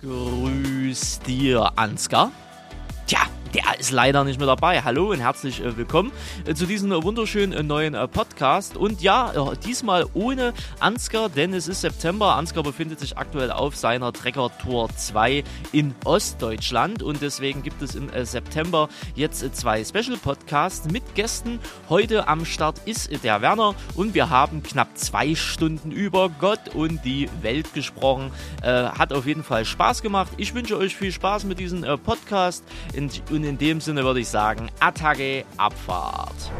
Grüß dir, Ansgar. Ist leider nicht mehr dabei. Hallo und herzlich äh, willkommen äh, zu diesem äh, wunderschönen neuen Podcast. Und ja, diesmal ohne Ansgar, denn es ist September. Ansgar befindet sich aktuell auf seiner Trekker Tour 2 in Ostdeutschland und deswegen gibt es im September jetzt zwei Special Podcasts mit Gästen. Heute am Start ist der Werner und wir haben knapp zwei Stunden über Gott und die Welt gesprochen. Äh, hat auf jeden Fall Spaß gemacht. Ich wünsche euch viel Spaß mit diesem äh, Podcast. Und in dem Sinne würde ich sagen, Attacke, Abfahrt.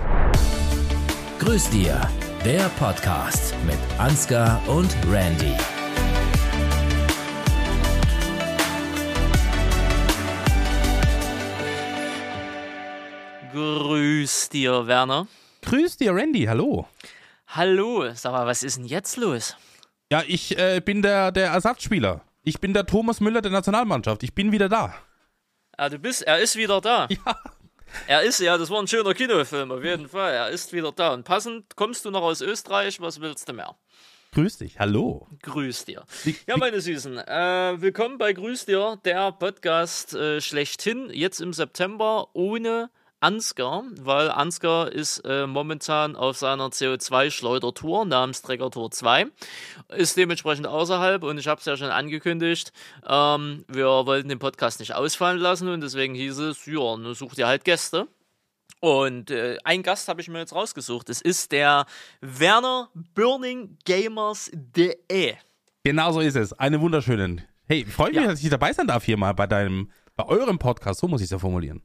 Grüß dir, der Podcast mit Ansgar und Randy. Grüß dir, Werner. Grüß dir, Randy, hallo. Hallo, sag mal, was ist denn jetzt los? Ja, ich äh, bin der, der Ersatzspieler. Ich bin der Thomas Müller der Nationalmannschaft. Ich bin wieder da. Ah, du bist, er ist wieder da. Ja. Er ist, ja, das war ein schöner Kinofilm, auf jeden Fall. Er ist wieder da. Und passend kommst du noch aus Österreich, was willst du mehr? Grüß dich, hallo. Grüß dir. Ja, meine Süßen, äh, willkommen bei Grüß dir, der Podcast äh, schlechthin, jetzt im September ohne Ansgar, weil Ansgar ist äh, momentan auf seiner CO2-Schleudertour namens Trecker Tour 2, ist dementsprechend außerhalb und ich habe es ja schon angekündigt, ähm, wir wollten den Podcast nicht ausfallen lassen und deswegen hieß es, ja, nun sucht ihr halt Gäste. Und äh, einen Gast habe ich mir jetzt rausgesucht. Es ist der Werner BurningGamers.de. Genau so ist es. Eine wunderschönen. Hey, freue mich, ja. dass ich dabei sein darf hier mal bei deinem, bei eurem Podcast. So muss ich es ja formulieren.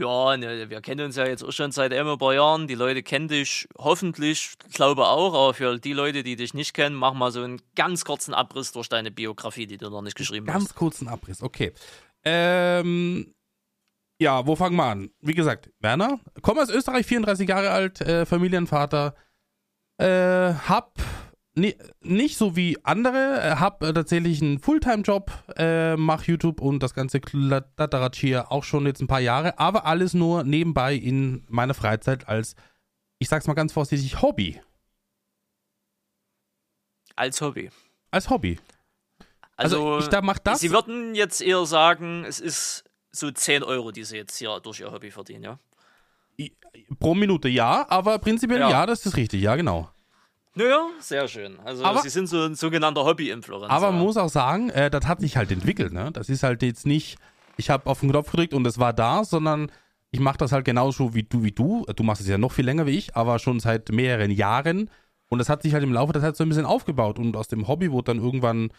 Ja, ne, wir kennen uns ja jetzt auch schon seit immer ein paar Jahren. Die Leute kennen dich hoffentlich, glaube auch, aber für die Leute, die dich nicht kennen, mach mal so einen ganz kurzen Abriss durch deine Biografie, die du noch nicht geschrieben ganz hast. Ganz kurzen Abriss, okay. Ähm, ja, wo fangen wir an? Wie gesagt, Werner, komme aus Österreich, 34 Jahre alt, äh, Familienvater, äh, hab Nee, nicht so wie andere. Äh, hab äh, tatsächlich einen Fulltime-Job, äh, mach YouTube und das ganze Kladderadatsch hier auch schon jetzt ein paar Jahre, aber alles nur nebenbei in meiner Freizeit als, ich sag's mal ganz vorsichtig, Hobby. Als Hobby. Als Hobby. Also, also ich da mach das. Sie würden jetzt eher sagen, es ist so 10 Euro, die Sie jetzt hier durch Ihr Hobby verdienen, ja? Pro Minute ja, aber prinzipiell ja, ja das ist richtig, ja, genau. Naja, sehr schön. Also aber, sie sind so ein sogenannter Hobby-Influencer. Aber man muss auch sagen, äh, das hat sich halt entwickelt. Ne? Das ist halt jetzt nicht, ich habe auf den Knopf gedrückt und es war da, sondern ich mache das halt genauso wie du, wie du. Du machst es ja noch viel länger wie ich, aber schon seit mehreren Jahren. Und das hat sich halt im Laufe der Zeit so ein bisschen aufgebaut. Und aus dem Hobby wurde dann irgendwann,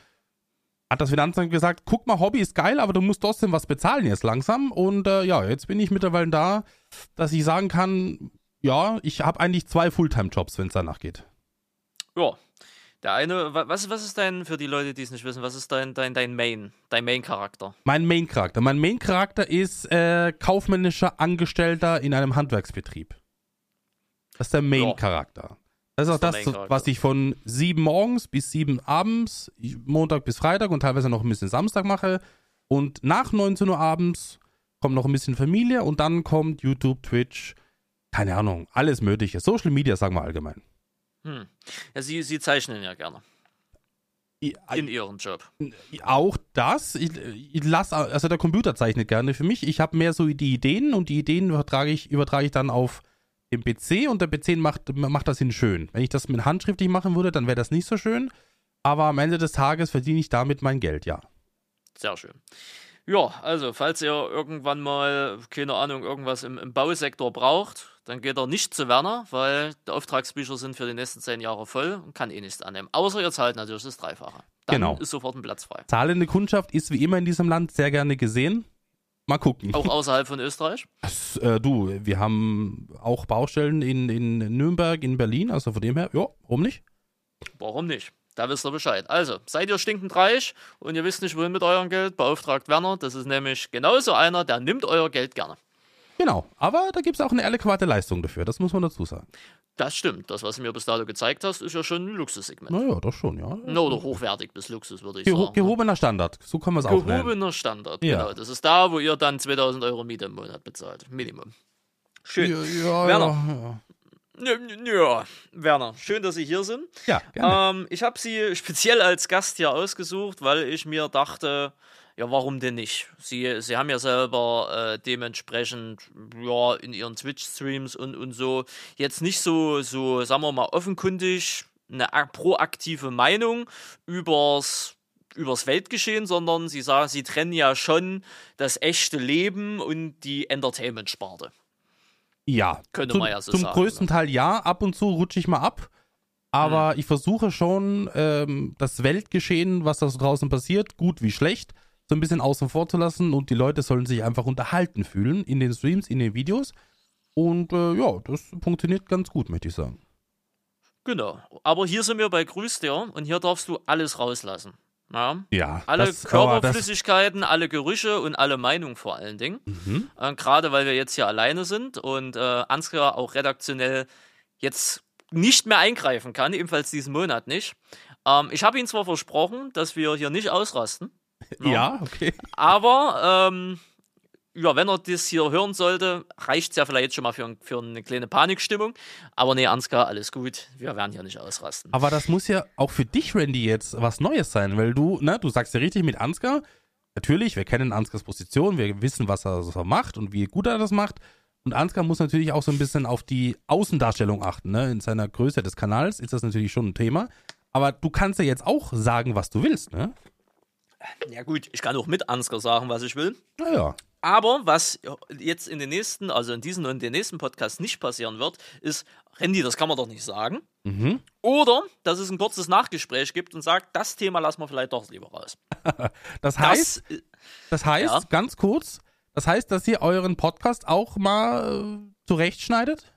hat das Finanzamt gesagt, guck mal, Hobby ist geil, aber du musst trotzdem was bezahlen jetzt langsam. Und äh, ja, jetzt bin ich mittlerweile da, dass ich sagen kann, ja, ich habe eigentlich zwei Fulltime-Jobs, wenn es danach geht. Ja. Der eine, was, was ist dein, für die Leute, die es nicht wissen, was ist dein, dein, dein Main, dein Main-Charakter? Mein Main-Charakter. Mein Main-Charakter ist äh, kaufmännischer Angestellter in einem Handwerksbetrieb. Das ist der Main-Charakter. Das ist auch das, was ich von sieben morgens bis sieben abends, Montag bis Freitag und teilweise noch ein bisschen Samstag mache. Und nach 19 Uhr abends kommt noch ein bisschen Familie und dann kommt YouTube, Twitch, keine Ahnung, alles Mögliche. Social Media, sagen wir allgemein. Hm. Ja, Sie, Sie zeichnen ja gerne. In Ihrem Job. Auch das. Ich, ich lass, also der Computer zeichnet gerne für mich. Ich habe mehr so die Ideen und die Ideen übertrage ich, übertrage ich dann auf den PC und der PC macht, macht das in schön. Wenn ich das mit handschriftlich machen würde, dann wäre das nicht so schön. Aber am Ende des Tages verdiene ich damit mein Geld, ja. Sehr schön. Ja, also, falls ihr irgendwann mal, keine Ahnung, irgendwas im, im Bausektor braucht, dann geht er nicht zu Werner, weil die Auftragsbücher sind für die nächsten zehn Jahre voll und kann eh nichts annehmen. Außer ihr zahlt natürlich das Dreifache. Dann genau. ist sofort ein Platz frei. Zahlende Kundschaft ist wie immer in diesem Land sehr gerne gesehen. Mal gucken. Auch außerhalb von Österreich? Das, äh, du, wir haben auch Baustellen in, in Nürnberg, in Berlin, also von dem her, ja, warum nicht? Warum nicht? Da wisst ihr Bescheid. Also, seid ihr stinkend reich und ihr wisst nicht, wohin mit eurem Geld, beauftragt Werner. Das ist nämlich genauso einer, der nimmt euer Geld gerne. Genau, aber da gibt es auch eine adäquate Leistung dafür, das muss man dazu sagen. Das stimmt. Das, was du mir bis dato gezeigt hast, ist ja schon ein Luxussegment. Naja, das schon, ja. No, oder hochwertig bis Luxus, würde ich Geho sagen. Gehobener Standard, so kann man es auch nennen. Gehobener Standard, ja. genau. Das ist da, wo ihr dann 2000 Euro Miete im Monat bezahlt. Minimum. Schön. Ja, ja, Werner, ja, Ja, Werner, schön, dass Sie hier sind. Ja, gerne. Ähm, ich habe Sie speziell als Gast hier ausgesucht, weil ich mir dachte, ja, warum denn nicht? Sie, Sie haben ja selber äh, dementsprechend ja in Ihren Twitch-Streams und, und so jetzt nicht so, so, sagen wir mal, offenkundig eine proaktive Meinung übers übers Weltgeschehen, sondern sie sagen, sie trennen ja schon das echte Leben und die Entertainment-Sparte. Ja, Könnte zum, man ja so zum sagen, größten Teil ja. Ab und zu rutsche ich mal ab. Aber ich versuche schon, ähm, das Weltgeschehen, was da so draußen passiert, gut wie schlecht, so ein bisschen außen vor zu lassen und die Leute sollen sich einfach unterhalten fühlen in den Streams, in den Videos. Und äh, ja, das funktioniert ganz gut, möchte ich sagen. Genau. Aber hier sind wir bei Grüß dir und hier darfst du alles rauslassen. Ja? Ja, Alle das, aber das, Körperflüssigkeiten, alle Gerüche und alle Meinungen vor allen Dingen. Mhm. Äh, Gerade weil wir jetzt hier alleine sind und äh, Ansgar auch redaktionell jetzt nicht mehr eingreifen kann, ebenfalls diesen Monat nicht. Ähm, ich habe ihm zwar versprochen, dass wir hier nicht ausrasten, ja, okay. aber ähm, ja, wenn er das hier hören sollte, reicht es ja vielleicht schon mal für, ein- für eine kleine Panikstimmung. Aber nee, Ansgar, alles gut. Wir werden hier nicht ausrasten. Aber das muss ja auch für dich, Randy, jetzt was Neues sein, weil du, ne, du sagst ja richtig mit Ansgar. Natürlich, wir kennen Ansgars Position, wir wissen, was er so macht und wie gut er das macht. Und Ansgar muss natürlich auch so ein bisschen auf die Außendarstellung achten, ne? In seiner Größe des Kanals ist das natürlich schon ein Thema. Aber du kannst ja jetzt auch sagen, was du willst, ne? Ja gut, ich kann auch mit Ansgar sagen, was ich will. Naja. Aber was jetzt in den nächsten, also in diesen und den nächsten Podcast nicht passieren wird, ist, Randy, das kann man doch nicht sagen. Mhm. Oder, dass es ein kurzes Nachgespräch gibt und sagt, das Thema lassen wir vielleicht doch lieber raus. Das heißt, Das, äh, das heißt, Ja. ganz kurz, das heißt, dass ihr euren Podcast auch mal äh, zurechtschneidet?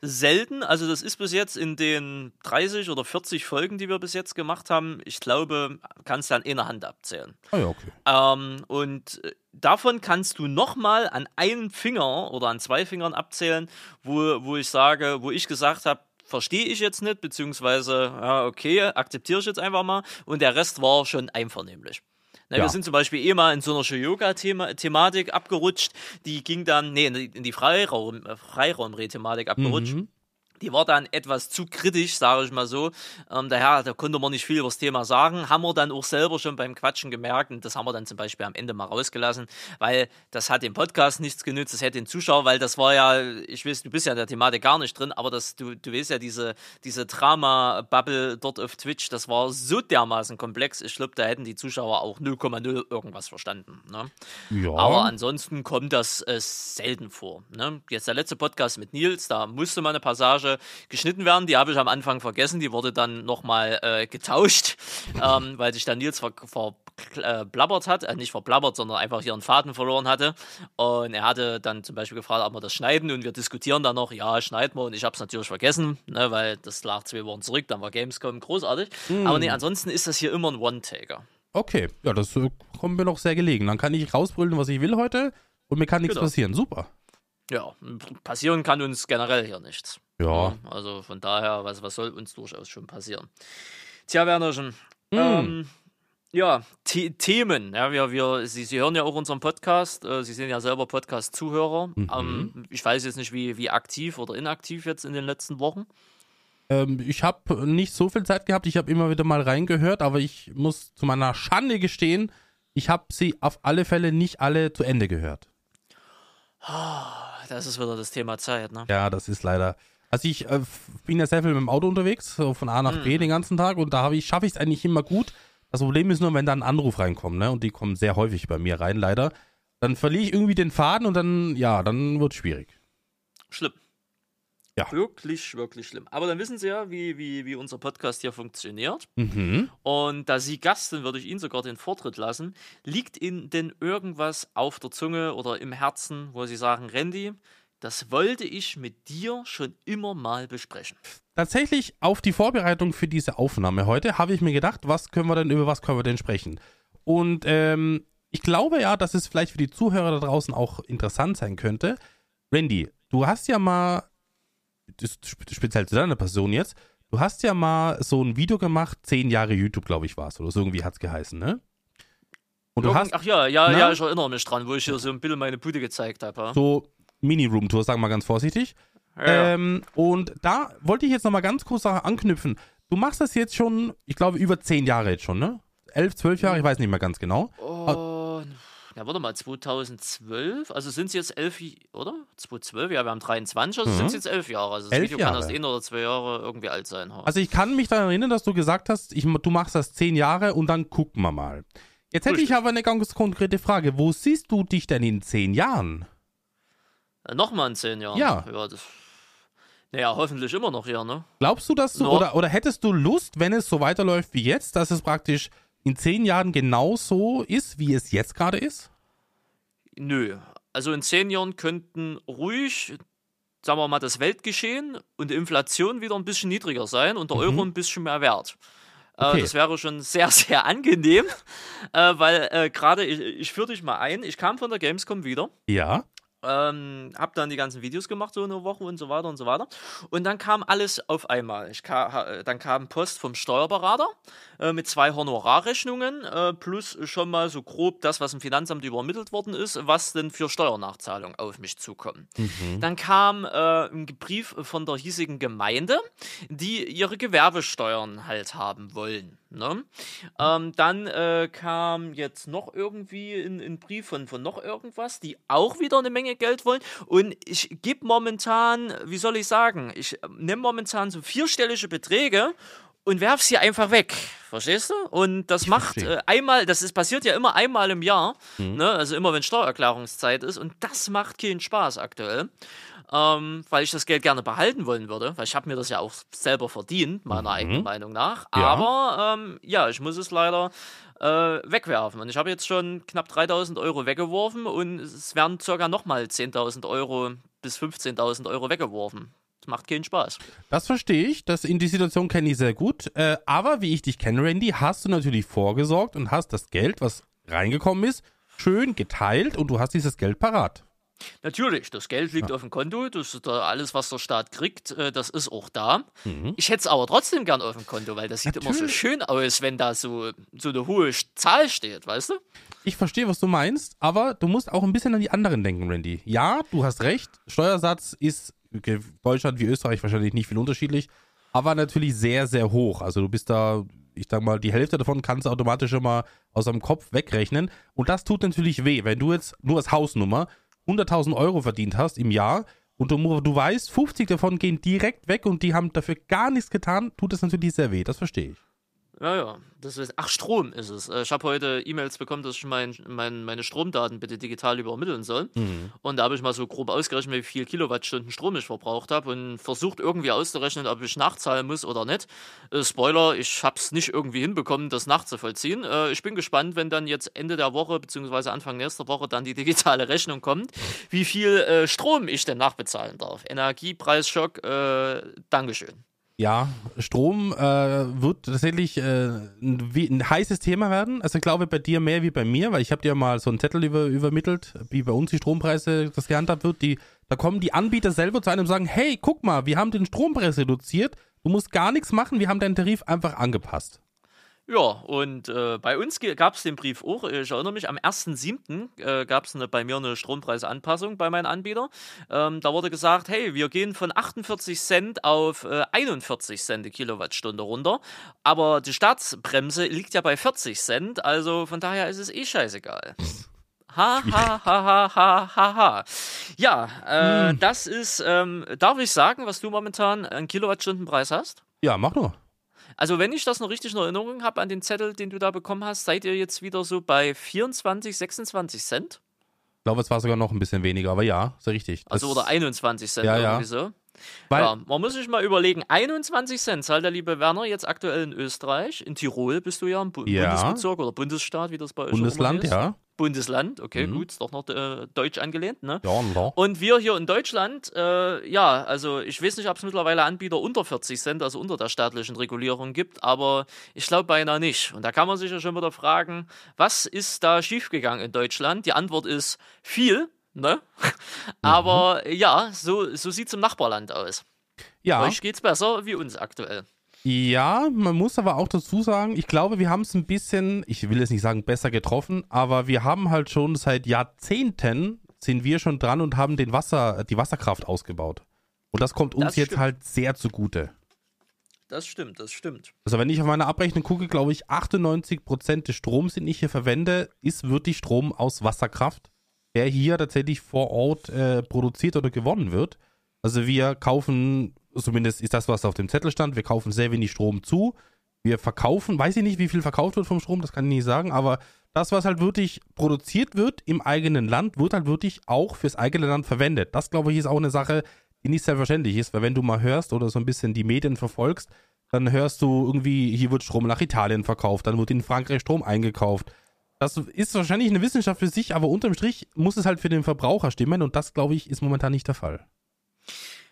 Selten, also das ist bis jetzt in den 30 oder 40 Folgen, die wir bis jetzt gemacht haben, ich glaube, kannst du an einer Hand abzählen. Ah ja, okay. Ähm, und äh, davon kannst du nochmal an einem Finger oder an zwei Fingern abzählen, wo, wo ich sage, wo ich gesagt habe, verstehe ich jetzt nicht, beziehungsweise, ja, okay, akzeptiere ich jetzt einfach mal. Und der Rest war schon einvernehmlich. Na, Ja. Wir sind zum Beispiel eh mal in so einer Yoga-Thematik abgerutscht. Die ging dann, nee, in die, in die Freiraum, äh, Freiraumreh-Thematik abgerutscht. Mhm. Die war dann etwas zu kritisch, sage ich mal so. Ähm, daher, da konnte man nicht viel über das Thema sagen. Haben wir dann auch selber schon beim Quatschen gemerkt. Und das haben wir dann zum Beispiel am Ende mal rausgelassen, weil das hat dem Podcast nichts genützt. Das hätte den Zuschauer, weil das war ja, ich weiß, du bist ja in der Thematik gar nicht drin, aber das, du, du weißt ja, diese, diese Drama-Bubble dort auf Twitch, das war so dermaßen komplex. Ich glaube, da hätten die Zuschauer auch 0,0 irgendwas verstanden. Ne? Ja. Aber ansonsten kommt das äh, selten vor. Ne? Jetzt der letzte Podcast mit Nils, da musste mal eine Passage geschnitten werden. Die habe ich am Anfang vergessen. Die wurde dann nochmal äh, getauscht, ähm, weil sich dann Nils verblabbert hat. Äh, nicht verblabbert, sondern einfach hier einen Faden verloren hatte. Und er hatte dann zum Beispiel gefragt, ob wir das schneiden. Und wir diskutieren dann noch, ja, schneiden wir. Und ich habe es natürlich vergessen, ne, weil das lag zwei Wochen zurück. Dann war Gamescom großartig. Aber nee, ansonsten ist das hier immer ein One-Taker. Okay, ja, das äh, kommt mir noch sehr gelegen. Dann kann ich rausbrüllen, was ich will heute und mir kann nichts Genau. passieren. Super. Ja, passieren kann uns generell hier nichts. Ja. Also von daher, was, was soll uns durchaus schon passieren? Tja, Wernerchen. Hm. Ähm, ja, The Themen. Ja, wir, wir, Sie, Sie hören ja auch unseren Podcast. Äh, Sie sind ja selber Podcast-Zuhörer. Mhm. Ähm, ich weiß jetzt nicht, wie, wie aktiv oder inaktiv jetzt in den letzten Wochen. Ähm, ich habe nicht so viel Zeit gehabt. Ich habe immer wieder mal reingehört, aber ich muss zu meiner Schande gestehen, ich habe sie auf alle Fälle nicht alle zu Ende gehört. Das ist wieder das Thema Zeit, ne? Ja, das ist leider. Also ich äh, bin ja sehr viel mit dem Auto unterwegs, so von A nach B Mhm. den ganzen Tag und da ich schaffe ich es eigentlich immer gut. Das Problem ist nur, wenn da ein Anruf reinkommt, ne? Und die kommen sehr häufig bei mir rein, leider. Dann verliere ich irgendwie den Faden und dann, ja, dann wird es schwierig. Schlimm. Ja. Wirklich, wirklich schlimm. Aber dann wissen Sie ja, wie, wie, wie unser Podcast hier funktioniert. Mhm. Und da Sie Gast sind, würde ich Ihnen sogar den Vortritt lassen. Liegt Ihnen denn irgendwas auf der Zunge oder im Herzen, wo Sie sagen, Randy, das wollte ich mit dir schon immer mal besprechen? Tatsächlich auf die Vorbereitung für diese Aufnahme heute habe ich mir gedacht, was können wir denn, über was können wir denn sprechen? Und ähm, ich glaube ja, dass es vielleicht für die Zuhörer da draußen auch interessant sein könnte. Randy, du hast ja mal, speziell zu deiner Person jetzt, du hast ja mal so ein Video gemacht, zehn Jahre YouTube, glaube ich, war es, oder so irgendwie hat es geheißen, ne? Und du Irgend- hast Ach ja, ja, Na? ja, ich erinnere mich dran, wo ich hier so ein bisschen meine Bude gezeigt habe. so Mini-Room-Tour, sagen wir mal ganz vorsichtig. Ja. Ähm, und da wollte ich jetzt nochmal ganz kurz anknüpfen. Du machst das jetzt schon, ich glaube, über zehn Jahre jetzt schon, ne? Elf, zwölf Jahre, ich weiß nicht mehr ganz genau. Oh, ja, warte mal, 2012, also sind es jetzt elf, oder? 2012, ja, wir haben 23, also sind es jetzt elf Jahre. Also das Elf Video kann Jahre. erst ein oder zwei Jahre irgendwie alt sein. ha. Also ich kann mich daran erinnern, dass du gesagt hast, ich, du machst das zehn Jahre und dann gucken wir mal. Jetzt hätte ich Richtig. aber eine ganz konkrete Frage. Wo siehst du dich denn in zehn Jahren? Äh, Nochmal in zehn Jahren. Ja. das, naja, hoffentlich immer noch hier, ne? Glaubst du, dass du, No. oder, oder hättest du Lust, wenn es so weiterläuft wie jetzt, dass es praktisch in zehn Jahren genauso ist, wie es jetzt gerade ist? Nö. Also in zehn Jahren könnten ruhig, sagen wir mal, das Weltgeschehen und die Inflation wieder ein bisschen niedriger sein und der Euro ein bisschen mehr wert. Äh, Mhm. Okay. Das wäre schon sehr, sehr angenehm, äh, weil äh, gerade, ich, ich führe dich mal ein, ich kam von der Gamescom wieder. Ja. Ähm, hab dann die ganzen Videos gemacht, so eine Woche und so weiter und so weiter. Und dann kam alles auf einmal. Ich ka ha- dann kam Post vom Steuerberater äh, mit zwei Honorarrechnungen, äh, plus schon mal so grob das, was im Finanzamt übermittelt worden ist, was denn für Steuernachzahlungen auf mich zukommen. Dann kam äh, ein Brief von der hiesigen Gemeinde, die ihre Gewerbesteuern halt haben wollen. Ne? Ähm, dann äh, kam jetzt noch irgendwie ein, Brief von, von noch irgendwas, die auch wieder eine Menge Geld wollen. Und ich gebe momentan, wie soll ich sagen, ich nehme momentan so vierstellige Beträge und werf sie einfach weg. Verstehst du? Und das macht verstehe. äh, einmal, das ist, passiert ja immer einmal im Jahr, ne? also immer wenn Steuererklärungszeit ist. Und das macht keinen Spaß aktuell. Ähm, weil ich das Geld gerne behalten wollen würde, weil ich habe mir das ja auch selber verdient, meiner eigenen Meinung nach. Ja. Aber ähm, ja, ich muss es leider äh, wegwerfen. Und ich habe jetzt schon knapp 3000 Euro weggeworfen und es werden circa nochmal 10.000 Euro bis 15.000 Euro weggeworfen. Das macht keinen Spaß. Das verstehe ich. Das in die Situation kenne ich sehr gut. Äh, aber wie ich dich kenne, Randy, hast du natürlich vorgesorgt und hast das Geld, was reingekommen ist, schön geteilt und du hast dieses Geld parat. Natürlich, das Geld liegt auf dem Konto, das ist da alles, was der Staat kriegt, äh, das ist auch da. Ich hätte es aber trotzdem gern auf dem Konto, weil das sieht immer so Natürlich. schön aus, wenn da so, so eine hohe Zahl steht, weißt du? Ich verstehe, was du meinst, aber du musst auch ein bisschen an die anderen denken, Randy. Ja, du hast recht. Steuersatz ist okay, Deutschland wie Österreich wahrscheinlich nicht viel unterschiedlich, aber natürlich sehr, sehr hoch. Also du bist da, ich sag mal, die Hälfte davon kannst du automatisch immer aus deinem Kopf wegrechnen. Und das tut natürlich weh, wenn du jetzt nur als Hausnummer 100.000 Euro verdient hast im Jahr und du, du weißt, 50 davon gehen direkt weg und die haben dafür gar nichts getan, tut das natürlich sehr weh. Das verstehe ich. Ja, ja. Das ist, ach, Strom ist es. Äh, Ich habe heute E-Mails bekommen, dass ich mein, mein, meine Stromdaten bitte digital übermitteln soll. Und da habe ich mal so grob ausgerechnet, wie viel Kilowattstunden Strom ich verbraucht habe und versucht irgendwie auszurechnen, ob ich nachzahlen muss oder nicht. Äh, Spoiler, ich habe es nicht irgendwie hinbekommen, das nachzuvollziehen. Äh, ich bin gespannt, wenn dann jetzt Ende der Woche beziehungsweise Anfang nächster Woche dann die digitale Rechnung kommt, wie viel äh, Strom ich denn nachbezahlen darf. Energiepreisschock, äh, Dankeschön. Ja, Strom äh, wird tatsächlich äh, ein, ein heißes Thema werden. Also ich glaube bei dir mehr wie bei mir, weil ich habe dir mal so einen Zettel über, übermittelt, wie bei uns die Strompreise das gehandhabt wird. Die, da kommen die Anbieter selber zu einem und sagen, hey, guck mal, wir haben den Strompreis reduziert, du musst gar nichts machen, wir haben deinen Tarif einfach angepasst. Ja, und äh, bei uns gab es den Brief auch. Ich erinnere mich, am 1.7. Äh, gab es bei mir eine Strompreisanpassung bei meinem Anbieter. Ähm, da wurde gesagt, hey, wir gehen von 48 Cent auf äh, 41 Cent die Kilowattstunde runter. Aber die Staatsbremse liegt ja bei 40 Cent, also von daher ist es eh scheißegal. Ha, ha, ha, ha, ha, ha, ha. Ja, äh, das ist, ähm, darf ich sagen, was du momentan an Kilowattstundenpreis hast? Ja, mach nur. Also, wenn ich das noch richtig in Erinnerung habe an den Zettel, den du da bekommen hast, seid ihr jetzt wieder so bei 24, 26 Cent? Ich glaube, es war sogar noch ein bisschen weniger, aber ja, ist ja richtig. Das- Also, oder 21 Cent Ja, ja. irgendwie so. Weil, ja, man muss sich mal überlegen, 21 Cent zahlt der liebe Werner jetzt aktuell in Österreich. In Tirol bist du ja im Bu Ja. Bundesbezirk oder Bundesstaat, wie das bei euch Bundesland, heißt. ja. Bundesland, okay, Mhm. gut, ist doch noch äh, deutsch angelehnt, ne? Ja, ja. Und wir hier in Deutschland, äh, ja, also ich weiß nicht, ob es mittlerweile Anbieter unter 40 Cent, also unter der staatlichen Regulierung gibt, aber ich glaube beinahe nicht. Und da kann man sich ja schon wieder fragen, was ist da schiefgegangen in Deutschland? Die Antwort ist viel, ne? Aber ja, so, so sieht es im Nachbarland aus. ja. Euch geht's besser wie uns aktuell. Ja, man muss aber auch dazu sagen, ich glaube, wir haben es ein bisschen, ich will jetzt nicht sagen besser getroffen, aber wir haben halt schon seit Jahrzehnten sind wir schon dran und haben den Wasser, die Wasserkraft ausgebaut. Und das kommt uns Das jetzt halt sehr zugute. Das stimmt, das stimmt. Also wenn ich auf meine Abrechnung gucke, glaube ich, 98% des Stroms, den ich hier verwende, ist wirklich Strom aus Wasserkraft, der hier tatsächlich vor Ort äh, produziert oder gewonnen wird. Also wir kaufen, zumindest ist das, was auf dem Zettel stand, wir kaufen sehr wenig Strom zu. Wir verkaufen, weiß ich nicht, wie viel verkauft wird vom Strom, das kann ich nicht sagen, aber das, was halt wirklich produziert wird im eigenen Land, wird halt wirklich auch fürs eigene Land verwendet. Das, glaube ich, ist auch eine Sache, die nicht selbstverständlich ist, weil wenn du mal hörst oder so ein bisschen die Medien verfolgst, dann hörst du irgendwie, hier wird Strom nach Italien verkauft, dann wird in Frankreich Strom eingekauft. Das ist wahrscheinlich eine Wissenschaft für sich, aber unterm Strich muss es halt für den Verbraucher stimmen und das, glaube ich, ist momentan nicht der Fall.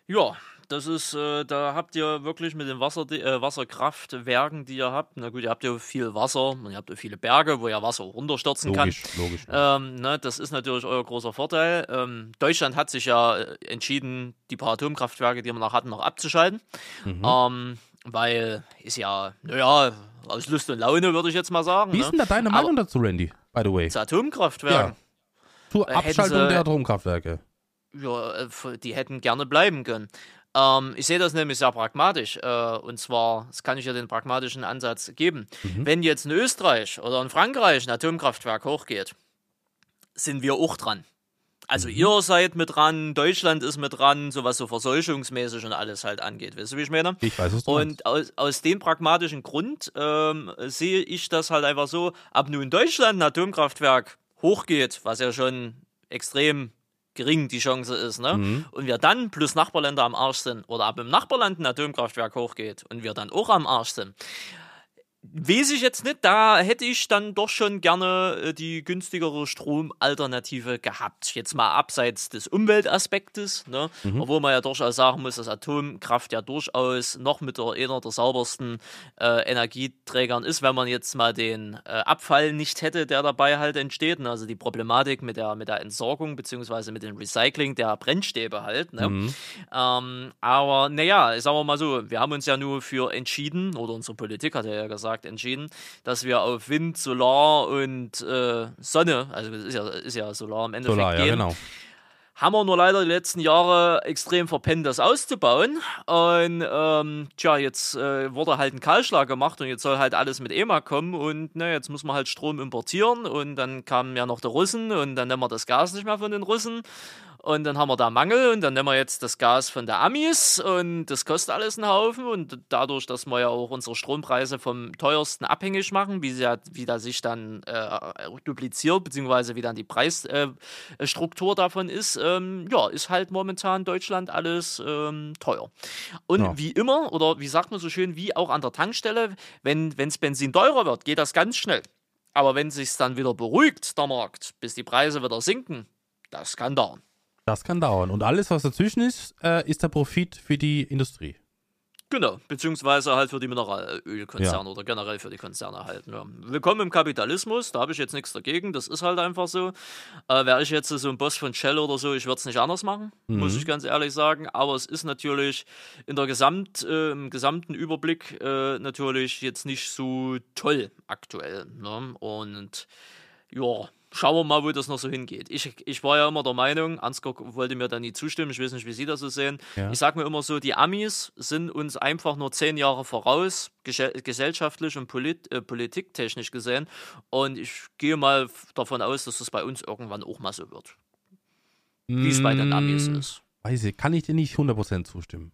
Ja, das ist, äh, da habt ihr wirklich mit den Wasser, äh, Wasserkraftwerken, die ihr habt, na gut, ihr habt ja viel Wasser und ihr habt ja viele Berge, wo ja Wasser runterstürzen kann. Logisch, logisch. Ähm, ne, das ist natürlich euer großer Vorteil. Ähm, Deutschland hat sich ja äh, entschieden, die paar Atomkraftwerke, die wir noch hatten, noch abzuschalten. Mhm. Ähm, weil ist ja, naja, aus Lust und Laune würde ich jetzt mal sagen. Wie ne? ist denn da deine Aber- Meinung dazu, Randy? By the way. Zu Atomkraftwerken. Ja. Zur Abschaltung sie- der Atomkraftwerke. Ja, äh, die hätten gerne bleiben können. Ähm, ich sehe das nämlich sehr pragmatisch. Äh, und zwar, das kann ich ja den pragmatischen Ansatz geben. Wenn jetzt in Österreich oder in Frankreich ein Atomkraftwerk hochgeht, sind wir auch dran. Also ihr seid mit dran, Deutschland ist mit dran, so was so verseuchungsmäßig und alles halt angeht. Weißt du, wie ich meine? Ich weiß, meinst. Und aus, aus dem pragmatischen Grund ähm, sehe ich das halt einfach so, ab nun Deutschland ein Atomkraftwerk hochgeht, was ja schon extrem gering die Chance ist, ne? Mhm. Und wir dann plus Nachbarländer am Arsch sind oder ab im Nachbarland ein Atomkraftwerk hochgeht und wir dann auch am Arsch sind. Weiß ich jetzt nicht, da hätte ich dann doch schon gerne äh, die günstigere Stromalternative gehabt. Jetzt mal abseits des Umweltaspektes, ne? obwohl man ja durchaus sagen muss, dass Atomkraft ja durchaus noch mit der einer der saubersten äh, Energieträgern ist, wenn man jetzt mal den äh, Abfall nicht hätte, der dabei halt entsteht. Ne? Also die Problematik mit der, mit der Entsorgung beziehungsweise mit dem Recycling der Brennstäbe halt. Ne? Ähm, aber naja, sagen wir mal so, wir haben uns ja nur für entschieden, oder unsere Politik hat ja gesagt, entschieden, dass wir auf Wind, Solar und äh, Sonne, also ist ja, ist ja Solar im Endeffekt Solar, ja, gehen, genau. haben wir nur leider die letzten Jahre extrem verpennt, das auszubauen. Und ähm, tja, jetzt äh, wurde halt ein Kahlschlag gemacht und jetzt soll halt alles mit EMA kommen und ne, jetzt muss man halt Strom importieren und dann kamen ja noch die Russen und dann nehmen wir das Gas nicht mehr von den Russen. Und dann haben wir da Mangel und dann nehmen wir jetzt das Gas von der Amis und das kostet alles einen Haufen und dadurch, dass wir ja auch unsere Strompreise vom teuersten abhängig machen, wie, sie ja, wie das sich dann äh, dupliziert, beziehungsweise wie dann die Preisstruktur äh, davon ist, ähm, ja, ist halt momentan Deutschland alles ähm, teuer. Und Ja. wie immer, oder wie sagt man so schön, wie auch an der Tankstelle, wenn wenns Benzin teurer wird, geht das ganz schnell. Aber wenn sich dann wieder beruhigt, der Markt, bis die Preise wieder sinken, das kann dauern. Das kann dauern. Und alles, was dazwischen ist, äh, ist der Profit für die Industrie. Genau, beziehungsweise halt für die Mineralölkonzerne oder generell für die Konzerne halt. Ja. Willkommen im Kapitalismus, da habe ich jetzt nichts dagegen, das ist halt einfach so. Äh, Wäre ich jetzt so ein Boss von Shell oder so, ich würde es nicht anders machen, muss ich ganz ehrlich sagen. Aber es ist natürlich in der Gesamt, äh, im gesamten Überblick äh, natürlich jetzt nicht so toll aktuell. Ne? Und ja, schauen wir mal, wo das noch so hingeht. Ich, ich war ja immer der Meinung, Ansgar wollte mir da nie zustimmen, ich weiß nicht, wie Sie das so sehen. Ja. Ich sage mir immer so, die Amis sind uns einfach nur zehn Jahre voraus, gesellschaftlich und polit äh, politiktechnisch gesehen. Und ich gehe mal davon aus, dass das bei uns irgendwann auch mal so wird. Wie es bei den Amis Mm, ist. Weiß ich, kann ich dir nicht 100% zustimmen.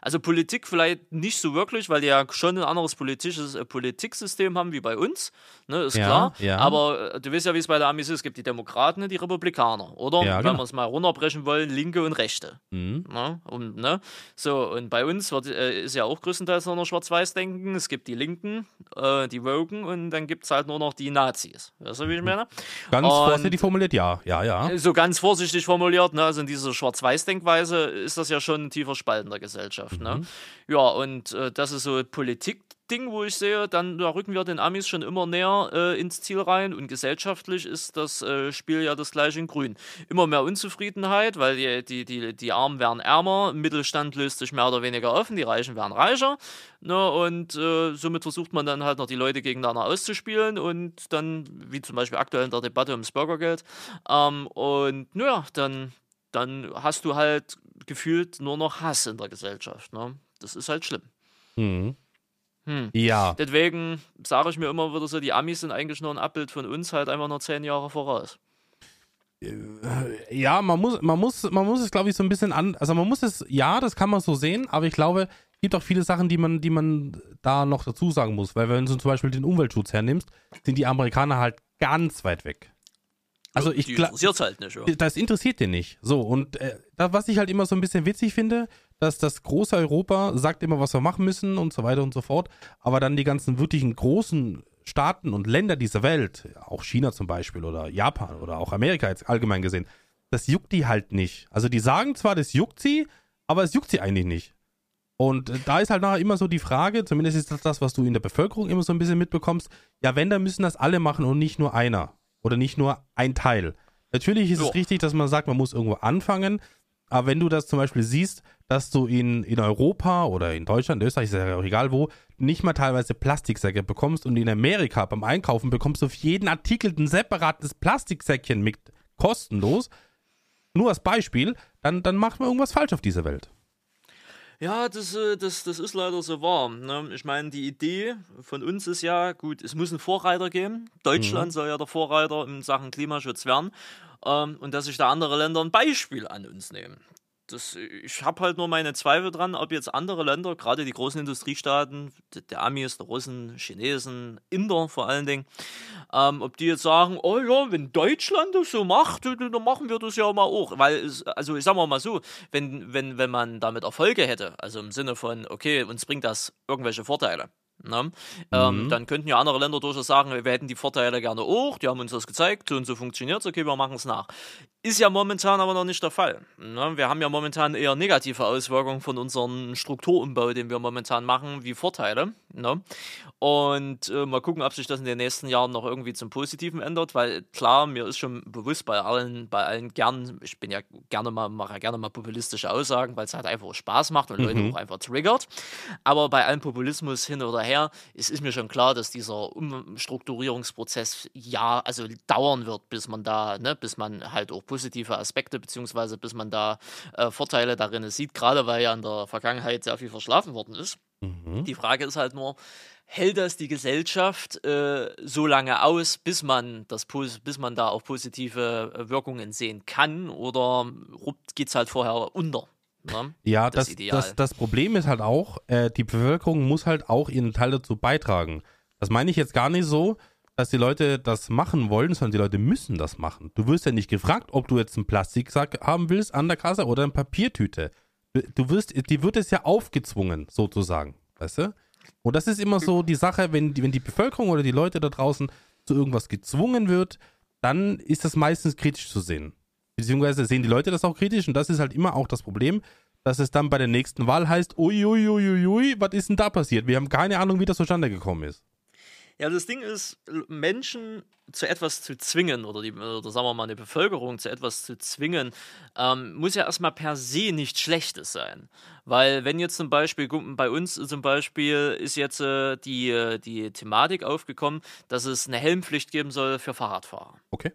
Also Politik vielleicht nicht so wirklich, weil die ja schon ein anderes politisches äh, Politiksystem haben wie bei uns, ne, ist Ja, klar. ja. Aber äh, du weißt ja, wie es bei der Amis ist. Es gibt die Demokraten und die Republikaner, oder? Ja, Wenn genau. wir es mal runterbrechen wollen, Linke und Rechte. Mhm. Ne? Und, ne? So, und bei uns wird, äh, ist ja auch größtenteils nur noch Schwarz-Weiß-Denken. Es gibt die Linken, äh, die Woken und dann gibt es halt nur noch die Nazis. Weißt du, wie ich meine? Ganz Und- vorsichtig formuliert, ja. Ja, ja. So ganz vorsichtig formuliert, ne? also in dieser Schwarz-Weiß-Denkweise ist das ja schon ein tiefer Spalt in der Gesellschaft. Ne? Ja, und äh, das ist so Politik-Ding, wo ich sehe, dann da rücken wir den Amis schon immer näher äh, ins Ziel rein und gesellschaftlich ist das äh, Spiel ja das gleiche in Grün. Immer mehr Unzufriedenheit, weil die, die, die, die Armen werden ärmer, Mittelstand löst sich mehr oder weniger offen, die Reichen werden reicher. Ne, und äh, somit versucht man dann halt noch die Leute gegeneinander auszuspielen und dann, wie zum Beispiel aktuell in der Debatte ums Bürgergeld, ähm, und naja, dann, dann hast du halt gefühlt nur noch Hass in der Gesellschaft. Ne? Das ist halt schlimm. Mhm. Hm. Ja. Deswegen sage ich mir immer wieder so, die Amis sind eigentlich nur ein Abbild von uns, halt einfach nur zehn Jahre voraus. Ja, man muss, man muss, man muss es, glaube ich, so ein bisschen an, also man muss es, ja, das kann man so sehen, aber ich glaube, es gibt auch viele Sachen, die man, die man da noch dazu sagen muss, weil wenn du zum Beispiel den Umweltschutz hernimmst, sind die Amerikaner halt ganz weit weg. Also ich glaube, interessiert halt nicht. Ja. das interessiert den nicht. So, und äh, da, was ich halt immer so ein bisschen witzig finde, dass das große Europa sagt immer, was wir machen müssen und so weiter und so fort, aber dann die ganzen wirklichen großen Staaten und Länder dieser Welt, auch China zum Beispiel oder Japan oder auch Amerika jetzt allgemein gesehen, das juckt die halt nicht. Also die sagen zwar, das juckt sie, aber es juckt sie eigentlich nicht. Und äh, da ist halt nachher immer so die Frage, zumindest ist das das, was du in der Bevölkerung immer so ein bisschen mitbekommst, ja, wenn, dann müssen das alle machen und nicht nur einer oder nicht nur ein Teil. Natürlich ist Ja. es richtig, dass man sagt, man muss irgendwo anfangen, aber wenn du das zum Beispiel siehst, dass du in, in Europa oder in Deutschland, Österreich, ist ja auch egal wo, nicht mal teilweise Plastiksäcke bekommst und in Amerika beim Einkaufen bekommst du auf jeden Artikel ein separates Plastiksäckchen mit kostenlos, nur als Beispiel, dann, dann macht man irgendwas falsch auf dieser Welt. Ja, das, äh, das, das ist leider so wahr. Ne? Ich meine, die Idee von uns ist ja, gut, es muss einen Vorreiter geben. Deutschland soll ja der Vorreiter in Sachen Klimaschutz werden. Ähm, und dass sich da andere Länder ein Beispiel an uns nehmen. Das, ich habe halt nur meine Zweifel dran, ob jetzt andere Länder, gerade die großen Industriestaaten, der Amis, der Russen, Chinesen, Inder vor allen Dingen, ähm, ob die jetzt sagen, oh ja, wenn Deutschland das so macht, dann machen wir das ja mal auch. Weil, also ich sag mal, mal so, wenn, wenn, wenn man damit Erfolge hätte, also im Sinne von, okay, uns bringt das irgendwelche Vorteile, ne? ähm, dann könnten ja andere Länder durchaus sagen, wir hätten die Vorteile gerne auch, die haben uns das gezeigt, so und so funktioniert okay, wir machen es nach. Ist ja momentan aber noch nicht der Fall. Ne? Wir haben ja momentan eher negative Auswirkungen von unserem Strukturumbau, den wir momentan machen, wie Vorteile. Ne? Und äh, mal gucken, ob sich das in den nächsten Jahren noch irgendwie zum Positiven ändert, weil klar, mir ist schon bewusst bei allen, bei allen gern, ich bin ja gerne mal, mache ja gerne mal populistische Aussagen, weil es halt einfach Spaß macht und Leute auch einfach triggert. Aber bei allem Populismus hin oder her, es ist mir schon klar, dass dieser Umstrukturierungsprozess ja, also dauern wird, bis man da, ne, bis man halt auch positive Aspekte, beziehungsweise bis man da äh, Vorteile darin sieht, gerade weil ja in der Vergangenheit sehr viel verschlafen worden ist. Die Frage ist halt nur, hält das die Gesellschaft äh, so lange aus, bis man das bis man da auch positive äh, Wirkungen sehen kann oder geht es halt vorher unter? Ne? Ja, Das das, das, das, Problem ist halt auch, äh, die Bevölkerung muss halt auch ihren Teil dazu beitragen. Das meine ich jetzt gar nicht so, dass die Leute das machen wollen, sondern die Leute müssen das machen. Du wirst ja nicht gefragt, ob du jetzt einen Plastiksack haben willst an der Kasse oder eine Papiertüte. Du- wirst, die wird es ja aufgezwungen, sozusagen. Weißt du? Und das ist immer so die Sache, wenn wenn die Bevölkerung oder die Leute da draußen zu irgendwas gezwungen wird, dann ist das meistens kritisch zu sehen. Beziehungsweise sehen die Leute das auch kritisch und das ist halt immer auch das Problem, dass es dann bei der nächsten Wahl heißt, uiuiuiui, ui, ui, was ist denn da passiert? Wir haben keine Ahnung, wie das zustande gekommen ist. Ja, das Ding ist, Menschen zu etwas zu zwingen oder, die, oder sagen wir mal eine Bevölkerung zu etwas zu zwingen, ähm, muss ja erstmal per se nichts Schlechtes sein. Weil wenn jetzt zum Beispiel, bei uns zum Beispiel ist jetzt äh, die, äh, die Thematik aufgekommen, dass es eine Helmpflicht geben soll für Fahrradfahrer. Okay.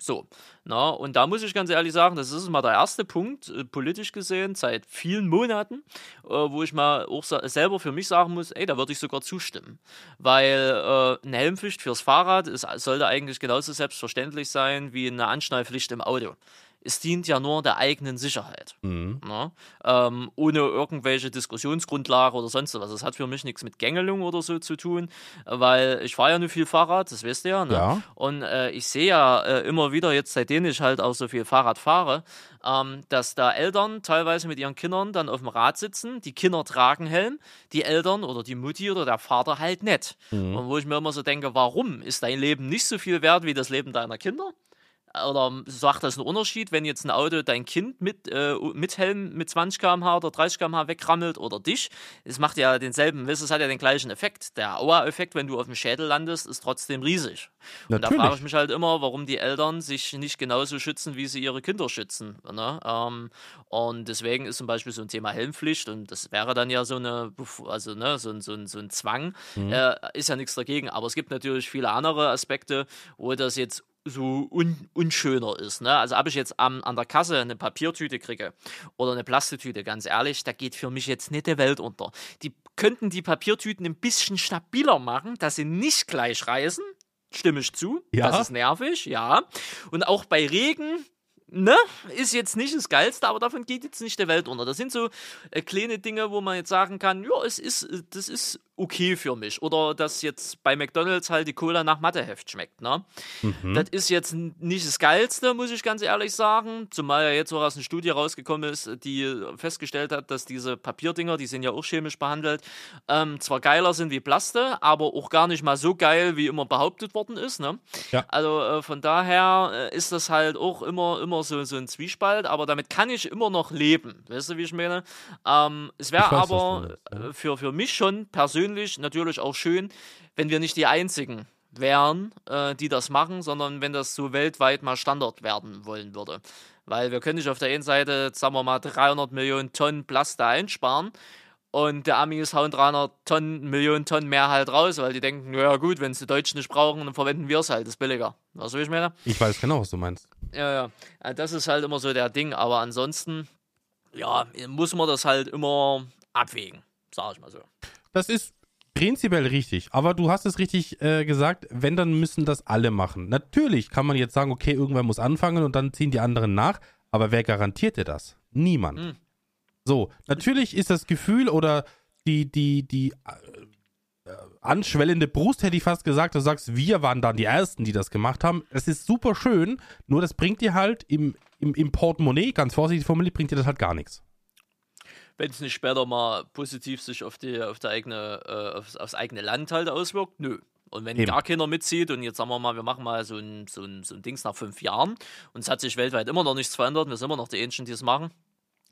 So, na, und da muss ich ganz ehrlich sagen, das ist mal der erste Punkt, äh, politisch gesehen, seit vielen Monaten, äh, wo ich mal auch selber für mich sagen muss, ey, da würde ich sogar zustimmen. Weil äh, eine Helmpflicht fürs Fahrrad ist, sollte eigentlich genauso selbstverständlich sein wie eine Anschnallpflicht im Auto. Es dient ja nur der eigenen Sicherheit. Mhm. Ne? Ähm, ohne irgendwelche Diskussionsgrundlage oder sonst was. Das hat für mich nichts mit Gängelung oder so zu tun, weil ich fahre ja nur viel Fahrrad, das wisst ihr ja. Ne? Ja. Und äh, ich sehe ja äh, immer wieder, jetzt seitdem ich halt auch so viel Fahrrad fahre, ähm, dass da Eltern teilweise mit ihren Kindern dann auf dem Rad sitzen, die Kinder tragen Helm, die Eltern oder die Mutti oder der Vater halt nicht. Und wo ich mir immer so denke, warum ist dein Leben nicht so viel wert wie das Leben deiner Kinder? Oder sagt das einen Unterschied, wenn jetzt ein Auto dein Kind mit, äh, mit Helm mit 20 km/h oder 30 km/h wegrammelt oder dich? Es macht ja denselben, es hat ja den gleichen Effekt. Der Aua-Effekt, wenn du auf dem Schädel landest, ist trotzdem riesig. Und da Natürlich. frage ich mich halt immer, warum die Eltern sich nicht genauso schützen, wie sie ihre Kinder schützen. Ne? Ähm, und deswegen ist zum Beispiel so ein Thema Helmpflicht und das wäre dann ja so eine, also ne, so, ein- so, ein- so ein Zwang, äh, ist ja nichts dagegen. Aber es gibt natürlich viele andere Aspekte, wo das jetzt so un, unschöner ist. Ne? Also ob ich jetzt am, an der Kasse eine Papiertüte kriege oder eine Plastetüte, ganz ehrlich, da geht für mich jetzt nicht die Welt unter. Die könnten die Papiertüten ein bisschen stabiler machen, dass sie nicht gleich reißen. Stimme ich zu. Ja. Das ist nervig, ja. Und auch bei Regen, ne, ist jetzt nicht das Geilste, aber davon geht jetzt nicht der Welt unter. Das sind so äh, kleine Dinge, wo man jetzt sagen kann, ja, es ist, äh, das ist okay für mich. Oder dass jetzt bei McDonalds halt die Cola nach Matheheft schmeckt, ne? Das ist jetzt nicht das Geilste, muss ich ganz ehrlich sagen. Zumal ja jetzt auch aus einer Studie rausgekommen ist, die festgestellt hat, dass diese Papierdinger, die sind ja auch chemisch behandelt, ähm, zwar geiler sind wie Plaste, aber auch gar nicht mal so geil, wie immer behauptet worden ist, ne? Ja. Also äh, von daher äh, ist das halt auch immer, immer so, so ein Zwiespalt, aber damit kann ich immer noch leben. Weißt du, wie ich meine? Ähm, es wäre aber meinst, äh, für, für mich schon persönlich natürlich auch schön, wenn wir nicht die Einzigen wären, äh, die das machen, sondern wenn das so weltweit mal Standard werden wollen würde. Weil wir können nicht auf der einen Seite, sagen wir mal, 300 Millionen Tonnen Plast da einsparen und der Amis hauen 300 Tonnen, Millionen Tonnen mehr halt raus, weil die denken, ja gut, wenn es die Deutschen nicht brauchen, dann verwenden wir es halt, ist billiger. Weißt du, wie ich meine? Ich weiß genau, was du meinst. Ja, ja. Äh, Das ist halt immer so der Ding, aber ansonsten, ja, muss man das halt immer abwägen, sag ich mal so. Das ist prinzipiell richtig, aber du hast es richtig äh, gesagt, wenn, dann müssen das alle machen. Natürlich kann man jetzt sagen, okay, irgendwer muss anfangen und dann ziehen die anderen nach, aber wer garantiert dir das? Niemand. Hm. So, natürlich ist das Gefühl oder die, die, die äh, anschwellende Brust, hätte ich fast gesagt, du sagst, wir waren dann die Ersten, die das gemacht haben. Es ist super schön, nur das bringt dir halt im, im, im Portemonnaie, ganz vorsichtig formuliert, bringt dir das halt gar nichts. Wenn es nicht später mal positiv sich auf, die, auf, der eigene, äh, aufs, aufs eigene Land halt auswirkt, nö. Und wenn Eben. gar keiner mitzieht und jetzt sagen wir mal, wir machen mal so ein, so, ein, so ein Dings nach fünf Jahren und es hat sich weltweit immer noch nichts verändert, wir sind immer noch die Ähnlichen, die es machen,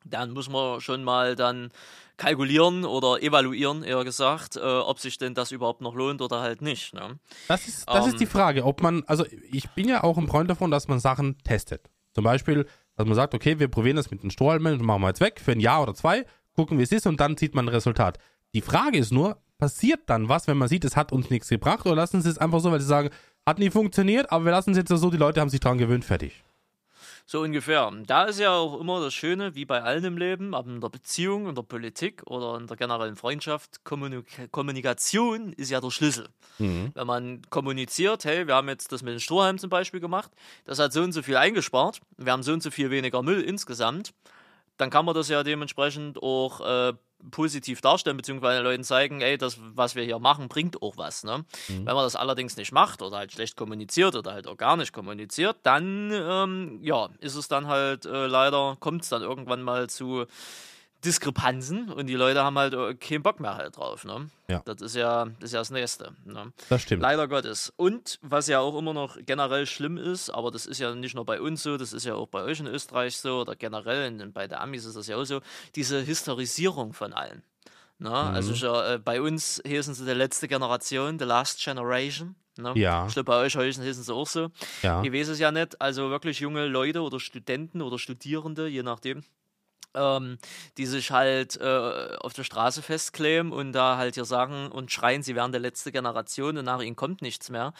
dann muss man schon mal dann kalkulieren oder evaluieren, eher gesagt, äh, ob sich denn das überhaupt noch lohnt oder halt nicht. Ne? Das ist, das Ähm. ist die Frage, ob man, also ich bin ja auch ein Freund davon, dass man Sachen testet. Zum Beispiel, dass man sagt, okay, wir probieren das mit den Strohhalmen und machen wir jetzt weg für ein Jahr oder zwei, gucken, wie es ist und dann sieht man ein Resultat. Die Frage ist nur, passiert dann was, wenn man sieht, es hat uns nichts gebracht oder lassen sie es einfach so, weil sie sagen, hat nie funktioniert, aber wir lassen es jetzt so, die Leute haben sich daran gewöhnt, fertig. So ungefähr. Da ist ja auch immer das Schöne, wie bei allen im Leben, aber in der Beziehung, in der Politik oder in der generellen Freundschaft, Kommunik Kommunikation ist ja der Schlüssel. Wenn man kommuniziert, hey, wir haben jetzt das mit den Strohhalmen zum Beispiel gemacht, das hat so und so viel eingespart, wir haben so und so viel weniger Müll insgesamt, dann kann man das ja dementsprechend auch äh, positiv darstellen, beziehungsweise den Leuten zeigen, ey, das, was wir hier machen, bringt auch was. Ne? Wenn man das allerdings nicht macht oder halt schlecht kommuniziert oder halt auch gar nicht kommuniziert, dann ähm, ja, ist es dann halt äh, leider, kommt es dann irgendwann mal zu Diskrepanzen und die Leute haben halt äh, keinen Bock mehr halt drauf. Ne? Ja. Das ist ja, das ist ja das Nächste. Ne? Das stimmt. Leider Gottes. Und was ja auch immer noch generell schlimm ist, aber das ist ja nicht nur bei uns so, das ist ja auch bei euch in Österreich so oder generell in, bei der Amis ist das ja auch so, diese Historisierung von allen. Na, Also ich, äh, bei uns hießen sie die letzte Generation, the last generation. Ne? Ja. Ich glaube, bei euch hießen sie auch so. Ja. Ich weiß es ja nicht. Also wirklich junge Leute oder Studenten oder Studierende, je nachdem, ähm, die sich halt äh, auf der Straße festkleben und da halt hier sagen und schreien, sie wären die letzte Generation und nach ihnen kommt nichts mehr.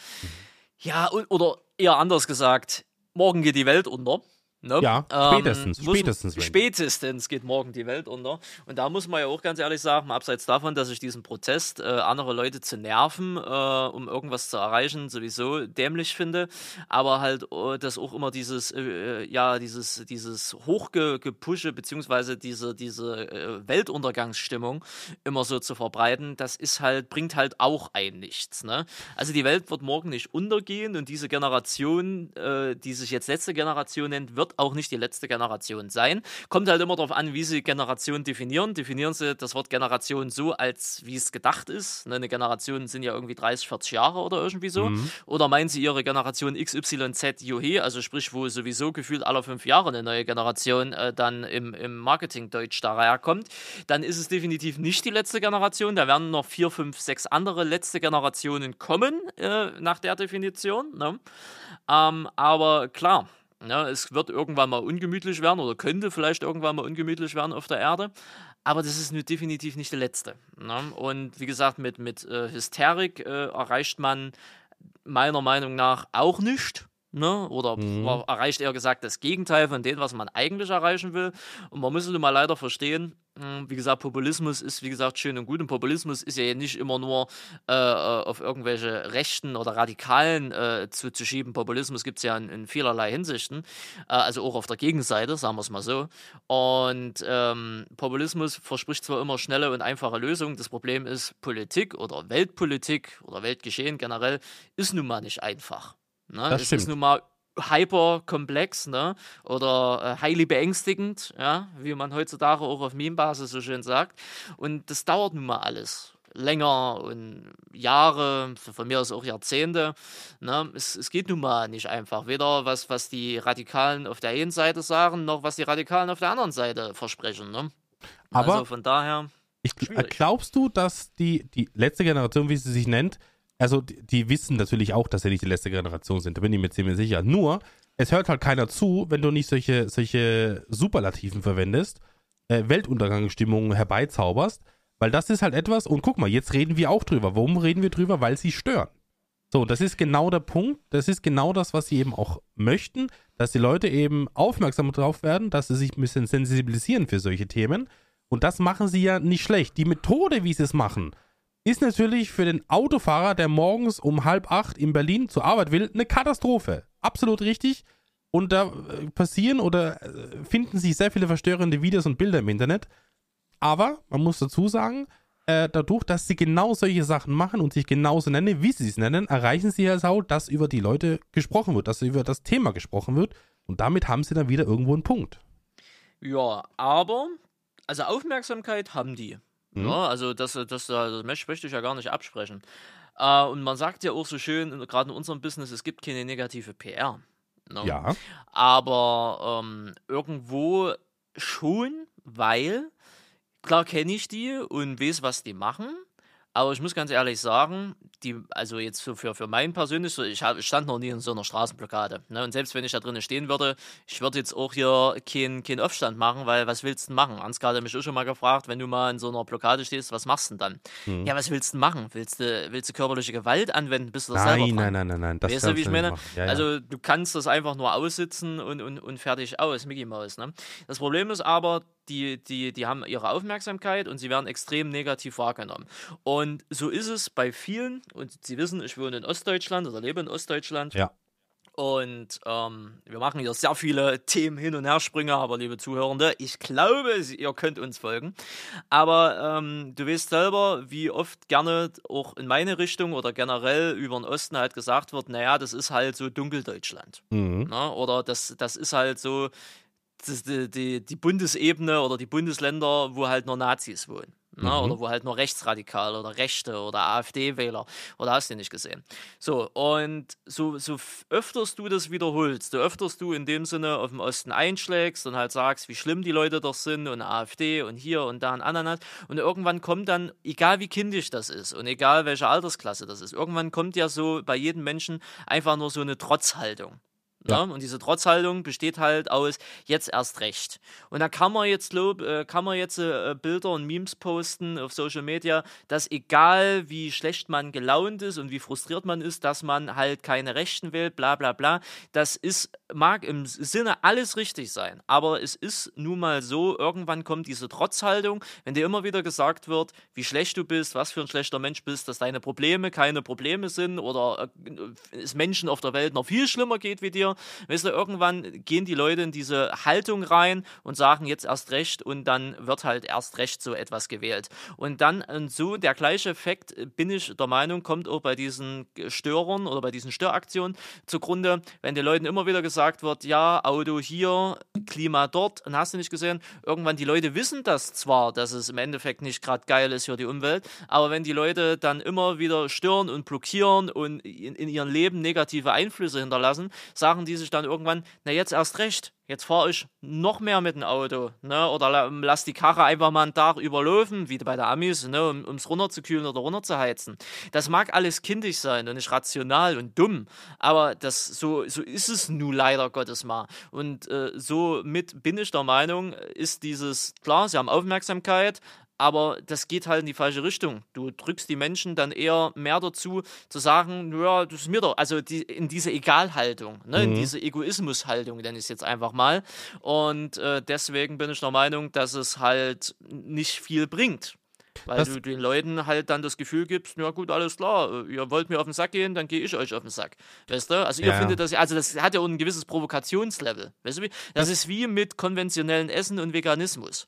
Ja, und, oder eher anders gesagt, morgen geht die Welt unter. Ne? Ja, spätestens, muss- spätestens, Randy. Spätestens geht morgen die Welt unter. Und da muss man ja auch ganz ehrlich sagen, abseits davon, dass ich diesen Protest, äh, andere Leute zu nerven, äh, um irgendwas zu erreichen, sowieso dämlich finde. Aber halt, äh, dass auch immer dieses, äh, ja, dieses, dieses Hochgepusche, beziehungsweise diese, diese äh, Weltuntergangsstimmung immer so zu verbreiten, das ist halt, bringt halt auch ein nichts. Ne? Also die Welt wird morgen nicht untergehen und diese Generation, äh, die sich jetzt letzte Generation nennt, wird auch nicht die letzte Generation sein. Kommt halt immer darauf an, wie sie Generation definieren. Definieren sie das Wort Generation so, als wie es gedacht ist. Ne, Eine Generation sind ja irgendwie 30, 40 Jahre oder irgendwie so. Oder meinen sie ihre Generation XYZ Juhe, also sprich, wo sowieso gefühlt alle fünf Jahre eine neue Generation äh, dann im, im Marketing-Deutsch daherkommt, dann ist es definitiv nicht die letzte Generation. Da werden noch vier, fünf, sechs andere letzte Generationen kommen, äh, nach der Definition. Ne? Ähm, aber klar, ja, es wird irgendwann mal ungemütlich werden oder könnte vielleicht irgendwann mal ungemütlich werden auf der Erde. Aber das ist definitiv nicht der letzte. Ne? Und wie gesagt, mit, mit äh, Hysterik äh, erreicht man meiner Meinung nach auch nicht. Ne? Oder Mhm. erreicht eher gesagt das Gegenteil von dem, was man eigentlich erreichen will. Und man muss es nun mal leider verstehen, wie gesagt, Populismus ist, wie gesagt, schön und gut. Und Populismus ist ja nicht immer nur äh, äh, auf irgendwelche Rechten oder Radikalen äh, zu, zu schieben. Populismus gibt es ja in, in vielerlei Hinsichten. Äh, also auch auf der Gegenseite, sagen wir es mal so. Und ähm, Populismus verspricht zwar immer schnelle und einfache Lösungen. Das Problem ist, Politik oder Weltpolitik oder Weltgeschehen generell ist nun mal nicht einfach. Ne? Das es stimmt. ist nun mal hyperkomplex ne? oder äh, highly beängstigend, ja? wie man heutzutage auch auf Meme-Basis so schön sagt. Und das dauert nun mal alles länger und Jahre, von mir aus auch Jahrzehnte. Ne? Es, es geht nun mal nicht einfach. Weder was, was die Radikalen auf der einen Seite sagen, noch was die Radikalen auf der anderen Seite versprechen. Ne? Aber also von daher, Ich, Schwierig. glaubst du, dass die, die letzte Generation, wie sie sich nennt, also die, die wissen natürlich auch, dass sie nicht die letzte Generation sind, da bin ich mir ziemlich sicher. Nur, es hört halt keiner zu, wenn du nicht solche, solche Superlativen verwendest, äh, Weltuntergangsstimmungen herbeizauberst, weil das ist halt etwas, und guck mal, jetzt reden wir auch drüber. Warum reden wir drüber? Weil sie stören. So, das ist genau der Punkt. Das ist genau das, was sie eben auch möchten, dass die Leute eben aufmerksam drauf werden, dass sie sich ein bisschen sensibilisieren für solche Themen. Und das machen sie ja nicht schlecht. Die Methode, wie sie es machen, ist natürlich für den Autofahrer, der morgens um halb acht in Berlin zur Arbeit will, eine Katastrophe. Absolut richtig. Und da äh, passieren oder äh, finden sich sehr viele verstörende Videos und Bilder im Internet. Aber man muss dazu sagen, äh, dadurch, dass sie genau solche Sachen machen und sich genauso nennen, wie sie es nennen, erreichen sie ja auch, dass über die Leute gesprochen wird, dass über das Thema gesprochen wird. Und damit haben sie dann wieder irgendwo einen Punkt. Ja, aber, also Aufmerksamkeit haben die. Mhm. Ja, also das, das, das, das möchte ich ja gar nicht absprechen. Äh, und man sagt ja auch so schön, gerade in unserem Business, es gibt keine negative PR. ne? Ja. Aber ähm, irgendwo schon, weil, klar kenne ich die und weiß, was die machen. Aber ich muss ganz ehrlich sagen, die, also jetzt so für, für mein persönlich, so, ich, ich stand noch nie in so einer Straßenblockade. Ne? Und selbst wenn ich da drinnen stehen würde, ich würde jetzt auch hier keinen keinen Aufstand machen, weil was willst du denn machen? Ansgar hat mich auch schon mal gefragt, wenn du mal in so einer Blockade stehst, was machst du denn dann? Ja, was willst du machen? Willst du, willst du körperliche Gewalt anwenden? Bist du das selber Nein, dran? nein, nein, nein, nein. Das weißt du, wie ich meine? Ja, ja. Also du kannst das einfach nur aussitzen und, und, und fertig aus, Mickey Mouse. Ne? Das Problem ist aber, die, die, die haben ihre Aufmerksamkeit und sie werden extrem negativ wahrgenommen. Und so ist es bei vielen, und Sie wissen, ich wohne in Ostdeutschland oder lebe in Ostdeutschland. Ja. Und ähm, wir machen hier sehr viele Themen hin und her Sprünge, aber liebe Zuhörende, ich glaube, ihr könnt uns folgen. Aber ähm, du weißt selber, wie oft gerne auch in meine Richtung oder generell über den Osten halt gesagt wird, naja, das ist halt so Dunkeldeutschland. Mhm. Ne? Oder das, das ist halt so die, die, die Bundesebene oder die Bundesländer, wo halt nur Nazis wohnen. Ne? Mhm. Oder wo halt nur Rechtsradikale oder Rechte oder AfD-Wähler oder hast du nicht gesehen. So, und so, so öfters du das wiederholst, so öfters du in dem Sinne auf dem Osten einschlägst und halt sagst, wie schlimm die Leute doch sind und AfD und hier und da und Ananas. Und irgendwann kommt dann, egal wie kindisch das ist und egal welche Altersklasse das ist, irgendwann kommt ja so bei jedem Menschen einfach nur so eine Trotzhaltung. Ja. Ne? Und diese Trotzhaltung besteht halt aus jetzt erst recht. Und da kann man jetzt lob, äh, kann man jetzt äh, Bilder und Memes posten auf Social Media, dass egal wie schlecht man gelaunt ist und wie frustriert man ist, dass man halt keine Rechten wählt, bla bla bla. Das ist, mag im Sinne alles richtig sein. Aber es ist nun mal so, irgendwann kommt diese Trotzhaltung, wenn dir immer wieder gesagt wird, wie schlecht du bist, was für ein schlechter Mensch bist, dass deine Probleme keine Probleme sind oder äh, es Menschen auf der Welt noch viel schlimmer geht wie dir. Weißt du, irgendwann gehen die Leute in diese Haltung rein und sagen jetzt erst recht und dann wird halt erst recht so etwas gewählt. Und dann und so der gleiche Effekt, bin ich der Meinung, kommt auch bei diesen Störern oder bei diesen Störaktionen zugrunde, wenn den Leuten immer wieder gesagt wird, ja, Auto hier, Klima dort, und hast du nicht gesehen, irgendwann die Leute wissen das zwar, dass es im Endeffekt nicht gerade geil ist für die Umwelt, aber wenn die Leute dann immer wieder stören und blockieren und in, in ihrem Leben negative Einflüsse hinterlassen, sagen die sich dann irgendwann, na jetzt erst recht, jetzt fahre ich noch mehr mit dem Auto, ne? Oder la- lass die Karre einfach mal einen Tag überlaufen, wie bei der Amis, ne? Um es runterzukühlen oder runterzuheizen. Das mag alles kindisch sein und nicht rational und dumm, aber das so, so ist es nun leider Gottes mal. Und äh, somit bin ich der Meinung, ist dieses, klar, sie haben Aufmerksamkeit, aber das geht halt in die falsche Richtung. Du drückst die Menschen dann eher mehr dazu, zu sagen, ja, das ist mir doch, also die, in diese Egalhaltung, ne, in diese Egoismushaltung, nenne ich es jetzt einfach mal. Und äh, deswegen bin ich der Meinung, dass es halt nicht viel bringt. Weil Das- du den Leuten halt dann das Gefühl gibst, ja gut, alles klar, äh, ihr wollt mir auf den Sack gehen, dann gehe ich euch auf den Sack. Weißt du? Also ihr Ja, findet das, also das hat ja auch ein gewisses Provokationslevel. Weißt du wie? Das ist wie mit konventionellen Essen und Veganismus.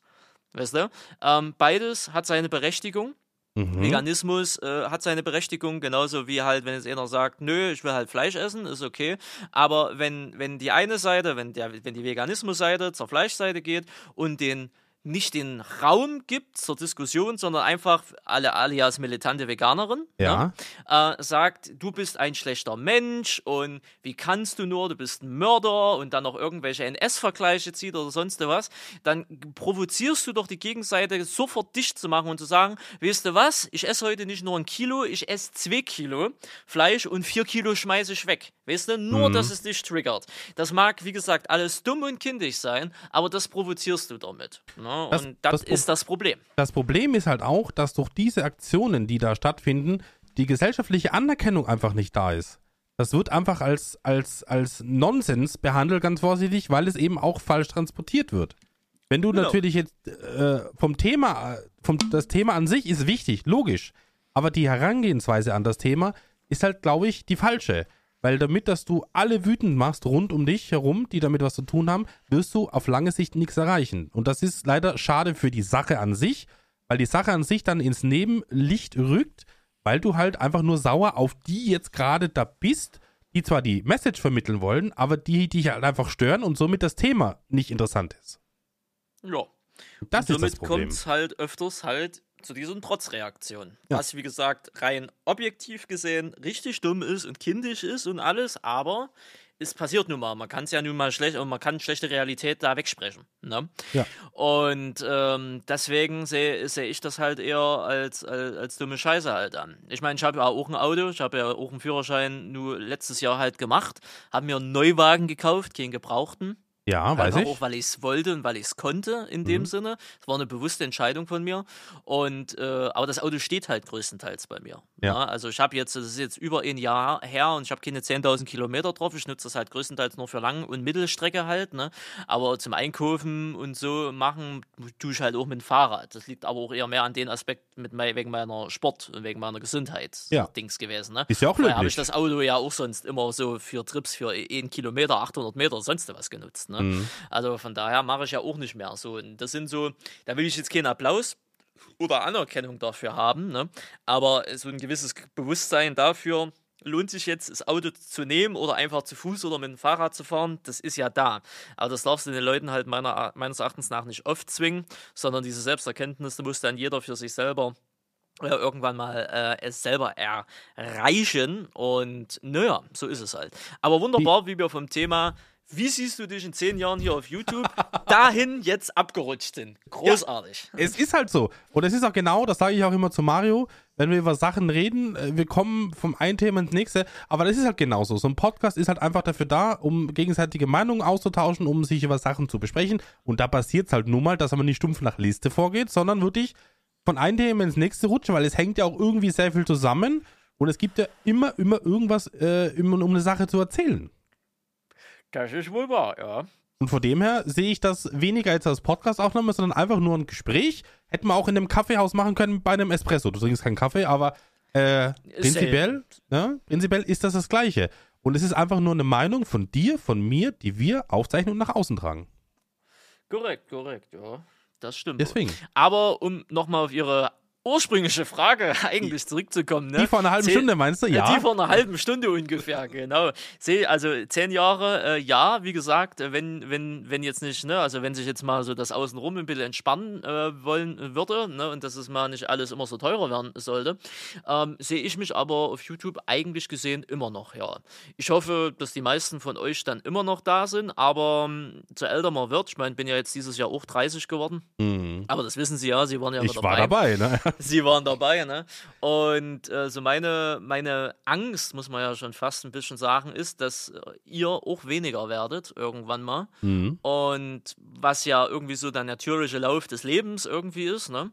Weißt du? Ähm, beides hat seine Berechtigung. Mhm. Veganismus äh, hat seine Berechtigung, genauso wie halt, wenn jetzt einer sagt, nö, ich will halt Fleisch essen, ist okay. Aber wenn, wenn die eine Seite, wenn, der, wenn die Veganismusseite zur Fleischseite geht und den nicht den Raum gibt zur Diskussion, sondern einfach alle alias militante Veganerin Ja. ne, äh, sagt, du bist ein schlechter Mensch und wie kannst du nur, du bist ein Mörder und dann noch irgendwelche NS-Vergleiche zieht oder sonst was, dann provozierst du doch die Gegenseite sofort dicht zu machen und zu sagen, weißt du was, ich esse heute nicht nur ein Kilo, ich esse zwei Kilo Fleisch und vier Kilo schmeiße ich weg. Weißt du, nur, dass es dich triggert. Das mag, wie gesagt, alles dumm und kindisch sein, aber das provozierst du damit. Ne? Das- und das, das ist das Problem. Das Problem ist halt auch, dass durch diese Aktionen, die da stattfinden, die gesellschaftliche Anerkennung einfach nicht da ist. Das wird einfach als, als, als Nonsens behandelt, ganz vorsichtig, weil es eben auch falsch transportiert wird. Wenn du Genau. natürlich jetzt äh, vom Thema, äh, vom, das Thema an sich ist wichtig, logisch, aber die Herangehensweise an das Thema ist halt, glaube ich, die falsche. Weil damit, dass du alle wütend machst rund um dich herum, die damit was zu tun haben, wirst du auf lange Sicht nichts erreichen. Und das ist leider schade für die Sache an sich, weil die Sache an sich dann ins Nebenlicht rückt, weil du halt einfach nur sauer auf die jetzt gerade da bist, die zwar die Message vermitteln wollen, aber die dich halt einfach stören und somit das Thema nicht interessant ist. Ja. Das Und ist das somit Problem. kommt es halt öfters halt zu diesen Trotzreaktionen. Ja. Was, wie gesagt, rein objektiv gesehen richtig dumm ist und kindisch ist und alles, aber es passiert nun mal. Man kann es ja nun mal schlecht und man kann schlechte Realität da wegsprechen. Ne? Ja. Und ähm, deswegen sehe seh ich das halt eher als, als, als dumme Scheiße halt an. Ich meine, ich habe ja auch ein Auto, ich habe ja auch einen Führerschein nur letztes Jahr halt gemacht, habe mir einen Neuwagen gekauft, keinen gebrauchten. Ja, weiß ich. auch, weil ich es wollte und weil ich es konnte in dem Sinne. Es war eine bewusste Entscheidung von mir. Und äh, aber das Auto steht halt größtenteils bei mir. Ja. Ja, also ich habe jetzt, das ist jetzt über ein Jahr her und ich habe keine 10.000 Kilometer drauf. Ich nutze das halt größtenteils nur für Lang- und Mittelstrecke halt. Ne? Aber zum Einkaufen und so machen tue ich halt auch mit dem Fahrrad. Das liegt aber auch eher mehr an den Aspekt mit mei- wegen meiner Sport und wegen meiner Gesundheit Ja. Dings gewesen. Ne? Ist ja auch Vorher habe löblich. ich das Auto ja auch sonst immer so für Trips für einen Kilometer, 800 Meter, sonst was genutzt. Ne? Mhm. Also von daher mache ich ja auch nicht mehr so. Und das sind so, da will ich jetzt keinen Applaus oder Anerkennung dafür haben, ne? aber so ein gewisses Bewusstsein dafür, lohnt sich jetzt das Auto zu nehmen oder einfach zu Fuß oder mit dem Fahrrad zu fahren, das ist ja da. Aber das darfst du den Leuten halt meiner, meines Erachtens nach nicht oft zwingen, sondern diese Selbsterkenntnis muss dann jeder für sich selber äh, irgendwann mal äh, es selber erreichen und naja, so ist es halt. Aber wunderbar, wie wir vom Thema wie siehst du dich in zehn Jahren hier auf YouTube dahin jetzt abgerutscht sind? Großartig. Es ist halt so. Und es ist auch genau, das sage ich auch immer zu Mario, wenn wir über Sachen reden, äh, wir kommen vom einen Thema ins nächste, aber das ist halt genauso. So ein Podcast ist halt einfach dafür da, um gegenseitige Meinungen auszutauschen, um sich über Sachen zu besprechen. Und da passiert es halt nun mal, dass man nicht stumpf nach Liste vorgeht, sondern wirklich von einem Thema ins nächste rutscht, weil es hängt ja auch irgendwie sehr viel zusammen und es gibt ja immer, immer irgendwas, äh, um eine Sache zu erzählen. Das ist wohl wahr, ja. Und von dem her sehe ich das weniger als als Podcast-Aufnahme, sondern einfach nur ein Gespräch. Hätten wir auch in einem Kaffeehaus machen können bei einem Espresso. Du trinkst keinen Kaffee, aber äh, prinzipiell, ne, prinzipiell ist das das Gleiche. Und es ist einfach nur eine Meinung von dir, von mir, die wir aufzeichnen und nach außen tragen. Korrekt, korrekt, ja. Das stimmt. Deswegen. Aber um nochmal auf Ihre ursprüngliche Frage eigentlich zurückzukommen. Ne? Die vor einer halben Zehn- Stunde meinst du? Ja. Die vor einer halben Stunde ungefähr, genau. Also zehn Jahre, äh, ja, wie gesagt, äh, wenn, wenn, wenn jetzt nicht, ne, also wenn sich jetzt mal so das Außenrum ein bisschen entspannen äh, wollen würde, ne, und dass es mal nicht alles immer so teurer werden sollte, ähm, sehe ich mich aber auf YouTube eigentlich gesehen immer noch, ja. Ich hoffe, dass die meisten von euch dann immer noch da sind, aber ähm, älter man wird, ich meine, bin ja jetzt dieses Jahr auch 30 geworden, Mhm. aber das wissen Sie ja, Sie waren ja Ich mit war dabei, ne? Sie waren dabei, ne? Und äh, so meine, meine Angst, muss man ja schon fast ein bisschen sagen, ist, dass äh, ihr auch weniger werdet irgendwann mal. Mhm. Und was ja irgendwie so der natürliche Lauf des Lebens irgendwie ist, ne?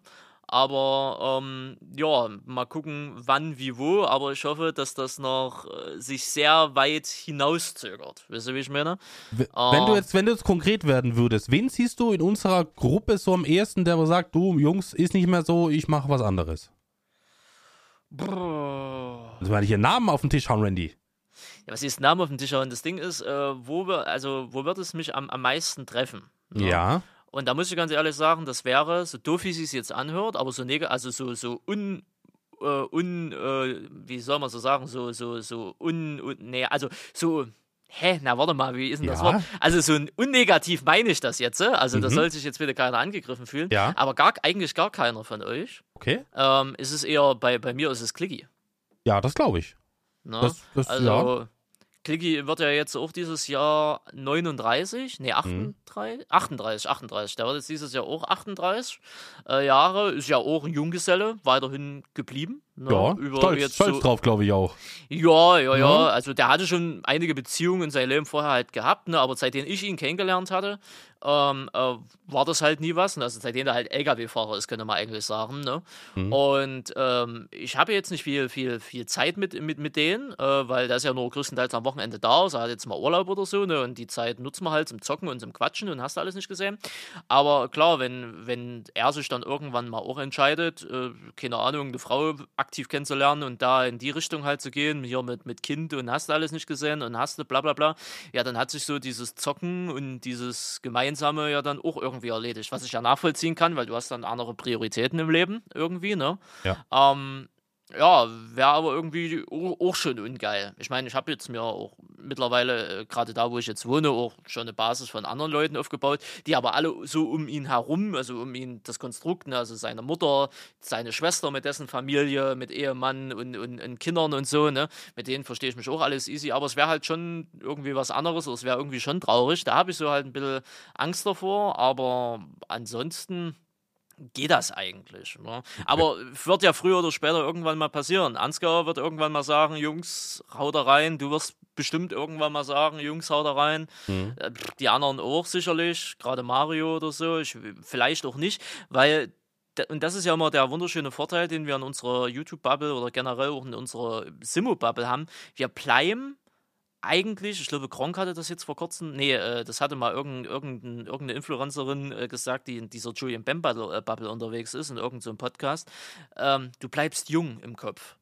Aber ähm, ja, mal gucken, wann, wie, wo. Aber ich hoffe, dass das noch äh, sich sehr weit hinauszögert. Wisst ihr, wie ich meine? Wenn, du jetzt, wenn du jetzt konkret werden würdest, wen siehst du in unserer Gruppe so am ehesten, der sagt, du Jungs, ist nicht mehr so, ich mache was anderes? Brrr. Also mal hier Namen auf den Tisch hauen, Randy. Ja, was ist Name auf dem Tisch? Und das Ding ist, äh, wo wir, also wo wird es mich am, am meisten treffen? ne? Ja. Und da muss ich ganz ehrlich sagen, das wäre, so doof wie es sich jetzt anhört, aber so neg also so, so un, äh, un äh, wie soll man so sagen, so, so, so un, un nee, also so, hä, na warte mal, wie ist denn das Ja. Wort? Also so ein unnegativ meine ich das jetzt, äh? also da Mhm. soll sich jetzt bitte keiner angegriffen fühlen, Ja. aber gar, eigentlich gar keiner von euch. Okay. Ähm, ist es eher, bei, bei mir ist es Clicky. Ja, das glaube ich. Ne? Das, das, Also, ja. Clicky wird ja jetzt auch dieses Jahr 39, nee, Mhm. 38, 38, 38. Der wird jetzt dieses Jahr auch 38 äh, Jahre, ist ja auch ein Junggeselle, weiterhin geblieben. Ne? Ja, Über stolz, stolz so, drauf, glaube ich auch. Ja, ja, ja. Ja. Also der hatte schon einige Beziehungen in seinem Leben vorher halt gehabt, ne? aber seitdem ich ihn kennengelernt hatte, ähm, äh, war das halt nie was. Ne? Also seitdem er halt LKW-Fahrer ist, könnte man eigentlich sagen. Ne? Mhm. Und ähm, ich habe jetzt nicht viel, viel, viel Zeit mit, mit, mit denen, äh, weil der ist ja nur größtenteils am Wochenende da, also er hat jetzt mal Urlaub oder so, ne? Und die Zeit nutzt man halt zum Zocken und zum Quatschen und hast du alles nicht gesehen. Aber klar, wenn, wenn er sich dann irgendwann mal auch entscheidet, äh, keine Ahnung, eine Frau aktiv kennenzulernen und da in die Richtung halt zu gehen, hier mit, mit Kind und hast du alles nicht gesehen und hast du bla bla bla, ja, dann hat sich so dieses Zocken und dieses Gemeinsame ja dann auch irgendwie erledigt, was ich ja nachvollziehen kann, weil du hast dann andere Prioritäten im Leben irgendwie, ne? Ja. Ähm, ja, wäre aber irgendwie auch schon ungeil. Ich meine, ich habe jetzt mir auch mittlerweile, äh, gerade da, wo ich jetzt wohne, auch schon eine Basis von anderen Leuten aufgebaut, die aber alle so um ihn herum, also um ihn das Konstrukt, ne, also seine Mutter, seine Schwester mit dessen Familie, mit Ehemann und, und, und Kindern und so, ne, mit denen verstehe ich mich auch alles easy, aber es wäre halt schon irgendwie was anderes, oder es wäre irgendwie schon traurig. Da habe ich so halt ein bisschen Angst davor, aber ansonsten geht das eigentlich. Ne? Aber wird ja früher oder später irgendwann mal passieren. Ansgar wird irgendwann mal sagen, Jungs, haut da rein. Du wirst bestimmt irgendwann mal sagen, Jungs, haut da rein. Mhm. Äh, Die anderen auch sicherlich, gerade Mario oder so. Ich, vielleicht auch nicht, weil und das ist ja immer der wunderschöne Vorteil, den wir in unserer YouTube-Bubble oder generell auch in unserer Simo-Bubble haben. Wir bleiben eigentlich, ich glaube, Gronk hatte das jetzt vor kurzem, nee, äh, das hatte mal irgendein, irgendein, irgendeine Influencerin äh, gesagt, die in dieser Julian Bam Bubble, äh, unterwegs ist, in irgendeinem so Podcast. Ähm, du bleibst jung im Kopf.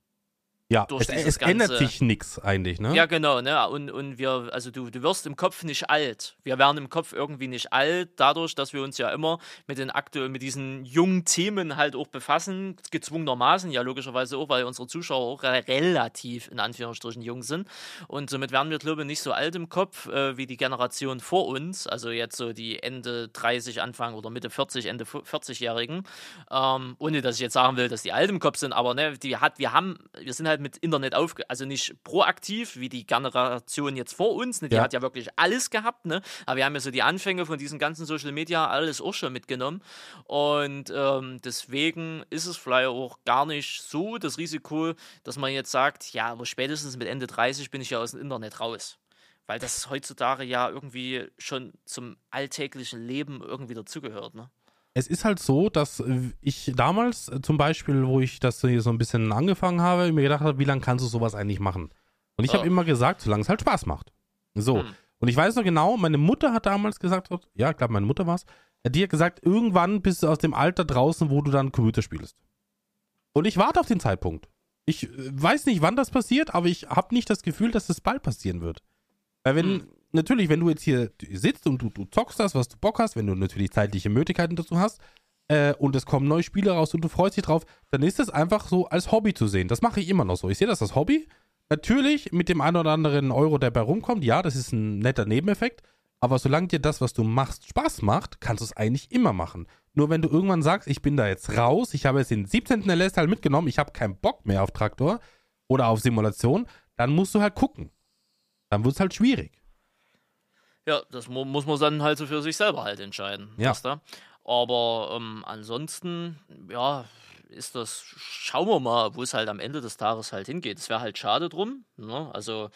Ja, Durch es, dieses es ändert sich nichts eigentlich, ne? Ja, genau, ne? Und, und wir, also du, du wirst im Kopf nicht alt. Wir werden im Kopf irgendwie nicht alt, dadurch, dass wir uns ja immer mit den aktuellen, mit diesen jungen Themen halt auch befassen, gezwungenermaßen, ja logischerweise auch, weil unsere Zuschauer auch re- relativ in Anführungsstrichen jung sind. Und somit werden wir, glaube ich, nicht so alt im Kopf äh, wie die Generation vor uns, also jetzt so die Ende 30, Anfang oder Mitte 40, Ende 40-Jährigen. Ähm, ohne dass ich jetzt sagen will, dass die alt im Kopf sind, aber ne, die hat, wir haben, wir sind halt mit Internet aufge, also nicht proaktiv wie die Generation jetzt vor uns, ne, die Ja. hat ja wirklich alles gehabt, ne, aber wir haben ja so die Anfänge von diesen ganzen Social Media alles auch schon mitgenommen und ähm, deswegen ist es vielleicht auch gar nicht so das Risiko, dass man jetzt sagt, ja, aber spätestens mit Ende 30 bin ich ja aus dem Internet raus. Weil das heutzutage ja irgendwie schon zum alltäglichen Leben irgendwie dazugehört, ne? Es ist halt so, dass äh, ich damals äh, zum Beispiel, wo ich das hier so ein bisschen angefangen habe, mir gedacht habe, wie lange kannst du sowas eigentlich machen? Und ich Ja. habe immer gesagt, solange es halt Spaß macht. So. Hm. Und ich weiß noch genau, meine Mutter hat damals gesagt, ja, ich glaube, meine Mutter war es, die hat gesagt, irgendwann bist du aus dem Alter draußen, wo du dann Computer spielst. Und ich warte auf den Zeitpunkt. Ich äh, weiß nicht, wann das passiert, aber ich habe nicht das Gefühl, dass das bald passieren wird. Weil wenn, Hm. Natürlich, wenn du jetzt hier sitzt und du, du zockst das, was du Bock hast, wenn du natürlich zeitliche Möglichkeiten dazu hast, äh, und es kommen neue Spiele raus und du freust dich drauf, dann ist das einfach so als Hobby zu sehen. Das mache ich immer noch so. Ich sehe das als Hobby. Natürlich mit dem einen oder anderen Euro, der bei rumkommt, ja, das ist ein netter Nebeneffekt. Aber solange dir das, was du machst, Spaß macht, kannst du es eigentlich immer machen. Nur wenn du irgendwann sagst, ich bin da jetzt raus, ich habe jetzt den 17. LS-Teil mitgenommen, ich habe keinen Bock mehr auf Traktor oder auf Simulation, dann musst du halt gucken. Dann wird es halt schwierig. Ja, das mu muss man dann halt so für sich selber halt entscheiden. Ja. du? Aber ähm, ansonsten, ja, ist das, schauen wir mal, wo es halt am Ende des Tages halt hingeht. Es wäre halt schade drum. Ne? Also,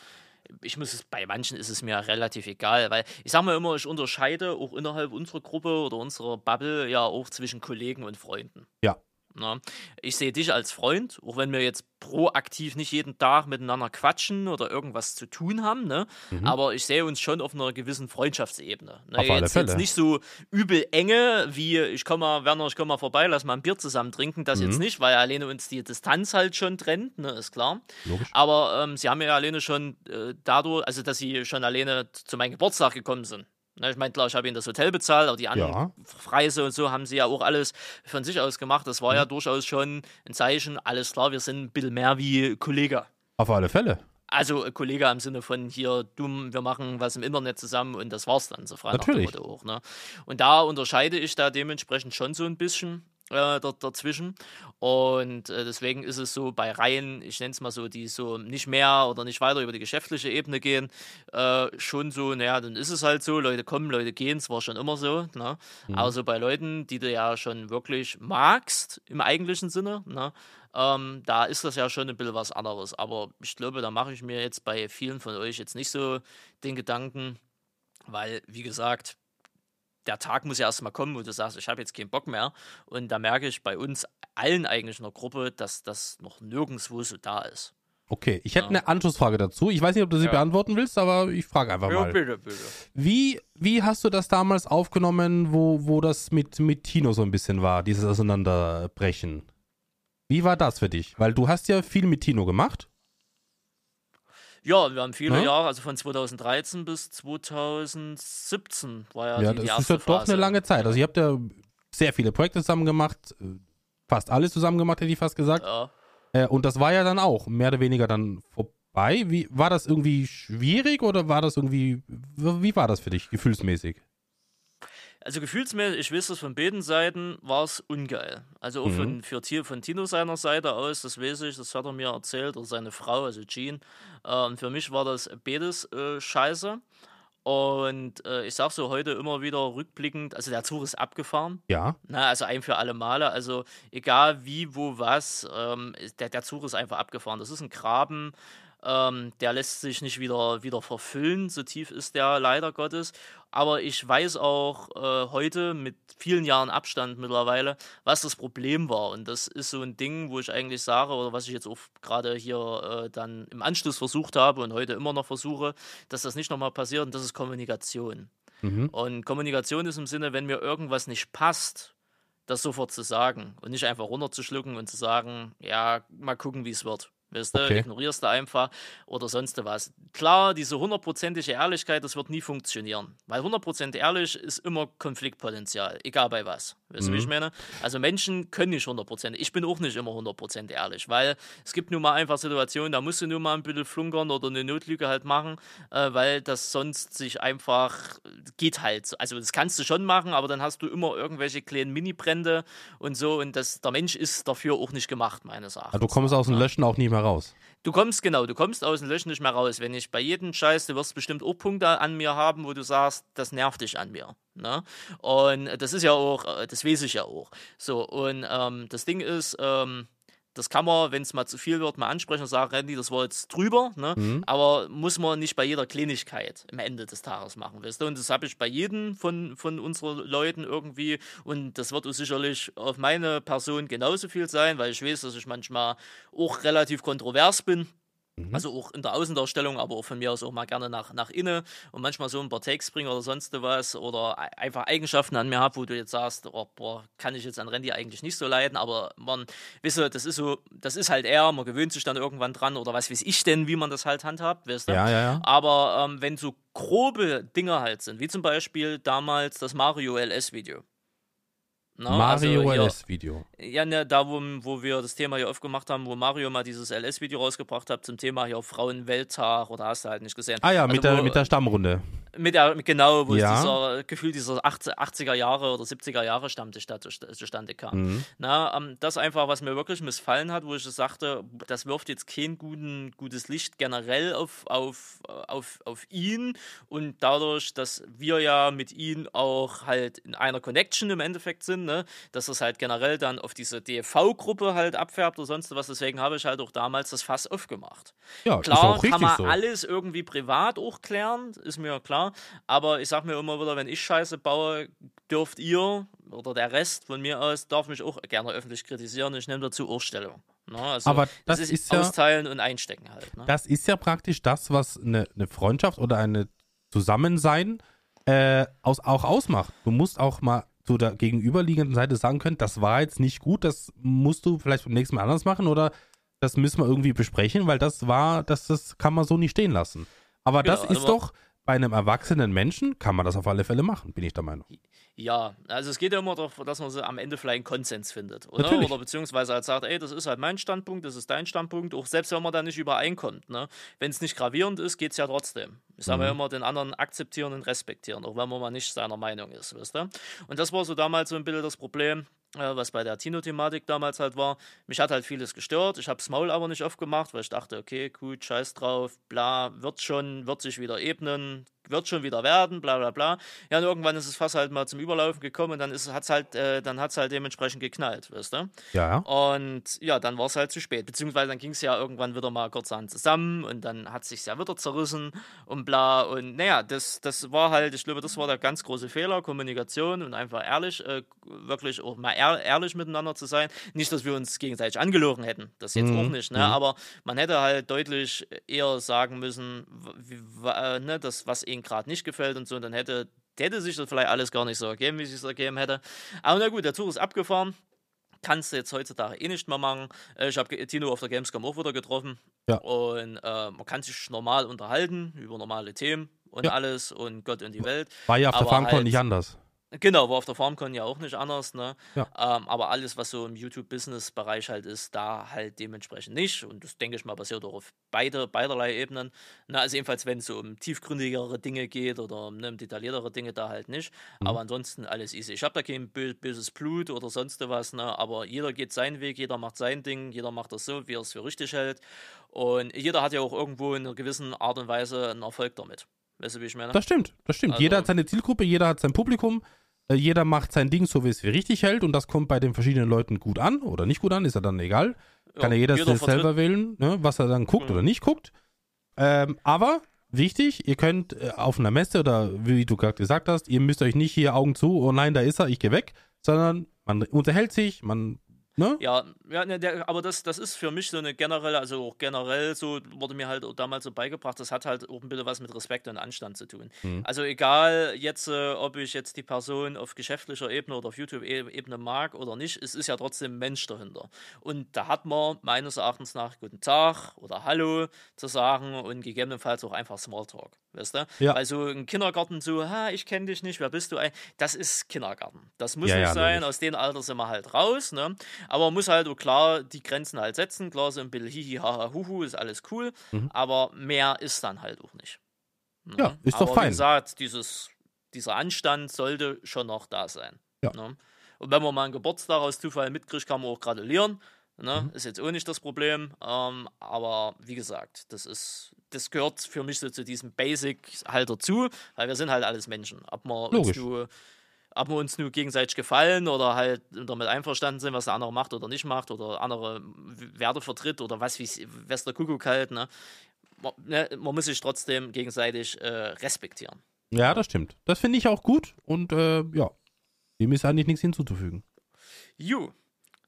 ich muss es, bei manchen ist es mir relativ egal, weil ich sage mal immer, ich unterscheide auch innerhalb unserer Gruppe oder unserer Bubble ja auch zwischen Kollegen und Freunden. Ja. Ne? Ich sehe dich als Freund, auch wenn wir jetzt proaktiv nicht jeden Tag miteinander quatschen oder irgendwas zu tun haben, ne? Mhm. aber ich sehe uns schon auf einer gewissen Freundschaftsebene. Ne? Auf alle jetzt, Fälle. jetzt nicht so übel enge, wie ich komme mal, Werner, ich komme mal vorbei, lass mal ein Bier zusammen trinken, das Mhm. jetzt nicht, weil alleine uns die Distanz halt schon trennt, ne? ist klar. Logisch. Aber ähm, sie haben ja alleine schon äh, dadurch, also dass sie schon alleine zu meinem Geburtstag gekommen sind. Ne, ich meine, klar, ich habe ihnen das Hotel bezahlt, aber die anderen Ja. Preise und so haben sie ja auch alles von sich aus gemacht. Das war ja Mhm. durchaus schon ein Zeichen, alles klar, wir sind ein bisschen mehr wie Kollege. Auf alle Fälle. Also äh, Kollege im Sinne von hier dumm, wir machen was im Internet zusammen und das war's dann, so frei Natürlich. Auch. Ne? Und da unterscheide ich da dementsprechend schon so ein bisschen äh, da, dazwischen. Und äh, deswegen ist es so bei Reihen, ich nenne es mal so, die so nicht mehr oder nicht weiter über die geschäftliche Ebene gehen, äh, schon so, naja, dann ist es halt so, Leute kommen, Leute gehen, es war schon immer so. Ne? Aber so bei Leuten, die du ja schon wirklich magst, im eigentlichen Sinne, ne? ähm, da ist das ja schon ein bisschen was anderes. Aber ich glaube, da mache ich mir jetzt bei vielen von euch jetzt nicht so den Gedanken, weil, wie gesagt, der Tag muss ja erstmal kommen, wo du sagst, ich habe jetzt keinen Bock mehr. Und da merke ich bei uns allen eigentlich in der Gruppe, dass das noch nirgendwo so da ist. Okay, ich hätte eine Anschlussfrage dazu. Ich weiß nicht, ob du sie Ja. beantworten willst, aber ich frage einfach mal. bitte, bitte. Wie, wie hast du das damals aufgenommen, wo, wo das mit, mit Tino so ein bisschen war, dieses Auseinanderbrechen? Wie war das für dich? Weil du hast ja viel mit Tino gemacht. Ja, wir haben viele Ja? Jahre, also von 2013 bis 2017 war ja, Ja, die, die das erste ist ja doch eine lange Zeit. Also ihr habt ja sehr viele Projekte zusammen gemacht, äh, fast alles zusammen gemacht, hätte ich fast gesagt. Ja. Äh, und das war ja dann auch mehr oder weniger dann vorbei. Wie, war das irgendwie schwierig oder war das irgendwie, wie war das für dich, gefühlsmäßig? Also gefühlsmäßig, ich weiß das von beiden Seiten, war es ungeil. Also auch Mhm. von, für, Ti- von Tino seiner Seite aus, das weiß ich, das hat er mir erzählt, oder seine Frau, also Jean. Äh, und für mich war das beides äh, scheiße. Und äh, ich sag so heute immer wieder rückblickend, also der Zug ist abgefahren. Ja. Na, also ein für alle Male. Also egal wie, wo, was, ähm, der, der Zug ist einfach abgefahren. Das ist ein Graben, ähm, der lässt sich nicht wieder, wieder verfüllen. So tief ist der leider Gottes. Aber ich weiß auch äh, heute mit vielen Jahren Abstand mittlerweile, was das Problem war. Und das ist so ein Ding, wo ich eigentlich sage, oder was ich jetzt auch gerade hier äh, dann im Anschluss versucht habe und heute immer noch versuche, dass das nicht nochmal passiert. Und das ist Kommunikation. Mhm. Und Kommunikation ist im Sinne, wenn mir irgendwas nicht passt, das sofort zu sagen und nicht einfach runterzuschlucken und zu sagen, ja, mal gucken, wie es wird. Weißt du, Okay. ignorierst du einfach oder sonst was. Klar, diese hundertprozentige Ehrlichkeit, das wird nie funktionieren. Weil hundertprozentig ehrlich ist immer Konfliktpotenzial, egal bei was. Weißt du, wie ich meine? Also Menschen können nicht hundertprozentig. Ich bin auch nicht immer hundertprozentig ehrlich, weil es gibt nun mal einfach Situationen, da musst du nur mal ein bisschen flunkern oder eine Notlüge halt machen, äh, weil das sonst sich einfach geht halt. so. Also das kannst du schon machen, aber dann hast du immer irgendwelche kleinen Mini-Brände und so und das, der Mensch ist dafür auch nicht gemacht, meines Erachtens. Also du kommst aus dem Löschen auch nicht mehr raus. Du kommst, genau, du kommst aus dem Löschen nicht mehr raus. Wenn ich bei jedem Scheiß, du wirst bestimmt auch Punkte an mir haben, wo du sagst, das nervt dich an mir. Ne? Und das ist ja auch, äh, das weiß ich ja auch. So, und ähm, das Ding ist, ähm, das kann man, wenn es mal zu viel wird, mal ansprechen und sagen, Randy, das war jetzt drüber, ne? aber muss man nicht bei jeder Kleinigkeit am Ende des Tages machen, weißt du? Und das habe ich bei jedem von, von unseren Leuten irgendwie und das wird sicherlich auf meine Person genauso viel sein, weil ich weiß, dass ich manchmal auch relativ kontrovers bin. Also auch in der Außendarstellung, aber auch von mir aus auch mal gerne nach, nach innen und manchmal so ein paar Takes bringen oder sonst was oder ei- einfach Eigenschaften an mir habe, wo du jetzt sagst, oh, boah, kann ich jetzt an Randy eigentlich nicht so leiden, aber man, wisse, das ist so, das ist halt er, man gewöhnt sich dann irgendwann dran oder was weiß ich denn, wie man das halt handhabt, weißt du? Ja, ja, ja. Aber ähm, wenn so grobe Dinge halt sind, wie zum Beispiel damals das Mario LS-Video. Na, Mario also hier- LS-Video. ja, ne, da wo, wo wir das Thema hier aufgemacht haben, wo Mario mal dieses LS-Video rausgebracht hat zum Thema hier Frauenwelttag oder hast du halt nicht gesehen. Ah ja, Also mit, der, wo- mit der Stammrunde. Mit der, genau, wo Ja. es dieser Gefühl dieser 80, 80er Jahre oder 70er Jahre Stammtisch da zu- zustande kam. Mhm. Na, ähm, das einfach, was mir wirklich missfallen hat, wo ich sagte, das wirft jetzt kein guten, gutes Licht generell auf, auf, auf, auf ihn und dadurch, dass wir ja mit ihm auch halt in einer Connection im Endeffekt sind, ne, dass das halt generell dann auf diese DFV-Gruppe halt abfärbt oder sonst was, deswegen habe ich halt auch damals das Fass aufgemacht. Ja, Klar, kann man so. alles irgendwie privat auch klären, ist mir klar. Aber ich sag mir immer wieder, wenn ich Scheiße baue, dürft ihr oder der Rest von mir aus darf mich auch gerne öffentlich kritisieren. Ich nehme dazu auch Stellung. Ne? Also, Aber das ist ja- Austeilen und Einstecken halt. Ne? Das ist ja praktisch das, was eine, eine Freundschaft oder eine Zusammensein äh, aus, auch ausmacht. Du musst auch mal zu der gegenüberliegenden Seite sagen können, das war jetzt nicht gut, das musst du vielleicht beim nächsten Mal anders machen oder das müssen wir irgendwie besprechen, weil das war, das, das kann man so nicht stehen lassen. Aber Genau, das ist aber- doch, bei einem erwachsenen Menschen kann man das auf alle Fälle machen, bin ich der Meinung. Ja, also es geht ja immer darauf, dass man am Ende vielleicht einen Konsens findet. Oder? Natürlich. oder beziehungsweise halt sagt, ey, das ist halt mein Standpunkt, das ist dein Standpunkt, auch selbst wenn man da nicht übereinkommt. Ne? Wenn es nicht gravierend ist, geht es ja trotzdem. Ich sage Mhm. ja immer, den anderen akzeptieren und respektieren, auch wenn man mal nicht seiner Meinung ist, wisst ihr? Und das war so damals so ein bisschen das Problem, was bei der Tino-Thematik damals halt war. Mich hat halt vieles gestört. Ich habe das Maul aber nicht aufgemacht, weil ich dachte, okay, gut, scheiß drauf, bla, wird schon, wird sich wieder ebnen, wird schon wieder werden, bla bla bla. Ja, und irgendwann ist es fast halt mal zum Überlaufen gekommen und dann ist, hat's halt, äh, dann hat's halt dementsprechend geknallt, weißt du? Ja, Und ja, dann war es halt zu spät. Beziehungsweise dann ging es ja irgendwann wieder mal kurzerhand zusammen und dann hat sich ja wieder zerrissen und bla. Und naja, das, das war halt, ich glaube, das war der ganz große Fehler, Kommunikation und einfach ehrlich, äh, wirklich auch mal ehr ehrlich miteinander zu sein. Nicht, dass wir uns gegenseitig angelogen hätten, das jetzt Mhm, auch nicht, ne? mhm. aber man hätte halt deutlich eher sagen müssen, wie, äh, ne, das, was ihnen gerade nicht gefällt und so, und dann hätte hätte sich das vielleicht alles gar nicht so ergeben, wie es sich ergeben hätte. Aber na gut, der Zug ist abgefahren kannst du jetzt heutzutage eh nicht mehr machen. Äh, Ich habe Tino auf der Gamescom auch wieder getroffen. Ja. Und äh, man kann sich normal unterhalten über normale Themen und Ja. alles und Gott und die Welt. war ja auf der Aber FarmCon halt- nicht anders. Genau, war auf der FarmCon ja auch nicht anders, ne? Ja. Ähm, aber alles, was so im YouTube-Business-Bereich halt ist, da halt dementsprechend nicht. Und das denke ich mal basiert auch auf beide, beiderlei Ebenen. Na, also jedenfalls, wenn es so um tiefgründigere Dinge geht oder ne, um detailliertere Dinge, da halt nicht. Mhm. Aber ansonsten alles easy. Ich habe da kein bö böses Blut oder sonst was, ne? Aber jeder geht seinen Weg, jeder macht sein Ding, jeder macht das so, wie er es für richtig hält. Und jeder hat ja auch irgendwo in einer gewissen Art und Weise einen Erfolg damit. Weißt du, wie ich meine? Das stimmt, das stimmt. Also- jeder hat seine Zielgruppe, jeder hat sein Publikum, jeder macht sein Ding so, wie es für richtig hält und das kommt bei den verschiedenen Leuten gut an oder nicht gut an, ist ja dann egal. Kann ja, jeder, jeder selbst selber wählen, ne, was er dann guckt Mhm. oder nicht guckt. Ähm, aber wichtig, ihr könnt äh, auf einer Messe oder wie du gerade gesagt hast, ihr müsst euch nicht hier Augen zu, oh nein, da ist er, ich gehe weg, sondern man unterhält sich, man, ne? Ja, ja ne, der, aber das, das ist für mich so eine generelle, also auch generell so, wurde mir halt damals so beigebracht, das hat halt auch ein bisschen was mit Respekt und Anstand zu tun. Mhm. Also egal jetzt, äh, ob ich jetzt die Person auf geschäftlicher Ebene oder auf YouTube-Ebene mag oder nicht, es ist ja trotzdem ein Mensch dahinter. Und da hat man meines Erachtens nach Guten Tag oder Hallo zu sagen und gegebenenfalls auch einfach Smalltalk, weißt du? Ja. Weil so im Kindergarten so, ha, ich kenne dich nicht, wer bist du? Das ist Kindergarten. Das muss Ja, nicht ja, sein, logisch. aus dem Alter sind wir halt raus, ne? Aber man muss halt auch klar die Grenzen halt setzen. Klar, so ein bisschen hihi, haha, huhu, ist alles cool. Mhm. Aber mehr ist dann halt auch nicht. Ne? Ja, ist doch aber fein. Wie gesagt, dieses, dieser Anstand sollte schon noch da sein. Ja. Ne? Und wenn man mal einen Geburtstag aus Zufall mitkriegt, kann man auch gratulieren. Ne? Mhm. Ist jetzt auch nicht das Problem. Ähm, aber wie gesagt, das ist, das gehört für mich so zu diesem Basic halt dazu, weil wir sind halt alles Menschen. Ob uns Logisch. nur ob wir uns nur gegenseitig gefallen oder halt damit einverstanden sind, was der andere macht oder nicht macht oder andere Werte vertritt oder was wie was der Kuckuck halt, ne? Man, ne, man muss sich trotzdem gegenseitig äh, respektieren. Ja, das stimmt. Das finde ich auch gut und äh, ja, dem ist eigentlich nichts hinzuzufügen. Ju,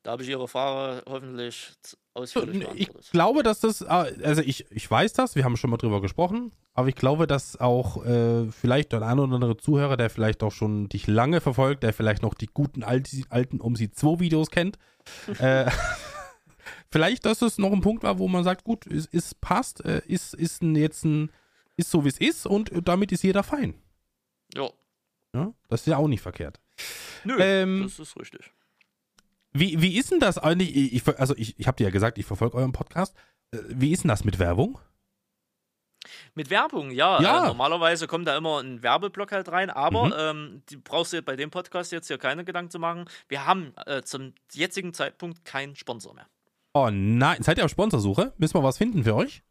da habe ich Ihre Frage hoffentlich ausführlich Ich beantwortet. glaube, dass das, äh, also ich, ich weiß das, wir haben schon mal drüber gesprochen, aber ich glaube, dass auch äh, vielleicht der ein oder andere Zuhörer, der vielleicht auch schon dich lange verfolgt, der vielleicht noch die guten alten, alten Um sie 2 Videos kennt, äh, vielleicht, dass es noch ein Punkt war, wo man sagt, gut, es, es passt, äh, ist, ist ein, jetzt ein, ist so wie es ist und damit ist jeder fein. Ja, Ja? Das ist ja auch nicht verkehrt. nö, Ähm, das ist richtig. Wie, wie ist denn das eigentlich? Ich, also ich, ich habe dir ja gesagt, ich verfolge euren Podcast. Äh, Wie ist denn das mit Werbung? Mit Werbung, ja. Ja. Äh, normalerweise kommt da immer ein Werbeblock halt rein, aber Mhm. ähm, die brauchst du bei dem Podcast jetzt hier keine Gedanken zu machen. Wir haben äh, zum jetzigen Zeitpunkt keinen Sponsor mehr. Oh nein, seid ihr auf Sponsorsuche? Müssen wir was finden für euch?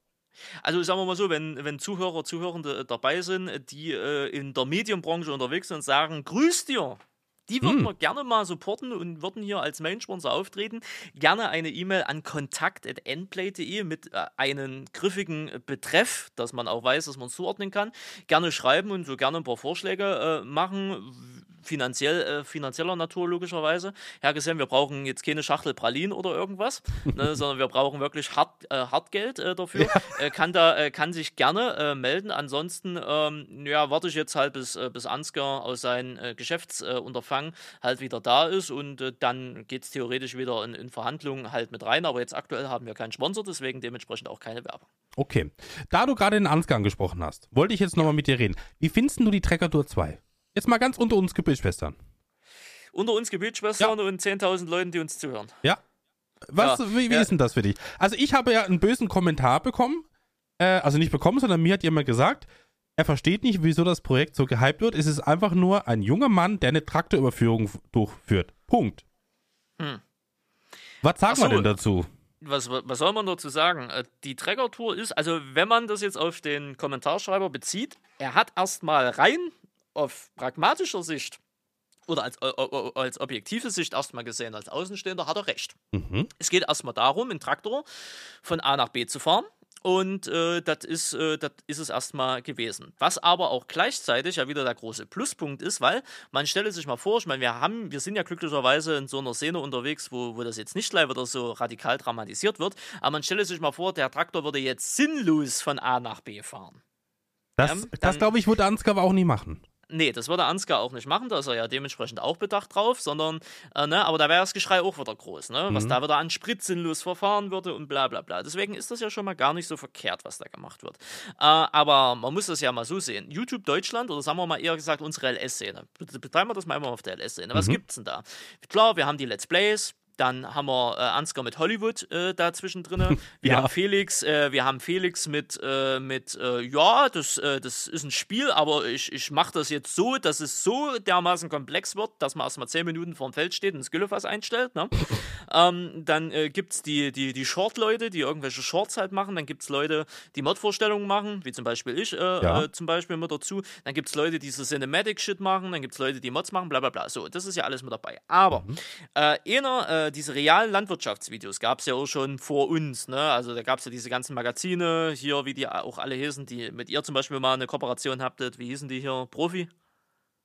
Also sagen wir mal so, wenn, wenn Zuhörer, Zuhörende äh, dabei sind, die äh, in der Medienbranche unterwegs sind und sagen, grüß dir, die würden Hm. wir gerne mal supporten und würden hier als Main-Sponsor auftreten. Gerne eine E-Mail an kontakt.endplay.de mit äh, einem griffigen äh, Betreff, dass man auch weiß, dass man es zuordnen kann. Gerne schreiben und so gerne ein paar Vorschläge äh, machen. Finanziell, äh, finanzieller Natur logischerweise hergesehen. Wir brauchen jetzt keine Schachtel Pralinen oder irgendwas, ne, sondern wir brauchen wirklich hart, äh, Hartgeld äh, dafür. Ja. Äh, kann da äh, kann sich gerne äh, melden. Ansonsten ähm, ja, warte ich jetzt halt bis, bis Ansgar aus seinem Geschäftsunterfangen halt wieder da ist und dann geht es theoretisch wieder in, in Verhandlungen halt mit rein. Aber jetzt aktuell haben wir keinen Sponsor, deswegen dementsprechend auch keine Werbung. Okay. Da du gerade den Ansgar angesprochen hast, wollte ich jetzt nochmal mit dir reden. Wie findest du die Trekker Tour 2? Jetzt mal ganz unter uns Gebetsschwestern. Unter uns Gebetsschwestern ja. und 10.000 Leuten, die uns zuhören. Ja. Was, ja. wie, wie ja. ist denn das für dich? Also ich habe ja einen bösen Kommentar bekommen. Äh, also nicht bekommen, sondern mir hat jemand gesagt, er versteht nicht, wieso das Projekt so gehypt wird. Es ist einfach nur ein junger Mann, der eine Traktorüberführung durchführt. Punkt. Hm. Was sagt so, man denn dazu? Was, was soll man dazu sagen? Äh, die Trekker-Tour ist, also wenn man das jetzt auf den Kommentarschreiber bezieht, er hat erstmal rein auf pragmatischer Sicht oder als, als objektive Sicht erstmal gesehen, als Außenstehender, hat er recht. Mhm. Es geht erstmal darum, einen Traktor von A nach B zu fahren. Und äh, das ist, äh, ist es erstmal gewesen. Was aber auch gleichzeitig ja wieder der große Pluspunkt ist, weil man stelle sich mal vor, ich meine, wir haben, wir sind ja glücklicherweise in so einer Szene unterwegs, wo, wo das jetzt nicht gleich wieder so radikal dramatisiert wird, aber man stelle sich mal vor, der Traktor würde jetzt sinnlos von A nach B fahren. Das, ähm, das glaube ich, würde Ansgar aber auch nie machen. Nee, das würde Ansgar auch nicht machen, da ist er ja dementsprechend auch bedacht drauf, sondern, äh, ne, aber da wäre das Geschrei auch wieder groß, ne, was mhm. da wieder an Sprit sinnlos verfahren würde und bla bla bla. Deswegen ist das ja schon mal gar nicht so verkehrt, was da gemacht wird. Äh, aber man muss das ja mal so sehen. YouTube Deutschland, oder sagen wir mal eher gesagt unsere LS-Szene, betreiben wir das mal immer auf der LS-Szene. Was mhm. gibt's denn da? Klar, wir haben die Let's Plays, dann haben wir äh, Ansgar mit Hollywood äh, dazwischen drin. Wir ja. haben Felix, äh, wir haben Felix mit, äh, mit äh, ja, das, äh, das ist ein Spiel, aber ich, ich mache das jetzt so, dass es so dermaßen komplex wird, dass man erstmal zehn Minuten vor dem Feld steht und das Güllefass einstellt. Ne? ähm, dann äh, gibt es die, die, die Short-Leute, die irgendwelche Shorts halt machen. Dann gibt es Leute, die Mod-Vorstellungen machen, wie zum Beispiel ich ja. zum Beispiel mit dazu. Dann gibt es Leute, die so Cinematic-Shit machen. Dann gibt es Leute, die Mods machen, bla bla bla. So, das ist ja alles mit dabei. Aber mhm. einer diese realen Landwirtschaftsvideos gab es ja auch schon vor uns. Ne? Also da gab es ja diese ganzen Magazine hier, wie die auch alle hießen, die mit ihr zum Beispiel mal eine Kooperation habtet. Wie hießen die hier? Profi? Nee,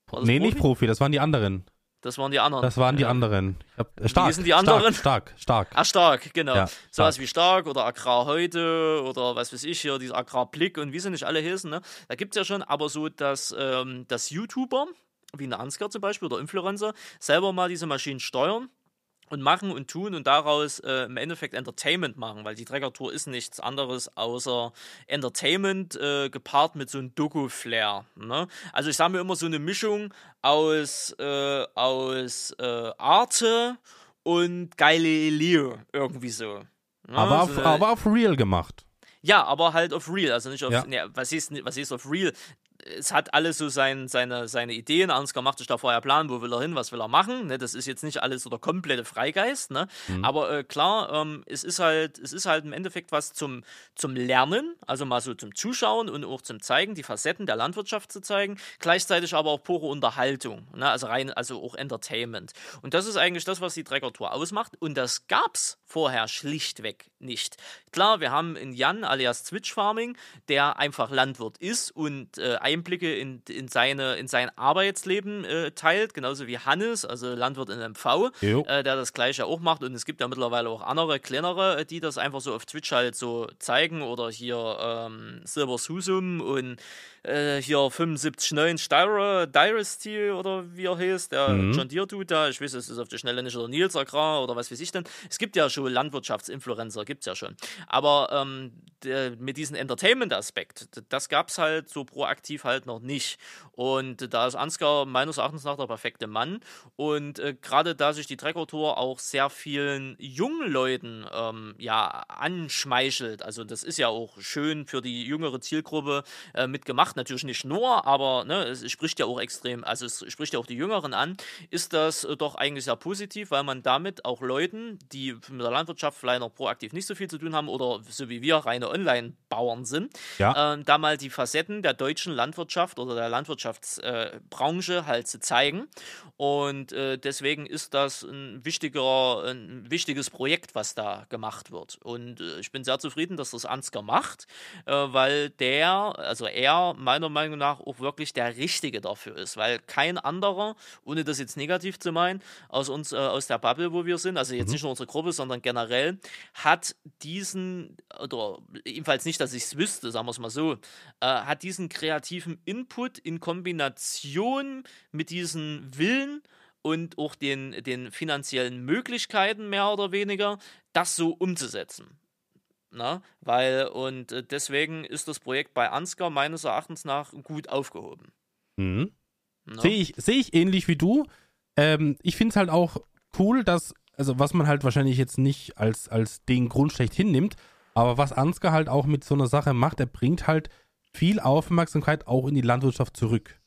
Profi? nicht Profi, das waren die anderen. Das waren die anderen. Das waren die ja. anderen. Hab, äh, stark, die anderen? Stark, stark, stark. Ach, stark, genau. Ja, stark. Sowas wie Stark oder Agrar heute oder was weiß ich hier, dieser Agrarblick und wie sie nicht alle hießen. Ne? Da gibt es ja schon, aber so, dass, ähm, dass YouTuber, wie eine Ansgar zum Beispiel oder Influencer, selber mal diese Maschinen steuern und machen und tun und daraus äh, im Endeffekt Entertainment machen, weil die Trekker-Tour ist nichts anderes außer Entertainment äh, gepaart mit so einem Doku-Flair. Ne? Also ich sage mir immer so eine Mischung aus, äh, aus äh, Arte und Galileo, irgendwie so. Ne? Aber, auf, so aber auf Real gemacht. Ja, aber halt auf Real, also nicht auf, ja. ne, was, ist, was ist auf Real? Es hat alles so sein, seine, seine Ideen. Ansgar macht sich da vorher Plan, wo will er hin, was will er machen. Ne? Das ist jetzt nicht alles so der komplette Freigeist. Ne? Mhm. Aber äh, klar, ähm, es, ist halt, es ist halt im Endeffekt was zum, zum Lernen, also mal so zum Zuschauen und auch zum Zeigen, die Facetten der Landwirtschaft zu zeigen. Gleichzeitig aber auch pure Unterhaltung, ne? also rein, also auch Entertainment. Und das ist eigentlich das, was die Trekker-Tour ausmacht. Und das gab es vorher schlichtweg nicht. Klar, wir haben in Jan alias Twitch Farming, der einfach Landwirt ist und äh, Einblicke in, in, seine, in sein Arbeitsleben äh, teilt, genauso wie Hannes, also Landwirt in MV, äh, der das gleiche auch macht. Und es gibt ja mittlerweile auch andere, kleinere, äh, die das einfach so auf Twitch halt so zeigen oder hier ähm, Silver Susum und äh, hier 75.9 Styra, Dynasty oder wie er heißt, der mhm. John Deere tut da, ich weiß, es ist auf der Schnelle nicht oder Nils Agrar oder was weiß ich denn. Es gibt ja schon Landwirtschaftsinfluencer, gibt es ja schon. Aber ähm, der, mit diesem Entertainment-Aspekt, das gab es halt so proaktiv halt noch nicht. Und da ist Ansgar meines Erachtens nach der perfekte Mann. Und äh, gerade da sich die Trekker-Tour auch sehr vielen jungen Leuten ähm, ja, anschmeichelt, also das ist ja auch schön für die jüngere Zielgruppe äh, mitgemacht natürlich nicht nur, aber ne, es spricht ja auch extrem, also es spricht ja auch die Jüngeren an, ist das äh, doch eigentlich sehr positiv, weil man damit auch Leuten, die mit der Landwirtschaft vielleicht noch proaktiv nicht so viel zu tun haben oder so wie wir reine Online-Bauern sind, ja. äh, da mal die Facetten der deutschen Landwirtschaft oder der Landwirtschaftsbranche äh, halt zu zeigen. Und äh, deswegen ist das ein wichtiger, ein wichtiges Projekt, was da gemacht wird. Und äh, ich bin sehr zufrieden, dass das Ansgar macht, weil der, also er meiner Meinung nach auch wirklich der richtige dafür ist, weil kein anderer, ohne das jetzt negativ zu meinen, aus uns, äh, aus der Bubble, wo wir sind, also jetzt mhm. nicht nur unsere Gruppe, sondern generell, hat diesen, oder ebenfalls nicht, dass ich es wüsste, sagen wir es mal so, äh, hat diesen kreativen Input in Kombination mit diesem Willen und auch den, den finanziellen Möglichkeiten mehr oder weniger, das so umzusetzen. Na, weil, und äh, deswegen ist das Projekt bei Ansgar meines Erachtens nach gut aufgehoben. Mhm. Sehe ich, seh ich ähnlich wie du. Ähm, ich finde es halt auch cool, dass, also was man halt wahrscheinlich jetzt nicht als, als den Grund schlecht hinnimmt, aber was Ansgar halt auch mit so einer Sache macht, er bringt halt viel Aufmerksamkeit auch in die Landwirtschaft zurück.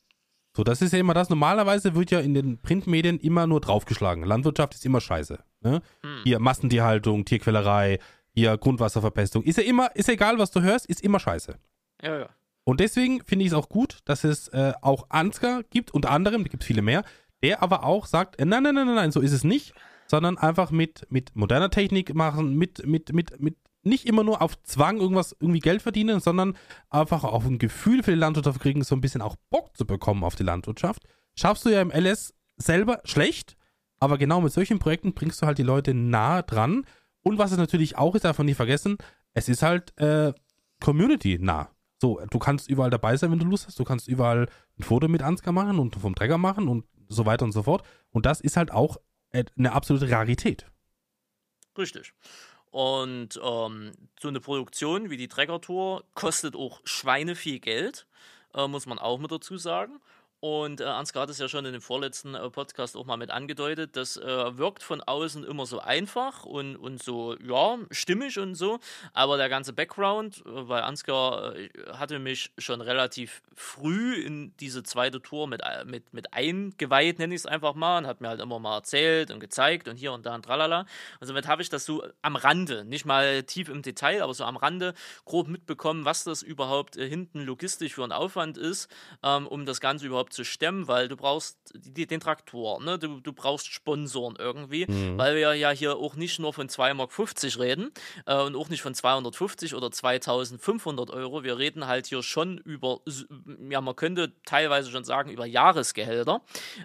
So, das ist ja immer das. Normalerweise wird ja in den Printmedien immer nur draufgeschlagen. Landwirtschaft ist immer scheiße. Ne? Hm. Hier Massentierhaltung, Tierquälerei, hier Grundwasserverpestung. Ist ja immer, ist egal, was du hörst, ist immer scheiße. Ja, ja. Und deswegen finde ich es auch gut, dass es äh, auch Ansgar gibt, unter anderem, da gibt es viele mehr, der aber auch sagt, äh, nein, nein, nein, nein, so ist es nicht, sondern einfach mit, mit moderner Technik machen, mit, mit, mit, mit nicht immer nur auf Zwang irgendwas irgendwie Geld verdienen, sondern einfach auf ein Gefühl für die Landwirtschaft kriegen, so ein bisschen auch Bock zu bekommen auf die Landwirtschaft. Schaffst du ja im LS selber schlecht, aber genau mit solchen Projekten bringst du halt die Leute nah dran. Und was es natürlich auch ist, davon nicht vergessen, es ist halt äh, Community nah. So, du kannst überall dabei sein, wenn du Lust hast. Du kannst überall ein Foto mit Ansgar machen und vom Träger machen und so weiter und so fort. Und das ist halt auch eine absolute Rarität. Richtig. Und ähm, so eine Produktion wie die Trekker-Tour kostet auch Schweine viel Geld, äh, muss man auch mit dazu sagen. Und äh, Ansgar hat es ja schon in dem vorletzten äh, Podcast auch mal mit angedeutet. Das äh, wirkt von außen immer so einfach und, und so, ja, stimmig und so. Aber der ganze Background, äh, weil Ansgar äh, hatte mich schon relativ früh in diese zweite Tour mit, äh, mit, mit eingeweiht, nenne ich es einfach mal, und hat mir halt immer mal erzählt und gezeigt und hier und da und tralala. Und somit habe ich das so am Rande, nicht mal tief im Detail, aber so am Rande grob mitbekommen, was das überhaupt hinten logistisch für ein Aufwand ist, ähm, um das Ganze überhaupt zu stemmen, weil du brauchst die, den Traktor, ne? du, du brauchst Sponsoren irgendwie, mhm. weil wir ja hier auch nicht nur von 2,50 Mark reden äh, und auch nicht von 250 oder 2500 Euro. Wir reden halt hier schon über, ja, man könnte teilweise schon sagen, über Jahresgehälter,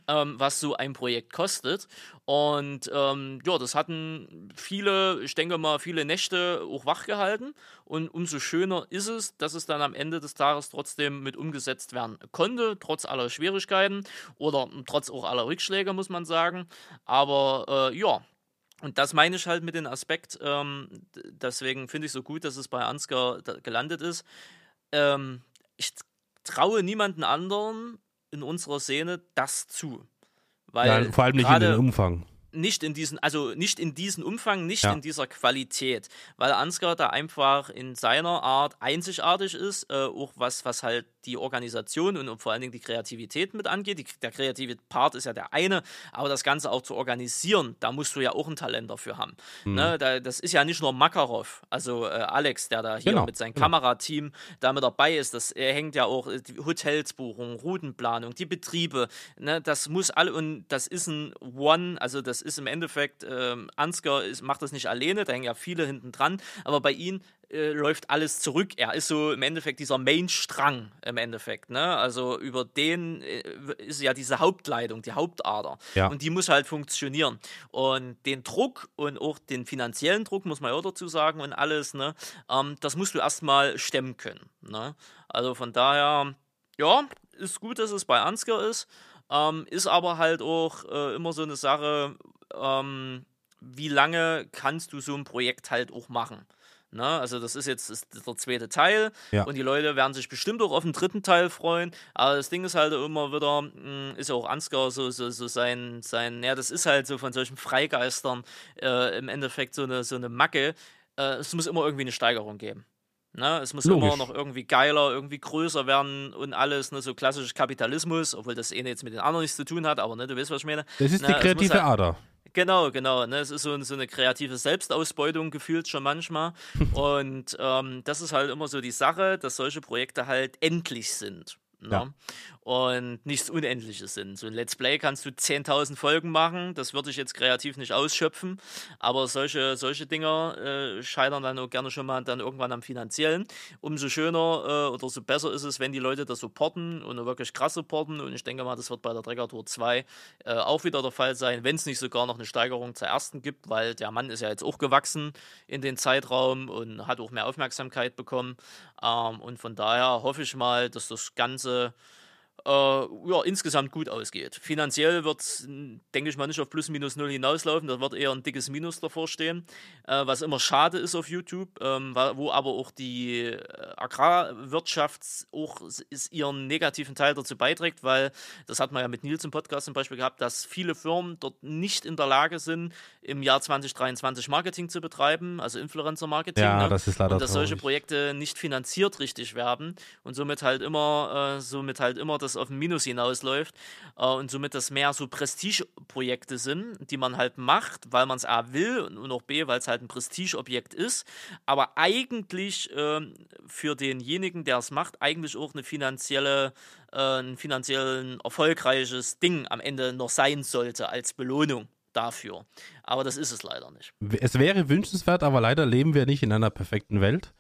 ähm, was so ein Projekt kostet. Und ähm, ja, das hatten viele, ich denke mal, viele Nächte auch wach gehalten. Und umso schöner ist es, dass es dann am Ende des Tages trotzdem mit umgesetzt werden konnte, trotz aller Schwierigkeiten oder trotz auch aller Rückschläge, muss man sagen. Aber äh, ja, und das meine ich halt mit dem Aspekt, ähm, deswegen finde ich so gut, dass es bei Ansgar gelandet ist. Ähm, ich traue niemanden anderen in unserer Szene das zu. Weil ja, vor allem nicht in dem Umfang nicht in diesen, also nicht in diesem Umfang, nicht ja. in dieser Qualität, weil Ansgar da einfach in seiner Art einzigartig ist, äh, auch was, was halt die Organisation und, vor allen Dingen die Kreativität mit angeht. Die, der kreative Part ist ja der eine, aber das Ganze auch zu organisieren, da musst du ja auch ein Talent dafür haben. Mhm. Ne? Da, das ist ja nicht nur Makarov, also äh, Alex, der da hier genau. mit seinem genau. Kamerateam da mit dabei ist. Das er hängt ja auch die Hotelsbuchung, Routenplanung, die Betriebe. Ne? Das muss alle und das ist ein One, also das ist im Endeffekt, ähm, Ansgar ist, macht das nicht alleine, da hängen ja viele hinten dran, aber bei ihm äh, läuft alles zurück. Er ist so im Endeffekt dieser Main-Strang im Endeffekt. Ne? Also über den äh, ist ja diese Hauptleitung, die Hauptader. Ja. Und die muss halt funktionieren. Und den Druck und auch den finanziellen Druck, muss man ja auch dazu sagen, und alles, ne? Ähm, das musst du erstmal stemmen können. Ne? Also von daher, ja, ist gut, dass es bei Ansgar ist. Ähm, ist aber halt auch äh, immer so eine Sache, ähm, wie lange kannst du so ein Projekt halt auch machen? Ne? Also das ist jetzt ist der zweite Teil ja. und die Leute werden sich bestimmt auch auf den dritten Teil freuen. Aber das Ding ist halt immer wieder, mh, hm, ist ja auch Ansgar so, so, so sein, sein, ja, das ist halt so von solchen Freigeistern äh, im Endeffekt so eine, so eine Macke. Äh, es muss immer irgendwie eine Steigerung geben. Ne? Es muss Logisch. immer noch irgendwie geiler, irgendwie größer werden und alles, ne? so klassisch Kapitalismus, obwohl das eh jetzt mit den anderen nichts zu tun hat, aber ne, du weißt, was ich meine. Das ist ne? die kreative halt, Ader. Genau, genau. Ne? Es ist so, so, eine kreative Selbstausbeutung gefühlt schon manchmal. Und ähm, das ist halt immer so die Sache, dass solche Projekte halt endlich sind. Ne? Ja. Und nichts Unendliches sind. So ein Let's Play kannst du 10.000 Folgen machen, das würde ich jetzt kreativ nicht ausschöpfen, aber solche, solche Dinger äh, scheitern dann auch gerne schon mal dann irgendwann am Finanziellen. Umso schöner äh, oder so besser ist es, wenn die Leute das supporten und wirklich krass supporten und ich denke mal, das wird bei der Trekker Tour 2 äh, auch wieder der Fall sein, wenn es nicht sogar noch eine Steigerung zur ersten gibt, weil der Mann ist ja jetzt auch gewachsen in den Zeitraum und hat auch mehr Aufmerksamkeit bekommen. Ähm, und von daher hoffe ich mal, dass das Ganze the äh, ja, insgesamt gut ausgeht. Finanziell wird es, denke ich mal, nicht auf plus minus null hinauslaufen. Da wird eher ein dickes Minus davor stehen, äh, was immer schade ist auf YouTube, ähm, wo aber auch die äh, Agrarwirtschaft auch ist ihren negativen Teil dazu beiträgt, weil das hat man ja mit Nils im Podcast zum Beispiel gehabt, dass viele Firmen dort nicht in der Lage sind, im Jahr 2023 Marketing zu betreiben, also Influencer-Marketing. Ja, ne? das ist leider Und dass solche Projekte nicht finanziert richtig werden und somit halt immer, äh, somit halt immer das auf ein Minus hinausläuft äh, und somit das mehr so Prestigeprojekte sind, die man halt macht, weil man es A will und auch B, weil es halt ein Prestigeobjekt ist, aber eigentlich äh, für denjenigen, der es macht, eigentlich auch eine finanzielle, äh, ein finanziell erfolgreiches Ding am Ende noch sein sollte als Belohnung dafür. Aber das ist es leider nicht. Es wäre wünschenswert, aber leider leben wir nicht in einer perfekten Welt.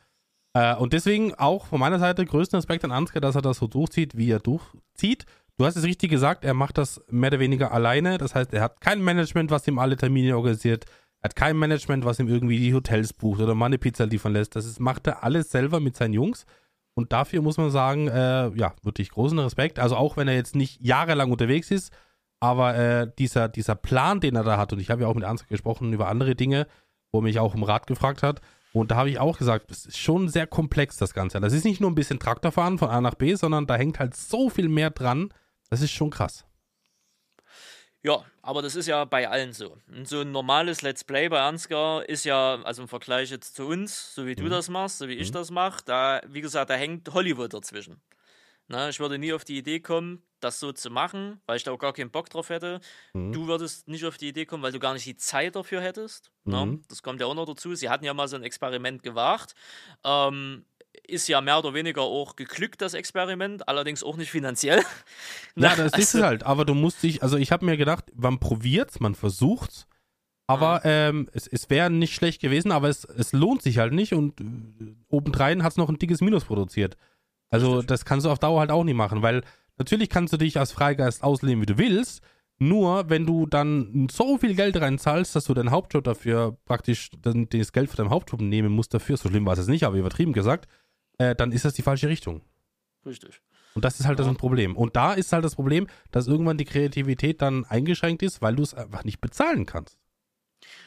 Äh, und deswegen auch von meiner Seite größten Respekt an Ansgar, dass er das so durchzieht, wie er durchzieht. Du hast es richtig gesagt, er macht das mehr oder weniger alleine. Das heißt, er hat kein Management, was ihm alle Termine organisiert. Er hat kein Management, was ihm irgendwie die Hotels bucht oder mal eine Pizza liefern lässt. Das ist, macht er alles selber mit seinen Jungs. Und dafür muss man sagen, äh, ja, wirklich großen Respekt. Also auch wenn er jetzt nicht jahrelang unterwegs ist, aber äh, dieser, dieser Plan, den er da hat, und ich habe ja auch mit Ansgar gesprochen über andere Dinge, wo er mich auch um Rat gefragt hat, und da habe ich auch gesagt, es ist schon sehr komplex, das Ganze. Das ist nicht nur ein bisschen Traktorfahren von A nach B, sondern da hängt halt so viel mehr dran. Das ist schon krass. Ja, aber das ist ja bei allen so. Und so ein normales Let's Play bei Ansgar ist ja, also im Vergleich jetzt zu uns, so wie mhm. du das machst, so wie ich mhm. das mache, da, wie gesagt, da hängt Hollywood dazwischen. Na, ich würde nie auf die Idee kommen, das so zu machen, weil ich da auch gar keinen Bock drauf hätte. Mhm. Du würdest nicht auf die Idee kommen, weil du gar nicht die Zeit dafür hättest. Mhm. Das kommt ja auch noch dazu. Sie hatten ja mal so ein Experiment gewagt. Ähm, ist ja mehr oder weniger auch geglückt, das Experiment, allerdings auch nicht finanziell. ja, das also, ist es halt. Aber du musst dich, also ich habe mir gedacht, man probiert man versucht aber ähm, es, es wäre nicht schlecht gewesen, aber es, es lohnt sich halt nicht und äh, obendrein hat es noch ein dickes Minus produziert. Also das kannst du auf Dauer halt auch nicht machen, weil natürlich kannst du dich als Freigeist ausleben, wie du willst, nur wenn du dann so viel Geld reinzahlst, dass du deinen Hauptjob dafür praktisch dann, das Geld für deinen Hauptjob nehmen musst dafür, so schlimm war es nicht, aber übertrieben gesagt, äh, dann ist das die falsche Richtung. Richtig. Und das ist halt ja. das Problem. Und da ist halt das Problem, dass irgendwann die Kreativität dann eingeschränkt ist, weil du es einfach nicht bezahlen kannst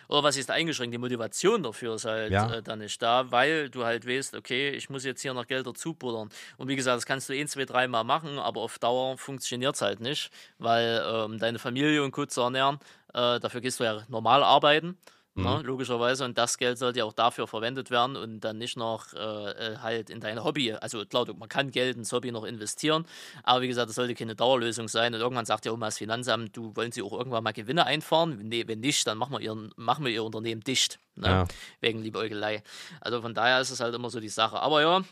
oder was ist eingeschränkt? Die Motivation dafür ist halt ja. äh, dann nicht da, weil du halt weißt, okay, ich muss jetzt hier noch Geld dazu buddern. Und wie gesagt, das kannst du ein, zwei, dreimal machen, aber auf Dauer funktioniert es halt nicht, weil ähm, deine Familie und Co. zu ernähren, äh, dafür gehst du ja normal arbeiten. Ne, mhm. logischerweise. Und das Geld sollte ja auch dafür verwendet werden und dann nicht noch äh, äh, halt in dein Hobby. Also klar, man kann Geld ins Hobby noch investieren, aber wie gesagt, das sollte keine Dauerlösung sein. Und irgendwann sagt ja auch mal das Finanzamt, du wollen sie auch irgendwann mal Gewinne einfahren. Nee, wenn nicht, dann machen wir, ihren, machen wir ihr Unternehmen dicht. Ne? Ja. Wegen Liebäugelei. Also von daher ist es halt immer so die Sache. Aber ja,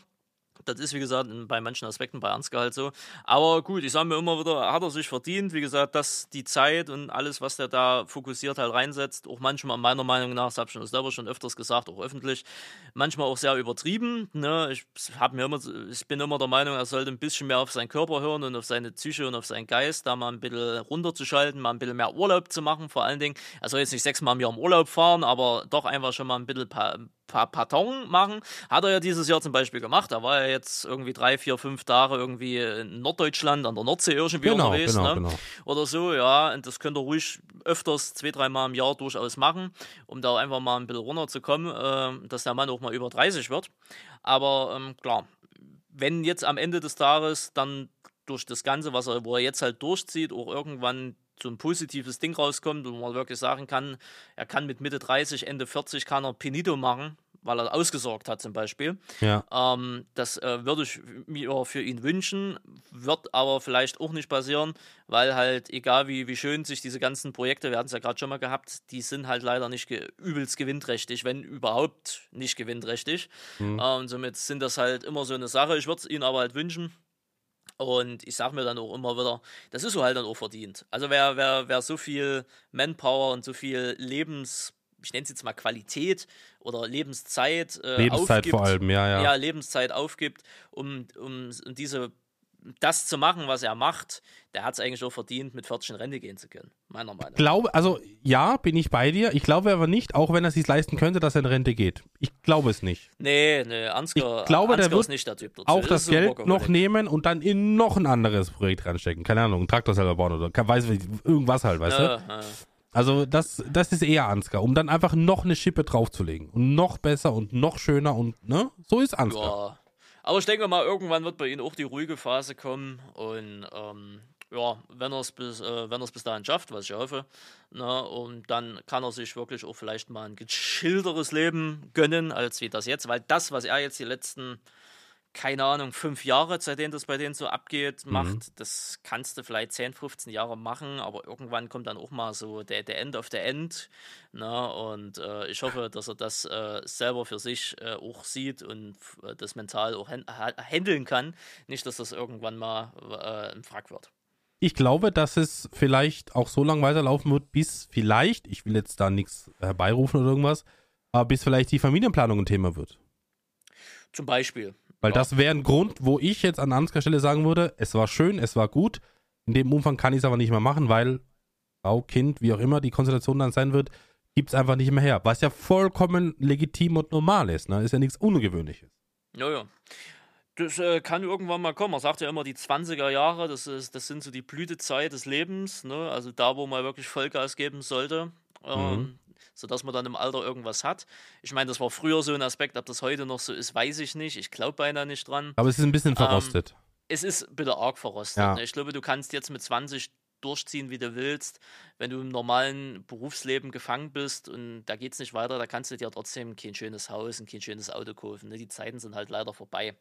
das ist, wie gesagt, bei manchen Aspekten bei Ansgar halt so. Aber gut, ich sage mir immer wieder, hat er sich verdient. Wie gesagt, dass die Zeit und alles, was der da fokussiert halt reinsetzt, auch manchmal meiner Meinung nach, das habe ich schon selber schon öfters gesagt, auch öffentlich, manchmal auch sehr übertrieben. Ne? Ich, hab mir immer, ich bin immer der Meinung, er sollte ein bisschen mehr auf seinen Körper hören und auf seine Psyche und auf seinen Geist, da mal ein bisschen runterzuschalten, mal ein bisschen mehr Urlaub zu machen, vor allen Dingen. Er soll jetzt nicht sechsmal im Jahr im Urlaub fahren, aber doch einfach schon mal ein bisschen Parton machen. Hat er ja dieses Jahr zum Beispiel gemacht. Da war er jetzt irgendwie drei, vier, fünf Tage irgendwie in Norddeutschland an der Nordsee irgendwie genau, unterwegs. Genau, ne? genau. Oder so, ja. Und das könnt ihr ruhig öfters, zwei, dreimal im Jahr durchaus machen, um da einfach mal ein bisschen runterzukommen, äh, dass der Mann auch mal über 30 wird. Aber ähm, klar, wenn jetzt am Ende des Tages dann durch das Ganze, was er, wo er jetzt halt durchzieht, auch irgendwann so ein positives Ding rauskommt und man wirklich sagen kann, er kann mit Mitte 30, Ende 40 kann er Penito machen, weil er ausgesorgt hat zum Beispiel. Ja. Ähm, das äh, würde ich mir für ihn wünschen, wird aber vielleicht auch nicht passieren, weil halt, egal wie, wie schön sich diese ganzen Projekte, wir hatten es ja gerade schon mal gehabt, die sind halt leider nicht ge übelst gewinnträchtig, wenn überhaupt nicht gewinnträchtig. Mhm. Äh, und somit sind das halt immer so eine Sache. Ich würde es ihnen aber halt wünschen, Und ich sage mir dann auch immer wieder, das ist so halt dann auch verdient. Also wer, wer, wer so viel Manpower und so viel Lebens, ich nenne es jetzt mal Qualität oder Lebenszeit äh, Lebenszeit aufgibt, vor allem, ja, ja. ja, Lebenszeit aufgibt, um, um, um diese das zu machen, was er macht, der hat es eigentlich auch verdient, mit 40 in Rente gehen zu können, meiner Meinung nach. glaube, also ja, bin ich bei dir. Ich glaube aber nicht, auch wenn er es sich leisten könnte, dass er in Rente geht. Ich glaube es nicht. Nee, nee, Ansgar, Ich glaube, der Ansgar wird ist nicht der Typ dazu. Auch Das das Geld noch nehmen und dann in noch ein anderes Projekt reinstecken. Keine Ahnung, einen Traktor selber bauen oder weiß irgendwas halt, weißt du? Ja, ja. Also das, das ist eher Ansgar, um dann einfach noch eine Schippe draufzulegen. Und noch besser und noch schöner und, ne? So ist Ansgar. Ja. Aber ich denke mal, irgendwann wird bei ihm auch die ruhige Phase kommen. Und ähm, ja, wenn er es bis, äh, bis dahin schafft, was ich hoffe, ne, und dann kann er sich wirklich auch vielleicht mal ein gechillteres Leben gönnen, als wie das jetzt, weil das, was er jetzt die letzten, keine Ahnung, fünf Jahre, seitdem das bei denen so abgeht, macht, das kannst du vielleicht 10, 15 Jahre machen, aber irgendwann kommt dann auch mal so der, der End of the End. Ne? Und äh, ich hoffe, dass er das äh, selber für sich äh, auch sieht und äh, das mental auch han- ha- handeln kann. Nicht, dass das irgendwann mal äh, ein Frack wird. Ich glaube, dass es vielleicht auch so lange weiterlaufen wird, bis vielleicht, ich will jetzt da nichts herbeirufen oder irgendwas, aber bis vielleicht die Familienplanung ein Thema wird. Zum Beispiel. Weil Ja. das wäre ein Grund, wo ich jetzt an Ansgar Stelle sagen würde, es war schön, es war gut. In dem Umfang kann ich es aber nicht mehr machen, weil Frau, Kind, wie auch immer die Konstellation dann sein wird, gibt es einfach nicht mehr her. Was ja vollkommen legitim und normal ist. Ne? Ist ja nichts Ungewöhnliches. Ja, ja. Das äh, kann irgendwann mal kommen. Man sagt ja immer, die 20er Jahre, das, ist, das sind so die Blütezeit des Lebens. Ne? Also da, wo man wirklich Vollgas geben sollte. Ähm, Sodass man dann im Alter irgendwas hat. Ich meine, das war früher so ein Aspekt. Ob das heute noch so ist, weiß ich nicht. Ich glaube beinahe nicht dran. Aber es ist ein bisschen verrostet. Es ist bitte arg verrostet. Ja. Ne? Ich glaube, du kannst jetzt mit 20 durchziehen, wie du willst. Wenn du im normalen Berufsleben gefangen bist und da geht es nicht weiter, da kannst du dir trotzdem kein schönes Haus und kein schönes Auto kaufen. Ne? Die Zeiten sind halt leider vorbei.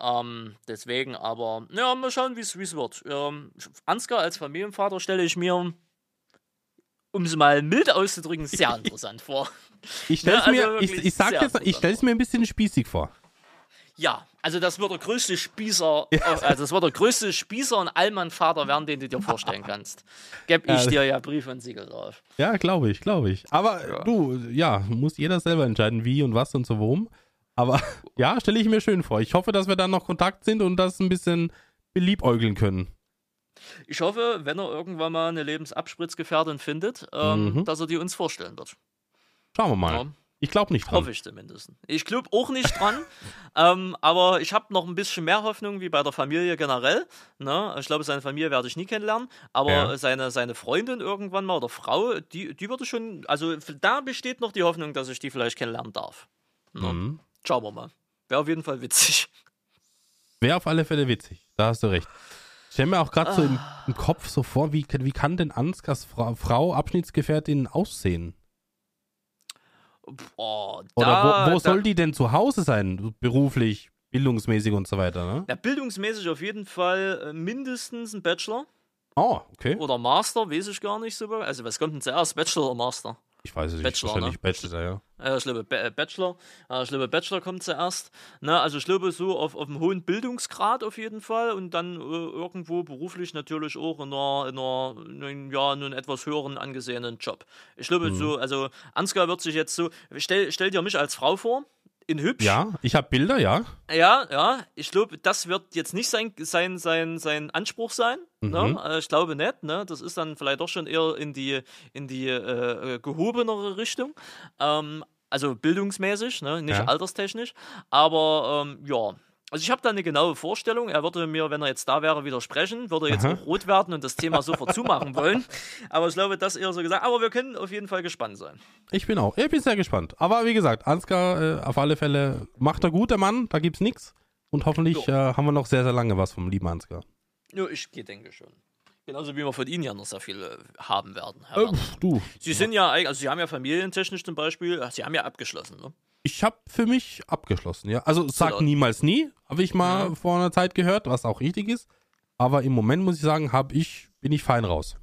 Ähm, deswegen, aber ja, mal schauen, wie es wird. Ähm, Ansgar als Familienvater stelle ich mir, um es mal mild auszudrücken, sehr interessant vor. ich stell's ja, also mir, ich, wirklich ich sag jetzt, ich stell's mir ein bisschen spießig vor. Ja, also das wird der größte Spießer, also das wird der größte Spießer und Allmann-Vater werden, den du dir vorstellen kannst. Geb ich Ja, dir ja Brief und Siegel drauf. Ja, glaube ich, glaube ich. Aber Ja. du, ja, muss jeder selber entscheiden, wie und was und so warum. Aber ja, stelle ich mir schön vor. Ich hoffe, dass wir dann noch Kontakt sind und das ein bisschen beliebäugeln können. Ich hoffe, wenn er irgendwann mal eine Lebensabspritzgefährtin findet, ähm, Mhm. dass er die uns vorstellen wird. Schauen wir mal. Ja. Ich glaube nicht dran. Hoffe ich zumindest. Ich glaube auch nicht dran, ähm, aber ich habe noch ein bisschen mehr Hoffnung wie bei der Familie generell. Ne? Ich glaube, seine Familie werde ich nie kennenlernen, aber Ja. seine, seine Freundin irgendwann mal oder Frau, die, die würde schon, also da besteht noch die Hoffnung, dass ich die vielleicht kennenlernen darf. Ne? Mhm. Schauen wir mal. Wäre auf jeden Fall witzig. Wäre auf alle Fälle witzig. Da hast du recht. Ich stelle mir auch gerade so im, Ah. im Kopf so vor, wie, wie kann denn Ansgars Frau, Frau Abschnittsgefährtin aussehen? Boah, Oder da, wo, wo da, soll die denn zu Hause sein? Beruflich, bildungsmäßig und so weiter, ne? Ja, bildungsmäßig auf jeden Fall äh, mindestens ein Bachelor Oh, okay. oder Master, weiß ich gar nicht so. Also, was kommt denn zuerst, Bachelor oder Master? Ich weiß es nicht. Bachelor, Wahrscheinlich ne? Bachelor, ja. Ja, ich glaube, Ba- äh, Bachelor. Ich glaube, Bachelor kommt zuerst. Ne, also ich glaube, so auf, auf einem hohen Bildungsgrad auf jeden Fall und dann äh, irgendwo beruflich natürlich auch in einer, in einer, in einem, ja, in einem etwas höheren angesehenen Job. Ich glaube, Mhm. so, also Ansgar wird sich jetzt so, stell, stell dir mich als Frau vor, in hübsch. Ja, ich habe Bilder, ja. Ja, ja, ich glaube, das wird jetzt nicht sein, sein, sein, sein Anspruch sein. Mhm. Ne? Ich glaube nicht. Ne? Das ist dann vielleicht doch schon eher in die, in die äh, äh, gehobenere Richtung. Ähm, also bildungsmäßig, ne? nicht Ja. alterstechnisch. Aber ähm, ja. Also ich habe da eine genaue Vorstellung. Er würde mir, wenn er jetzt da wäre, widersprechen, würde jetzt Aha. auch rot werden und das Thema sofort zumachen wollen. Aber ich glaube, das eher so gesagt. Aber wir können auf jeden Fall gespannt sein. Ich bin auch. Ich bin sehr gespannt. Aber wie gesagt, Ansgar äh, auf alle Fälle macht er gut, der Mann. Da gibt's nichts. Und hoffentlich äh, haben wir noch sehr, sehr lange was vom lieben Ansgar. Ja, ich denke schon. Genauso wie wir von Ihnen ja noch sehr viel äh, haben werden. Herr Äh, pf, du, Sie sind ja, also Sie haben ja familientechnisch zum Beispiel, ach, Sie haben ja abgeschlossen, ne? Ich habe für mich abgeschlossen, ja. Also sag Genau. niemals nie, habe ich mal Ja. vor einer Zeit gehört, was auch richtig ist. Aber im Moment muss ich sagen, hab ich, bin ich fein raus.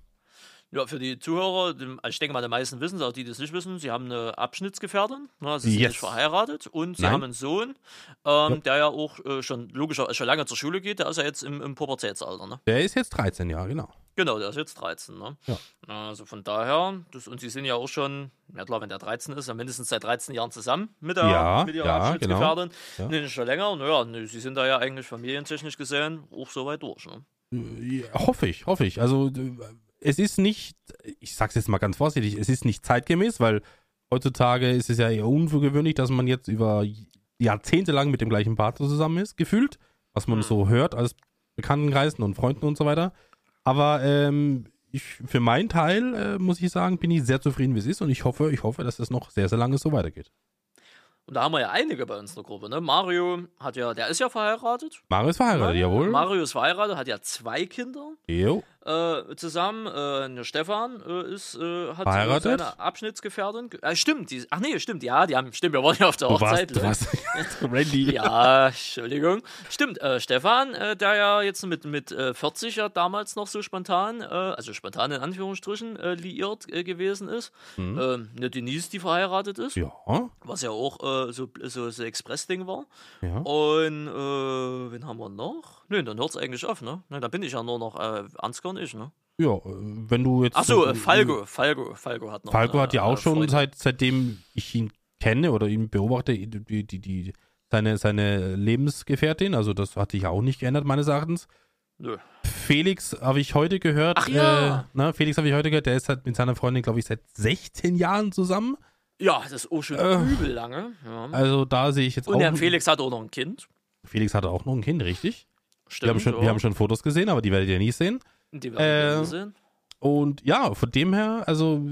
Ja, für die Zuhörer, also ich denke mal, die meisten wissen es, auch die, die es nicht wissen, sie haben eine Abschnittsgefährdin, ne, sie sind Yes. nicht verheiratet und sie Nein. haben einen Sohn, ähm, der ja auch äh, schon logischer schon lange zur Schule geht, der ist ja jetzt im, im Pubertätsalter, ne? Der ist jetzt 13 Jahre, genau. Genau, der ist jetzt 13, ne? Ja. Also von daher, das, und sie sind ja auch schon, ja klar, wenn der 13 ist, dann mindestens seit 13 Jahren zusammen mit der Ja, mit ihrer ja, Abschnittsgefährdin. Ja. Nee, schon länger, naja, nee, sie sind da ja eigentlich familientechnisch gesehen auch so weit durch, ne? Ja, hoffe ich, hoffe ich. Also äh, es ist nicht, ich sag's jetzt mal ganz vorsichtig, es ist nicht zeitgemäß, weil heutzutage ist es ja eher ungewöhnlich, dass man jetzt über Jahrzehnte lang mit dem gleichen Partner zusammen ist, gefühlt, was man Hm. so hört aus Bekanntenkreisen und Freunden und so weiter. Aber ähm, ich, für meinen Teil, äh, muss ich sagen, bin ich sehr zufrieden, wie es ist und ich hoffe, ich hoffe, dass es noch sehr, sehr lange so weitergeht. Und da haben wir ja einige bei uns in der Gruppe, ne? Mario hat ja, der ist ja verheiratet. Mario ist verheiratet, jawohl. Mario ist verheiratet, hat ja zwei Kinder Jo. Äh, zusammen. Äh, der Stefan äh, ist, äh, hat Verheiratet? seine Abschnittsgefährtin. ge- Äh, stimmt, die, ach nee, stimmt, ja, die haben, stimmt, wir waren ja auf der Du Hochzeit. warst, du ne? warst Randy. Ja, Entschuldigung. Stimmt, äh, Stefan, der ja jetzt mit, mit äh, 40 ja damals noch so spontan, äh, also spontan in Anführungsstrichen, liiert gewesen ist. Mhm. Ähm, eine Denise, die verheiratet ist, Ja, was ja auch so, so, so Express-Ding war. ja. Und wen haben wir noch? Nö, dann hört es eigentlich auf, ne? ne? Da bin ich ja nur noch äh, Ansgar und ich, ne? Ja, äh, wenn du jetzt. Achso, äh, Falco, Falco, Falco hat noch. Falco eine, hat ja auch äh, schon, seit, seitdem ich ihn kenne oder ihn beobachte, die, die, die, seine, seine Lebensgefährtin, also das hat sich ja auch nicht geändert, meines Erachtens. Nö. Felix habe ich heute gehört. Ach ja. Äh, ne, Felix habe ich heute gehört, der ist halt mit seiner Freundin, glaube ich, seit 16 Jahren zusammen. Ja, das ist auch schon Äh, übel lange. Ja. Also da sehe ich jetzt und auch. der Felix hat auch noch ein Kind. Felix hatte auch noch ein Kind, richtig? Stimmt. Wir haben, schon, wir haben schon Fotos gesehen, aber die werdet ihr nie sehen. Die werden wir äh, sehen. Und ja, von dem her, also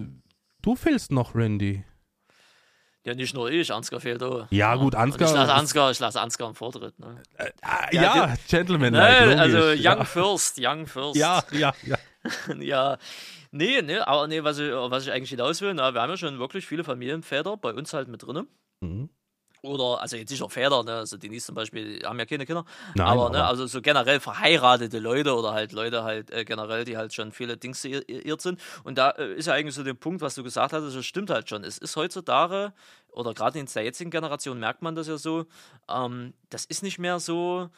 du fehlst noch, Randy. Ja, nicht nur ich, Ansgar fehlt auch. Ja, gut, Und Ansgar Ich lasse Ansgar, ich lasse Ansgar im Vortritt. Ne? Ah, Ja, ja, Gentleman. Ne, like, also Young ja. First, Young First. Ja, ja, ja. ja. Nee, nee, aber nee, was ich, was ich eigentlich hinaus will, na, wir haben ja schon wirklich viele Familienväter bei uns halt mit drin. Mhm. Oder, also jetzt nicht nur Väter, ne? also Denise zum Beispiel, die haben ja keine Kinder. Nein, aber, ne, also so generell verheiratete Leute oder halt Leute halt äh, generell, die halt schon viele Dings irrt sind. Und da äh, ist ja eigentlich so der Punkt, was du gesagt hast, das stimmt halt schon. Es ist heutzutage, oder gerade in der jetzigen Generation merkt man das ja so, ähm, das ist nicht mehr so,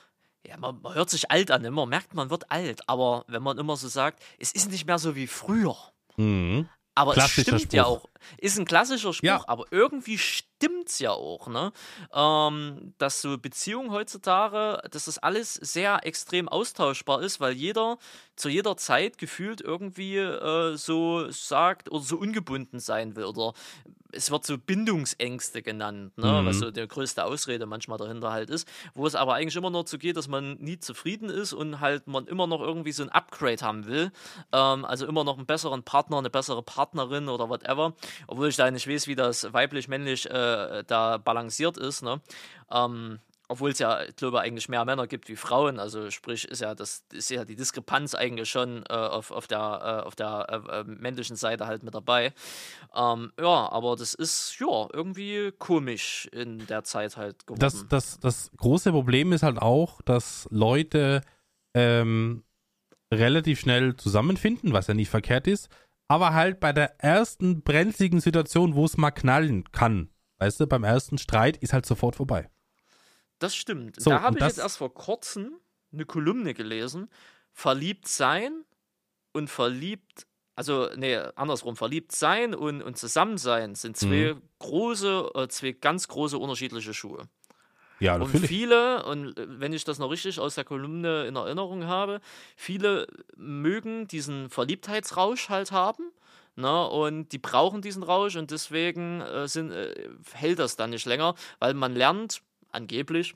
ja, man, man hört sich alt an, ne? man merkt, man wird alt, aber wenn man immer so sagt, es ist nicht mehr so wie früher. Mhm. Aber es stimmt ja Spruch. auch. Ist ein klassischer Spruch, Ja. aber irgendwie stimmt's ja auch, ne? Ähm, dass so Beziehungen heutzutage, dass das alles sehr extrem austauschbar ist, weil jeder zu jeder Zeit gefühlt irgendwie äh, so sagt oder so ungebunden sein will. Oder es wird so Bindungsängste genannt, ne? Mhm. was so die größte Ausrede manchmal dahinter halt ist, wo es aber eigentlich immer nur dazu geht, dass man nie zufrieden ist und halt man immer noch irgendwie so ein Upgrade haben will. Ähm, also immer noch einen besseren Partner, eine bessere Partnerin oder whatever. Obwohl ich da nicht weiß, wie das weiblich-männlich äh, da balanciert ist. Ne? Ähm, obwohl es ja, ich glaube, eigentlich mehr Männer gibt wie Frauen. Also sprich, ist ja das ist ja die Diskrepanz eigentlich schon äh, auf, auf der, äh, auf der äh, äh, männlichen Seite halt mit dabei. Ähm, ja, aber das ist ja irgendwie komisch in der Zeit halt geworden. Das, das, das große Problem ist halt auch, dass Leute ähm, relativ schnell zusammenfinden, was ja nicht verkehrt ist, aber halt bei der ersten brenzligen Situation, wo es mal knallen kann, weißt du, beim ersten Streit ist halt sofort vorbei. Das stimmt. So, da habe ich jetzt erst vor kurzem eine Kolumne gelesen. Verliebt sein und verliebt, also, nee, andersrum, verliebt sein und, und zusammen sein sind zwei Mhm. große, äh, zwei ganz große unterschiedliche Schuhe. Ja, Und natürlich. viele, und äh, wenn ich das noch richtig aus der Kolumne in Erinnerung habe, viele mögen diesen Verliebtheitsrausch halt haben. Ne, und die brauchen diesen Rausch und deswegen äh, sind, äh, hält das dann nicht länger, weil man lernt, angeblich,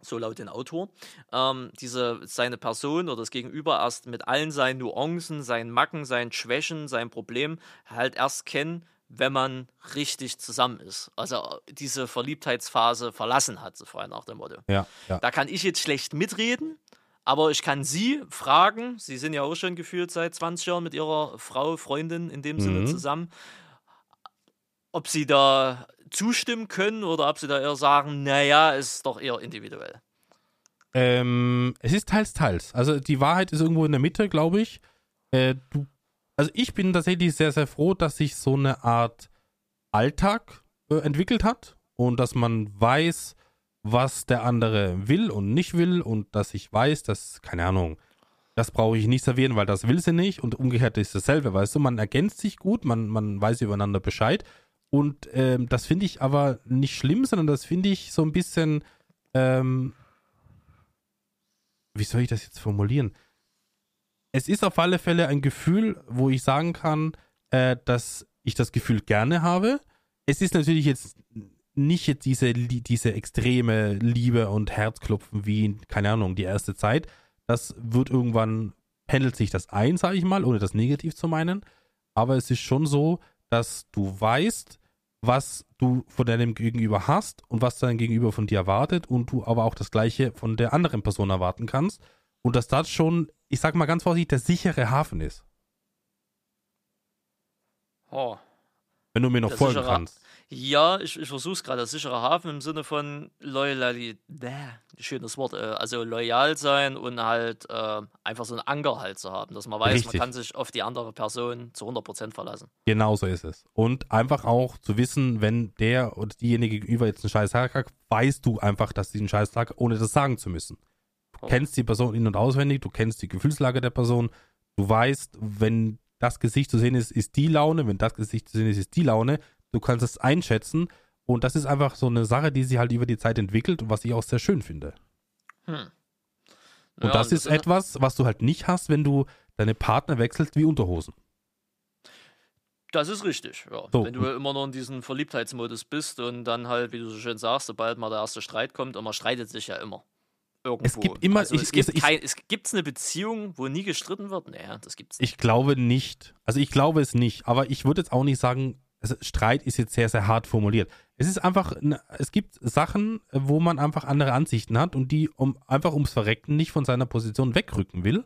so laut den Autor, ähm, diese, seine Person oder das Gegenüber erst mit allen seinen Nuancen, seinen Macken, seinen Schwächen, seinen Problemen halt erst kennen, wenn man richtig zusammen ist. Also diese Verliebtheitsphase verlassen hat, so frei nach dem Motto. Ja, ja. Da kann ich jetzt schlecht mitreden, aber ich kann Sie fragen, Sie sind ja auch schon gefühlt seit 20 Jahren mit Ihrer Frau, Freundin in dem Sinne Mhm. zusammen, ob Sie da zustimmen können oder ob Sie da eher sagen, naja, ist doch eher individuell. Ähm, es ist teils, teils. Also die Wahrheit ist irgendwo in der Mitte, glaube ich. Äh, du also ich bin tatsächlich sehr, sehr froh, dass sich so eine Art Alltag äh, entwickelt hat und dass man weiß, was der andere will und nicht will und dass ich weiß, dass, keine Ahnung, das brauche ich nicht servieren, weil das will sie nicht und umgekehrt ist dasselbe, weißt du, man ergänzt sich gut, man, man weiß übereinander Bescheid und ähm, das finde ich aber nicht schlimm, sondern das finde ich so ein bisschen, ähm, wie soll ich das jetzt formulieren? Es ist auf alle Fälle ein Gefühl, wo ich sagen kann, äh, dass ich das Gefühl gerne habe. Es ist natürlich jetzt nicht jetzt diese, diese extreme Liebe und Herzklopfen wie, keine Ahnung, die erste Zeit. Das wird irgendwann, pendelt sich das ein, sage ich mal, ohne das negativ zu meinen. Aber es ist schon so, dass du weißt, was du von deinem Gegenüber hast und was dein Gegenüber von dir erwartet und du aber auch das Gleiche von der anderen Person erwarten kannst. Und dass das schon, ich sag mal ganz vorsichtig, der sichere Hafen ist. Oh. Wenn du mir noch der folgen sichere, kannst. Ja, ich, ich versuche es gerade. Der sichere Hafen im Sinne von Loyalität. Schönes Wort. Äh, also loyal sein und halt äh, einfach so einen Anker halt zu haben, dass man weiß, Richtig. man kann sich auf die andere Person zu 100% verlassen. Genau so ist es. Und einfach auch zu wissen, wenn der oder diejenige gegenüber jetzt einen scheiß hat, weißt du einfach, dass sie einen scheiß Tag, ohne das sagen zu müssen. Du oh. kennst die Person in- und auswendig, du kennst die Gefühlslage der Person, du weißt, wenn das Gesicht zu sehen ist, ist die Laune, wenn das Gesicht zu sehen ist, ist die Laune. Du kannst es einschätzen und das ist einfach so eine Sache, die sich halt über die Zeit entwickelt und was ich auch sehr schön finde. Hm. Und ja, das ist das etwas, was du halt nicht hast, wenn du deine Partner wechselst wie Unterhosen. Das ist richtig, ja. So. Wenn du immer noch in diesem Verliebtheitsmodus bist und dann halt, wie du so schön sagst, sobald mal der erste Streit kommt, und man streitet sich ja immer. Irgendwo. Es gibt immer. Also, ich, es gibt ich, kein, es gibt's eine Beziehung, wo nie gestritten wird? Naja, das gibt's nicht. Ich glaube nicht. Also ich glaube es nicht. Aber ich würde jetzt auch nicht sagen, also Streit ist jetzt sehr, sehr hart formuliert. Es ist einfach, es gibt Sachen, wo man einfach andere Ansichten hat und die um, einfach ums Verrecken nicht von seiner Position wegrücken will.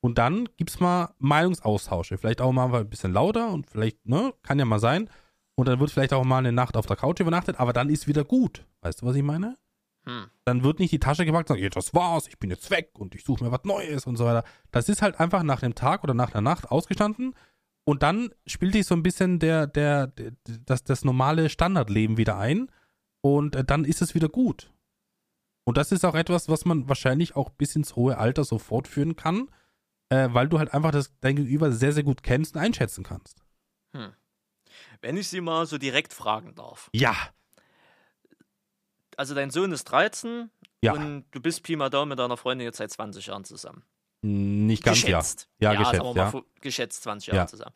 Und dann gibt es mal Meinungsaustausche. Vielleicht auch mal ein bisschen lauter und vielleicht, ne, kann ja mal sein. Und dann wird vielleicht auch mal eine Nacht auf der Couch übernachtet, aber dann ist wieder gut. Weißt du, was ich meine? Hm. Dann wird nicht die Tasche gepackt und sagt, das war's, ich bin jetzt weg und ich suche mir was Neues und so weiter. Das ist halt einfach nach einem Tag oder nach einer Nacht ausgestanden und dann spielt sich so ein bisschen der, der, der, das, das normale Standardleben wieder ein. Und äh, dann ist es wieder gut. Und das ist auch etwas, was man wahrscheinlich auch bis ins hohe Alter so fortführen kann, äh, weil du halt einfach das, dein Gegenüber sehr, sehr gut kennst und einschätzen kannst. Hm. Wenn ich sie mal so direkt fragen darf. Ja. Also dein Sohn ist 13 ja. und du bist Pi mal Daumen mit deiner Freundin jetzt seit 20 Jahren zusammen. Nicht ganz, geschätzt. ja. Ja, geschätzt, ja. Mal, geschätzt 20 Jahre ja. zusammen.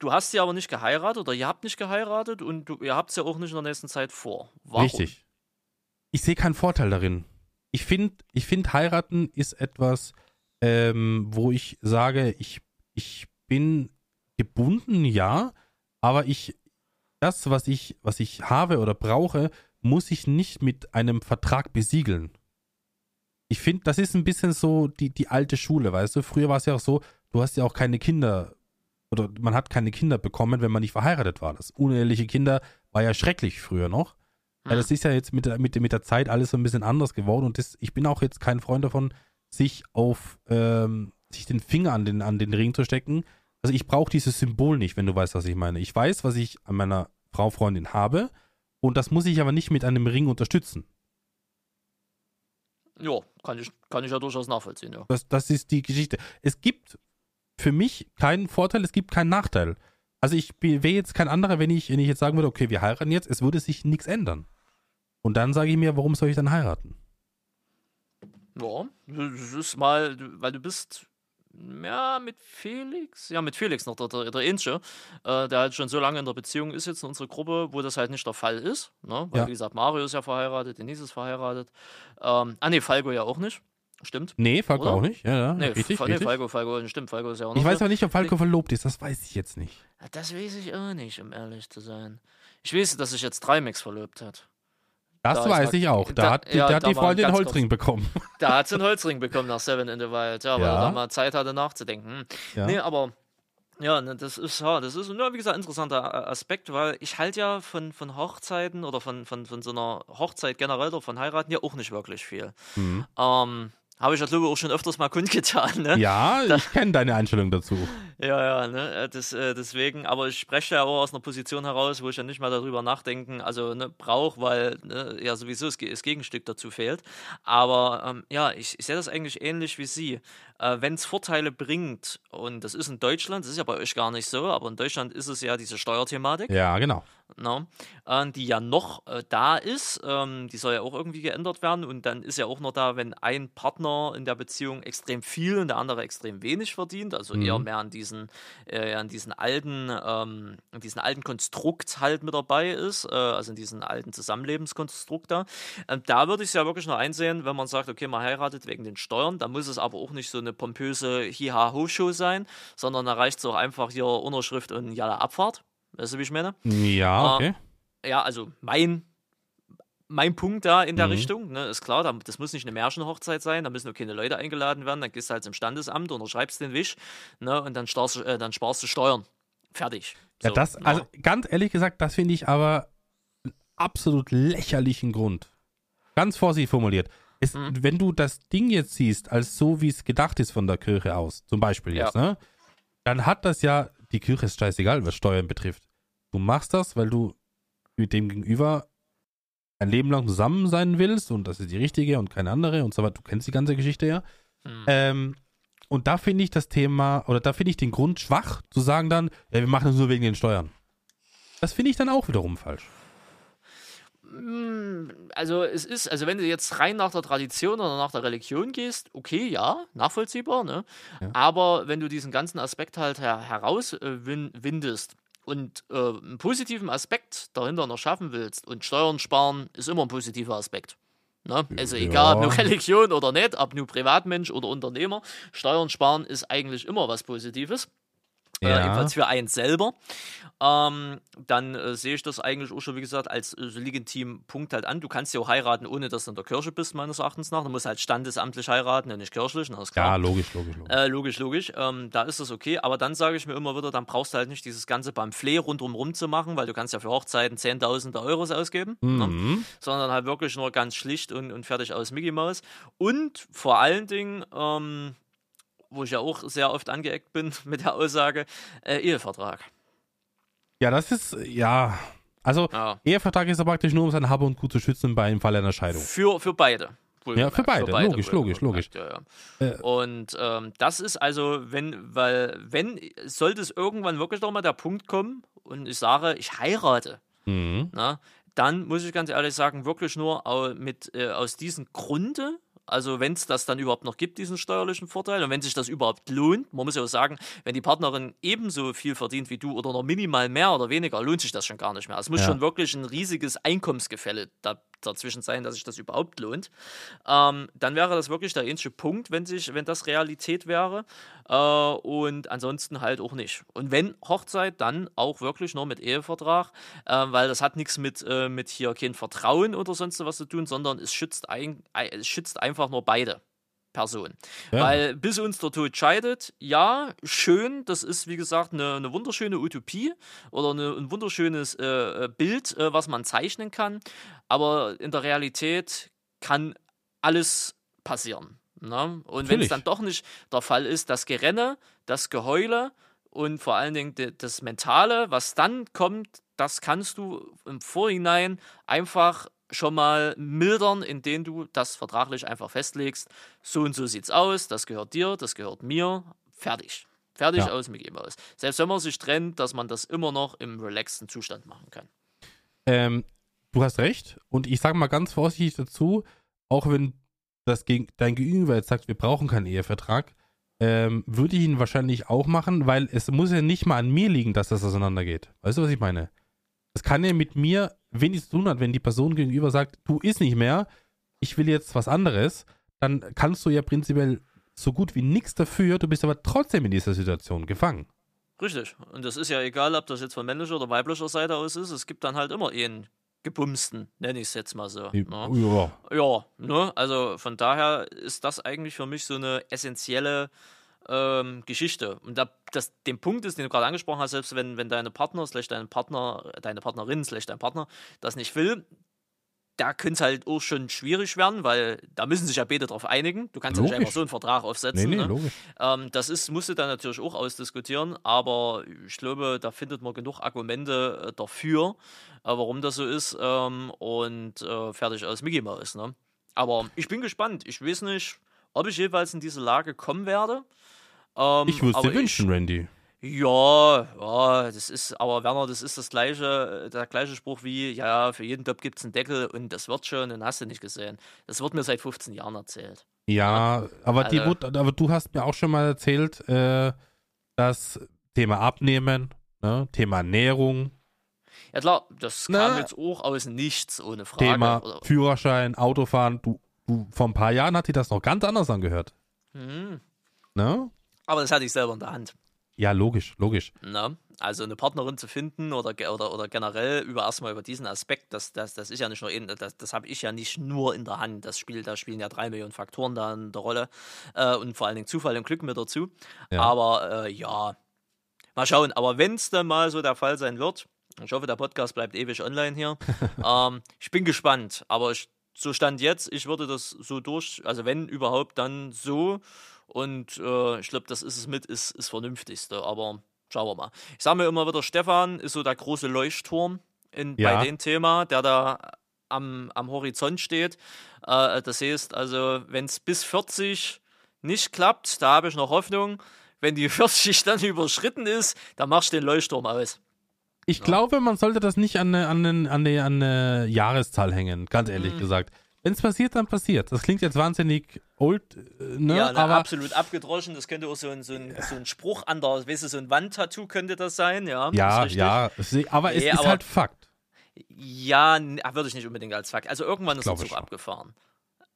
Du hast sie aber nicht geheiratet oder ihr habt nicht geheiratet und du, ihr habt es ja auch nicht in der nächsten Zeit vor. Warum? Richtig. Ich sehe keinen Vorteil darin. Ich finde, ich find, heiraten ist etwas, ähm, wo ich sage, ich, ich bin gebunden, ja, aber ich, das, was ich, was ich habe oder brauche, muss ich nicht mit einem Vertrag besiegeln ich finde, das ist ein bisschen so die, die alte Schule, weißt du? Früher war es ja auch so, du hast ja auch keine Kinder oder man hat keine Kinder bekommen, wenn man nicht verheiratet war. Das uneheliche Kinder war ja schrecklich früher noch. Mhm. Das ist ja jetzt mit der, mit, mit der Zeit alles so ein bisschen anders geworden und das, ich bin auch jetzt kein Freund davon, sich auf ähm, sich den Finger an den, an den Ring zu stecken. Also ich brauche dieses Symbol nicht, wenn du weißt, was ich meine. Ich weiß, was ich an meiner Frau Freundin habe und das muss ich aber nicht mit einem Ring unterstützen. Ja, kann ich, kann ich ja durchaus nachvollziehen, ja. Das, das ist die Geschichte. Es gibt für mich keinen Vorteil, es gibt keinen Nachteil. Also ich wäre jetzt kein anderer, wenn ich, wenn ich jetzt sagen würde, okay, wir heiraten jetzt, es würde sich nichts ändern. Und dann sage ich mir, warum soll ich dann heiraten? Ja, das ist mal, weil du bist ja, mit Felix, ja, mit Felix noch, der, der, der Ähnliche, äh, der halt schon so lange in der Beziehung ist jetzt in unserer Gruppe, wo das halt nicht der Fall ist. Ne? Weil, ja. wie gesagt, Mario ist ja verheiratet, Denise ist verheiratet. Ähm, ah, nee, Falco ja auch nicht. Stimmt. Nee, Falco Oder? auch nicht. Ja, ja. Nee, richtig, nee, Falco, Falco, stimmt, Falco ist ja auch noch. Ich weiß auch nicht, ob Falco verlobt ist, das weiß ich jetzt nicht. Das weiß ich auch nicht, um ehrlich zu sein. Ich weiß, dass sich jetzt Trimax verlobt hat. Das da weiß ich auch. Da, da hat, die, ja, da hat die Freundin den Holzring bekommen. Da hat sie einen Holzring bekommen nach Seven in the Wild. Ja, weil ja. er da mal Zeit hatte nachzudenken. Ja. Nee, aber ja, ne, das ist ja, das ist nur, wie gesagt, ein interessanter Aspekt, weil ich halte ja von, von Hochzeiten oder von, von, von so einer Hochzeit generell oder von Heiraten ja auch nicht wirklich viel. Mhm. Ähm, habe ich ja, glaube ich, auch schon öfters mal kundgetan. Ne? Ja, da, ich kenne deine Einstellung dazu. Ja, ja, ne, äh, das, äh, deswegen, aber ich spreche ja auch aus einer Position heraus, wo ich ja nicht mal darüber nachdenken, also ne, brauche, weil ne, ja sowieso das, das, Gegenstück dazu fehlt. Aber ähm, ja, ich, ich sehe das eigentlich ähnlich wie Sie. Äh, Wenn es Vorteile bringt, und das ist in Deutschland, das ist ja bei euch gar nicht so, aber in Deutschland ist es ja diese Steuerthematik. Ja, genau. No, äh, die ja noch äh, da ist, ähm, die soll ja auch irgendwie geändert werden und dann ist ja auch noch da, wenn ein Partner in der Beziehung extrem viel und der andere extrem wenig verdient, also mhm. eher mehr an diesen, äh, an diesen alten, ähm, an diesen alten Konstrukt halt mit dabei ist, äh, also in diesen alten Zusammenlebenskonstrukt da. Ähm, da würde ich es ja wirklich nur einsehen, wenn man sagt, okay, man heiratet wegen den Steuern, da muss es aber auch nicht so eine pompöse Hiha-Ho-Show sein, sondern da reicht es auch einfach hier Unterschrift und ja, Abfahrt. Weißt du, wie ich meine? Ja, okay. Äh, ja, also mein, mein Punkt da in der mhm. Richtung, ne, ist klar, das muss nicht eine Märchenhochzeit sein, da müssen nur keine Leute eingeladen werden, dann gehst du halt zum Standesamt, unterschreibst den Wisch, ne, und dann, starrst, äh, dann sparst du Steuern. Fertig. So, ja, das, ne? also ganz ehrlich gesagt, das finde ich aber einen absolut lächerlichen Grund. Ganz vorsichtig formuliert. Es, mhm. Wenn du das Ding jetzt siehst, als so wie es gedacht ist von der Kirche aus, zum Beispiel jetzt, ja. ne, dann hat das ja die Kirche ist scheißegal, was Steuern betrifft. Du machst das, weil du mit dem Gegenüber ein Leben lang zusammen sein willst und das ist die richtige und keine andere und so weiter. Du kennst die ganze Geschichte ja. Mhm. Ähm, und da finde ich das Thema oder da finde ich den Grund schwach, zu sagen dann, ja, wir machen das nur wegen den Steuern. Das finde ich dann auch wiederum falsch. Mm, also es ist, also wenn du jetzt rein nach der Tradition oder nach der Religion gehst, okay, ja, nachvollziehbar, ne? Ja. Aber wenn du diesen ganzen Aspekt halt her herauswindest und äh, einen positiven Aspekt dahinter noch schaffen willst und Steuern sparen ist immer ein positiver Aspekt. Ne? Also ja. egal ob nur Religion oder nicht, ob nur Privatmensch oder Unternehmer, Steuern sparen ist eigentlich immer was Positives. Äh, ja. Äh, jedenfalls für einen selber. Ähm, dann äh, sehe ich das eigentlich auch schon, wie gesagt, als äh, legitimen Punkt halt an. Du kannst ja auch heiraten, ohne dass du in der Kirche bist, meines Erachtens nach. Du musst halt standesamtlich heiraten und nicht kirchlich, das ist klar. Ja, logisch, logisch, logisch. Äh, logisch, logisch. Ähm, da ist das okay, aber dann sage ich mir immer wieder, dann brauchst du halt nicht dieses ganze Pamphlet rundum rum zu machen, weil du kannst ja für Hochzeiten Zehntausende Euros ausgeben, ne? mhm. ne? sondern halt wirklich nur ganz schlicht und, und fertig aus Mickey Mouse. Und vor allen Dingen, ähm, wo ich ja auch sehr oft angeeckt bin mit der Aussage, äh, Ehevertrag. Ja, das ist, ja. Also, ja. Ehevertrag ist ja praktisch nur, um sein Habe und Gut zu schützen bei einem Fall einer Scheidung. Für, für beide. Ja, für beide, für beide, logisch, logisch, logisch. Ja, ja. Äh, und ähm, das ist also, wenn, weil, wenn, sollte es irgendwann wirklich nochmal der Punkt kommen und ich sage, ich heirate, mhm. na, dann muss ich ganz ehrlich sagen, wirklich nur mit, äh, aus diesem Grunde, also wenn es das dann überhaupt noch gibt, diesen steuerlichen Vorteil und wenn sich das überhaupt lohnt, man muss ja auch sagen, wenn die Partnerin ebenso viel verdient wie du oder noch minimal mehr oder weniger, lohnt sich das schon gar nicht mehr. Es muss ja. schon wirklich ein riesiges Einkommensgefälle da, dazwischen sein, dass sich das überhaupt lohnt. Ähm, dann wäre das wirklich der ähnliche Punkt, wenn, sich, wenn das Realität wäre. Äh, und ansonsten halt auch nicht. Und wenn Hochzeit, dann auch wirklich nur mit Ehevertrag, äh, weil das hat nichts mit, äh, mit hier kein Vertrauen oder sonst was zu tun, sondern es schützt, ein, es schützt einfach nur beide. Person. Ja. Weil bis uns der Tod scheidet, ja, schön, das ist wie gesagt eine, eine wunderschöne Utopie oder eine, ein wunderschönes äh, äh, Bild, äh, was man zeichnen kann, aber in der Realität kann alles passieren. Ne? Und wenn es dann doch nicht der Fall ist, das Gerenne, das Geheule und vor allen Dingen das Mentale, was dann kommt, das kannst du im Vorhinein einfach schon mal mildern, indem du das vertraglich einfach festlegst. So und so sieht's aus, das gehört dir, das gehört mir, fertig. Fertig ja. aus, Mickey aus. Selbst wenn man sich trennt, dass man das immer noch im relaxten Zustand machen kann. Ähm, du hast recht. Und ich sage mal ganz vorsichtig dazu, auch wenn das gegen, dein Gegenüber jetzt sagt, wir brauchen keinen Ehevertrag, ähm, würde ich ihn wahrscheinlich auch machen, weil es muss ja nicht mal an mir liegen, dass das auseinandergeht. Weißt du, was ich meine? Es kann ja mit mir wenig zu tun hat, wenn die Person gegenüber sagt, du isst nicht mehr, ich will jetzt was anderes, dann kannst du ja prinzipiell so gut wie nichts dafür, du bist aber trotzdem in dieser Situation gefangen. Richtig. Und das ist ja egal, ob das jetzt von männlicher oder weiblicher Seite aus ist. Es gibt dann halt immer einen gebumsten, nenne ich es jetzt mal so. Ne? Ja. Ja, ne? also von daher ist das eigentlich für mich so eine essentielle ähm, Geschichte. Und da, das, den Punkt ist, den du gerade angesprochen hast, selbst wenn, wenn deine Partner, slash dein Partner, deine Partnerin, slash dein Partner das nicht will, da könnte es halt auch schon schwierig werden, weil da müssen sich ja beide drauf einigen. Du kannst ja nicht Logisch. einfach so einen Vertrag Nee, aufsetzen. nee, ne? logisch. Ähm, das ist, musste dann natürlich auch ausdiskutieren, aber ich glaube, da findet man genug Argumente äh, dafür, äh, warum das so ist ähm, und äh, fertig aus Mickey Mouse. Ne? Aber ich bin gespannt. Ich weiß nicht, ob ich jeweils in diese Lage kommen werde. Ähm, Ich würde es dir wünschen, Randy. Ja, ja, das ist, aber Werner, das ist das gleiche, der gleiche Spruch wie, ja, für jeden Top gibt es einen Deckel und das wird schon und hast du nicht gesehen. Das wird mir seit 15 Jahren erzählt. Ja, aber, die, Also- wurde- aber du hast mir auch schon mal erzählt, äh, das Thema Abnehmen, ne? Thema Ernährung, Ja klar, das kam Na. jetzt auch aus nichts, ohne Frage. Thema Oder, Führerschein, Autofahren. Du, du, vor ein paar Jahren hat sich das noch ganz anders angehört. Mhm. Ne? Aber das hatte ich selber in der Hand. Ja, logisch, logisch. Ne? Also eine Partnerin zu finden oder, oder, oder generell über erstmal über diesen Aspekt, das, das, das ist ja nicht nur in, das, das habe ich ja nicht nur in der Hand. Das spielt, da spielen ja drei Millionen Faktoren da eine Rolle äh, und vor allen Dingen Zufall und Glück mit dazu. Ja. Aber äh, ja, mal schauen. Aber wenn es dann mal so der Fall sein wird, ich hoffe, der Podcast bleibt ewig online hier. ähm, ich bin gespannt, aber ich, so stand jetzt, ich würde das so durch, also wenn überhaupt, dann so. Und äh, ich glaube, das ist es mit, ist ist vernünftigste. Aber schauen wir mal. Ich sage mir immer wieder, Stefan ist so der große Leuchtturm in, Ja. bei dem Thema, der da am, am Horizont steht. Äh, das heißt, also, wenn es bis 40 nicht klappt, da habe ich noch Hoffnung. Wenn die 40 dann überschritten ist, dann machst du den Leuchtturm aus. Ich glaube, man sollte das nicht an eine, an eine, an eine, an eine Jahreszahl hängen, ganz ehrlich Mhm. gesagt. Wenn es passiert, dann passiert. Das klingt jetzt wahnsinnig old, äh, ne? ja, na, aber absolut abgedroschen. Das könnte auch so ein, so ein, so ein Spruch an der, weißt du, so ein Wandtattoo könnte das sein, ja. ja, ja, aber es Nee, ist aber- halt Fakt. Ja, ah, würde ich nicht unbedingt als Fakt. Also irgendwann ist der Zug abgefahren.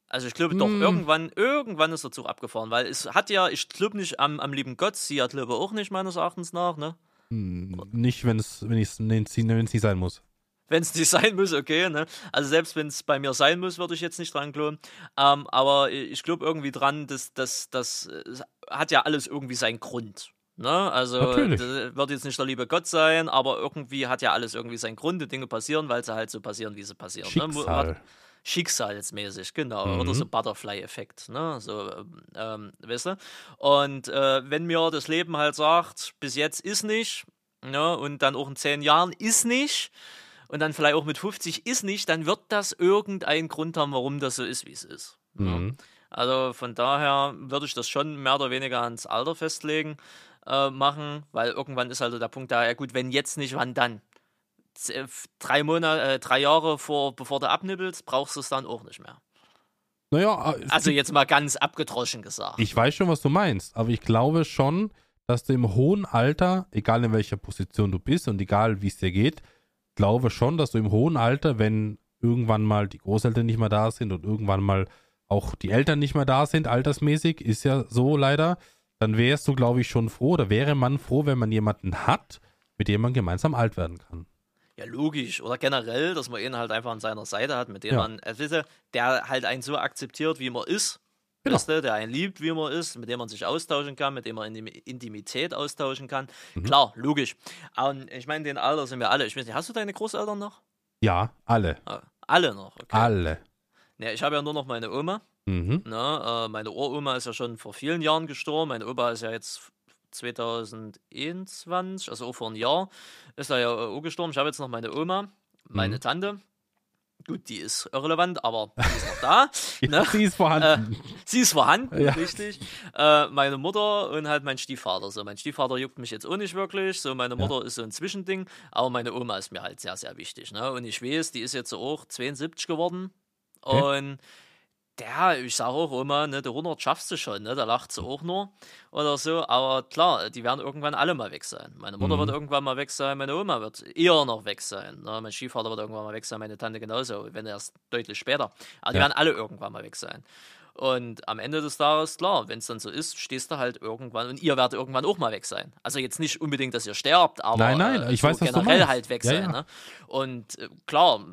Also ich glaube doch, Hm. irgendwann, irgendwann ist der Zug abgefahren, weil es hat ja, ich glaube nicht am, am lieben Gott, sie hat glaube auch nicht meines Erachtens nach, ne? Hm, Nicht, wenn es wenn wenn es nicht sein muss. Wenn es nicht sein muss, okay, ne? Also selbst wenn es bei mir sein muss, würde ich jetzt nicht dran glauben. Ähm, aber ich glaube irgendwie dran, dass das, das äh, hat ja alles irgendwie seinen Grund. Ne? Also Natürlich. das wird jetzt nicht der liebe Gott sein, aber irgendwie hat ja alles irgendwie seinen Grund. Die Dinge passieren, weil sie halt so passieren, wie sie passieren. Ne? Schicksal. Schicksalsmäßig, genau. Mhm. Oder so Butterfly-Effekt, ne? So, ähm, weißt du? Und äh, wenn mir das Leben halt sagt, bis jetzt ist nicht, ne? Und dann auch in zehn Jahren ist nicht, und dann vielleicht auch mit 50 ist nicht, dann wird das irgendeinen Grund haben, warum das so ist, wie es ist. Mhm. Also von daher würde ich das schon mehr oder weniger ans Alter festlegen äh, machen, weil irgendwann ist halt der Punkt da, ja gut, wenn jetzt nicht, wann dann? Äh, Drei Monate, äh, drei Jahre vor, bevor du abnibbelst, brauchst du es dann auch nicht mehr. Naja, es Also jetzt mal ganz abgedroschen gesagt. ich weiß schon, was du meinst, aber ich glaube schon, dass du im hohen Alter, egal in welcher Position du bist und egal wie es dir geht, glaube schon, dass du im hohen Alter, wenn irgendwann mal die Großeltern nicht mehr da sind und irgendwann mal auch die Eltern nicht mehr da sind, altersmäßig, ist ja so leider, dann wärst du, glaube ich, schon froh oder wäre man froh, wenn man jemanden hat, mit dem man gemeinsam alt werden kann. Ja, logisch. Oder generell, dass man ihn halt einfach an seiner Seite hat, mit dem Ja. man, ihr, der halt einen so akzeptiert, wie man ist. Genau. Weißt du, der einen liebt, wie man ist, mit dem man sich austauschen kann, mit dem man Intim- Intimität austauschen kann. Mhm. Klar, logisch. Und ich meine, den Alter sind wir alle. Ich weiß nicht, hast du deine Großeltern noch? Ja, alle. Ah, alle noch, okay. Alle. Ja, ich habe ja nur noch meine Oma. Mhm. Ne? Äh, meine Uroma ist ja schon vor vielen Jahren gestorben. Meine Opa ist ja jetzt 2021, also auch vor einem Jahr, ist er ja äh, auch gestorben. Ich habe jetzt noch meine Oma, meine Mhm. Tante. Gut, die ist irrelevant, aber die ist noch da. Ja, Ne? sie ist vorhanden. Sie ist vorhanden, Ja. richtig. Äh, meine Mutter und halt mein Stiefvater. So, mein Stiefvater juckt mich jetzt auch nicht wirklich. So, meine Mutter ist so ein Zwischending. Aber meine Oma ist mir halt sehr, sehr wichtig. Ne? Und ich weiß, die ist jetzt so auch 72 geworden. Okay. Und der, ich sage auch immer, ne, der 100 schaffst du schon, ne? Da lacht sie auch nur oder so. Aber klar, die werden irgendwann alle mal weg sein. Meine Mutter Mhm. wird irgendwann mal weg sein, meine Oma wird eher noch weg sein. Ne? Mein Stiefvater wird irgendwann mal weg sein, meine Tante genauso, wenn erst deutlich später. Aber die Ja. werden alle irgendwann mal weg sein. Und am Ende des Tages, klar, wenn es dann so ist, stehst du halt irgendwann und ihr werdet irgendwann auch mal weg sein. Also jetzt nicht unbedingt, dass ihr sterbt, aber Nein, nein, äh, ich so weiß, generell halt weg Ja, sein. ja. Ne? Und äh, klar,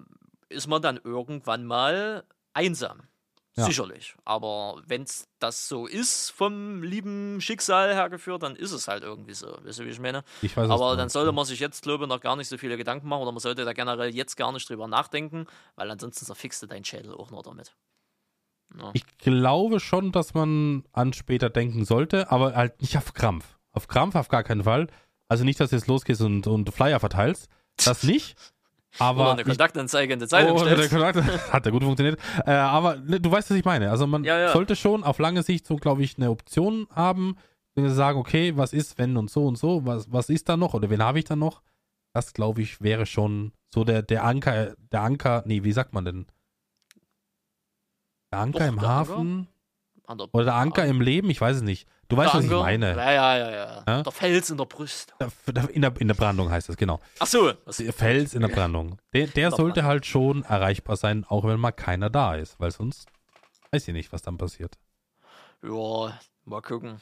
ist man dann irgendwann mal einsam. Ja. Sicherlich. Aber wenn das so ist, vom lieben Schicksal hergeführt, dann ist es halt irgendwie so. Weißt du, wie ich meine? Ich weiß, Aber dann sollte man sich jetzt, glaube ich, noch gar nicht so viele Gedanken machen oder man sollte da generell jetzt gar nicht drüber nachdenken, weil ansonsten zerfickst du deinen Schädel auch noch damit. Ja. Ich glaube schon, dass man an später denken sollte, aber halt nicht auf Krampf. Auf Krampf auf gar keinen Fall. Also nicht, dass du jetzt losgehst und, und Flyer verteilst. Das nicht. Aber oder eine Kontaktanzeige in der Zeitung Oh, der stellst. Hat ja gut funktioniert. Äh, aber ne, du weißt, was ich meine. Also man Ja, ja. sollte schon auf lange Sicht so, glaube ich, eine Option haben, wenn wir sagen, okay, was ist, wenn und so und so, was, was ist da noch oder wen habe ich da noch? Das, glaube ich, wäre schon so der, der Anker, der Anker, nee, wie sagt man denn? Der Anker Doch, im Anker. Hafen An der- oder der Anker im Leben, ich weiß es nicht. Du weißt, was ich meine. Ja, ja, ja, ja. Ja? Der Fels in der Brust. In der, in der Brandung heißt das, genau. Ach so. Der Fels in der Brandung. Der, der sollte halt schon erreichbar sein, auch wenn mal keiner da ist, weil sonst weiß ich nicht, was dann passiert. ja, mal gucken.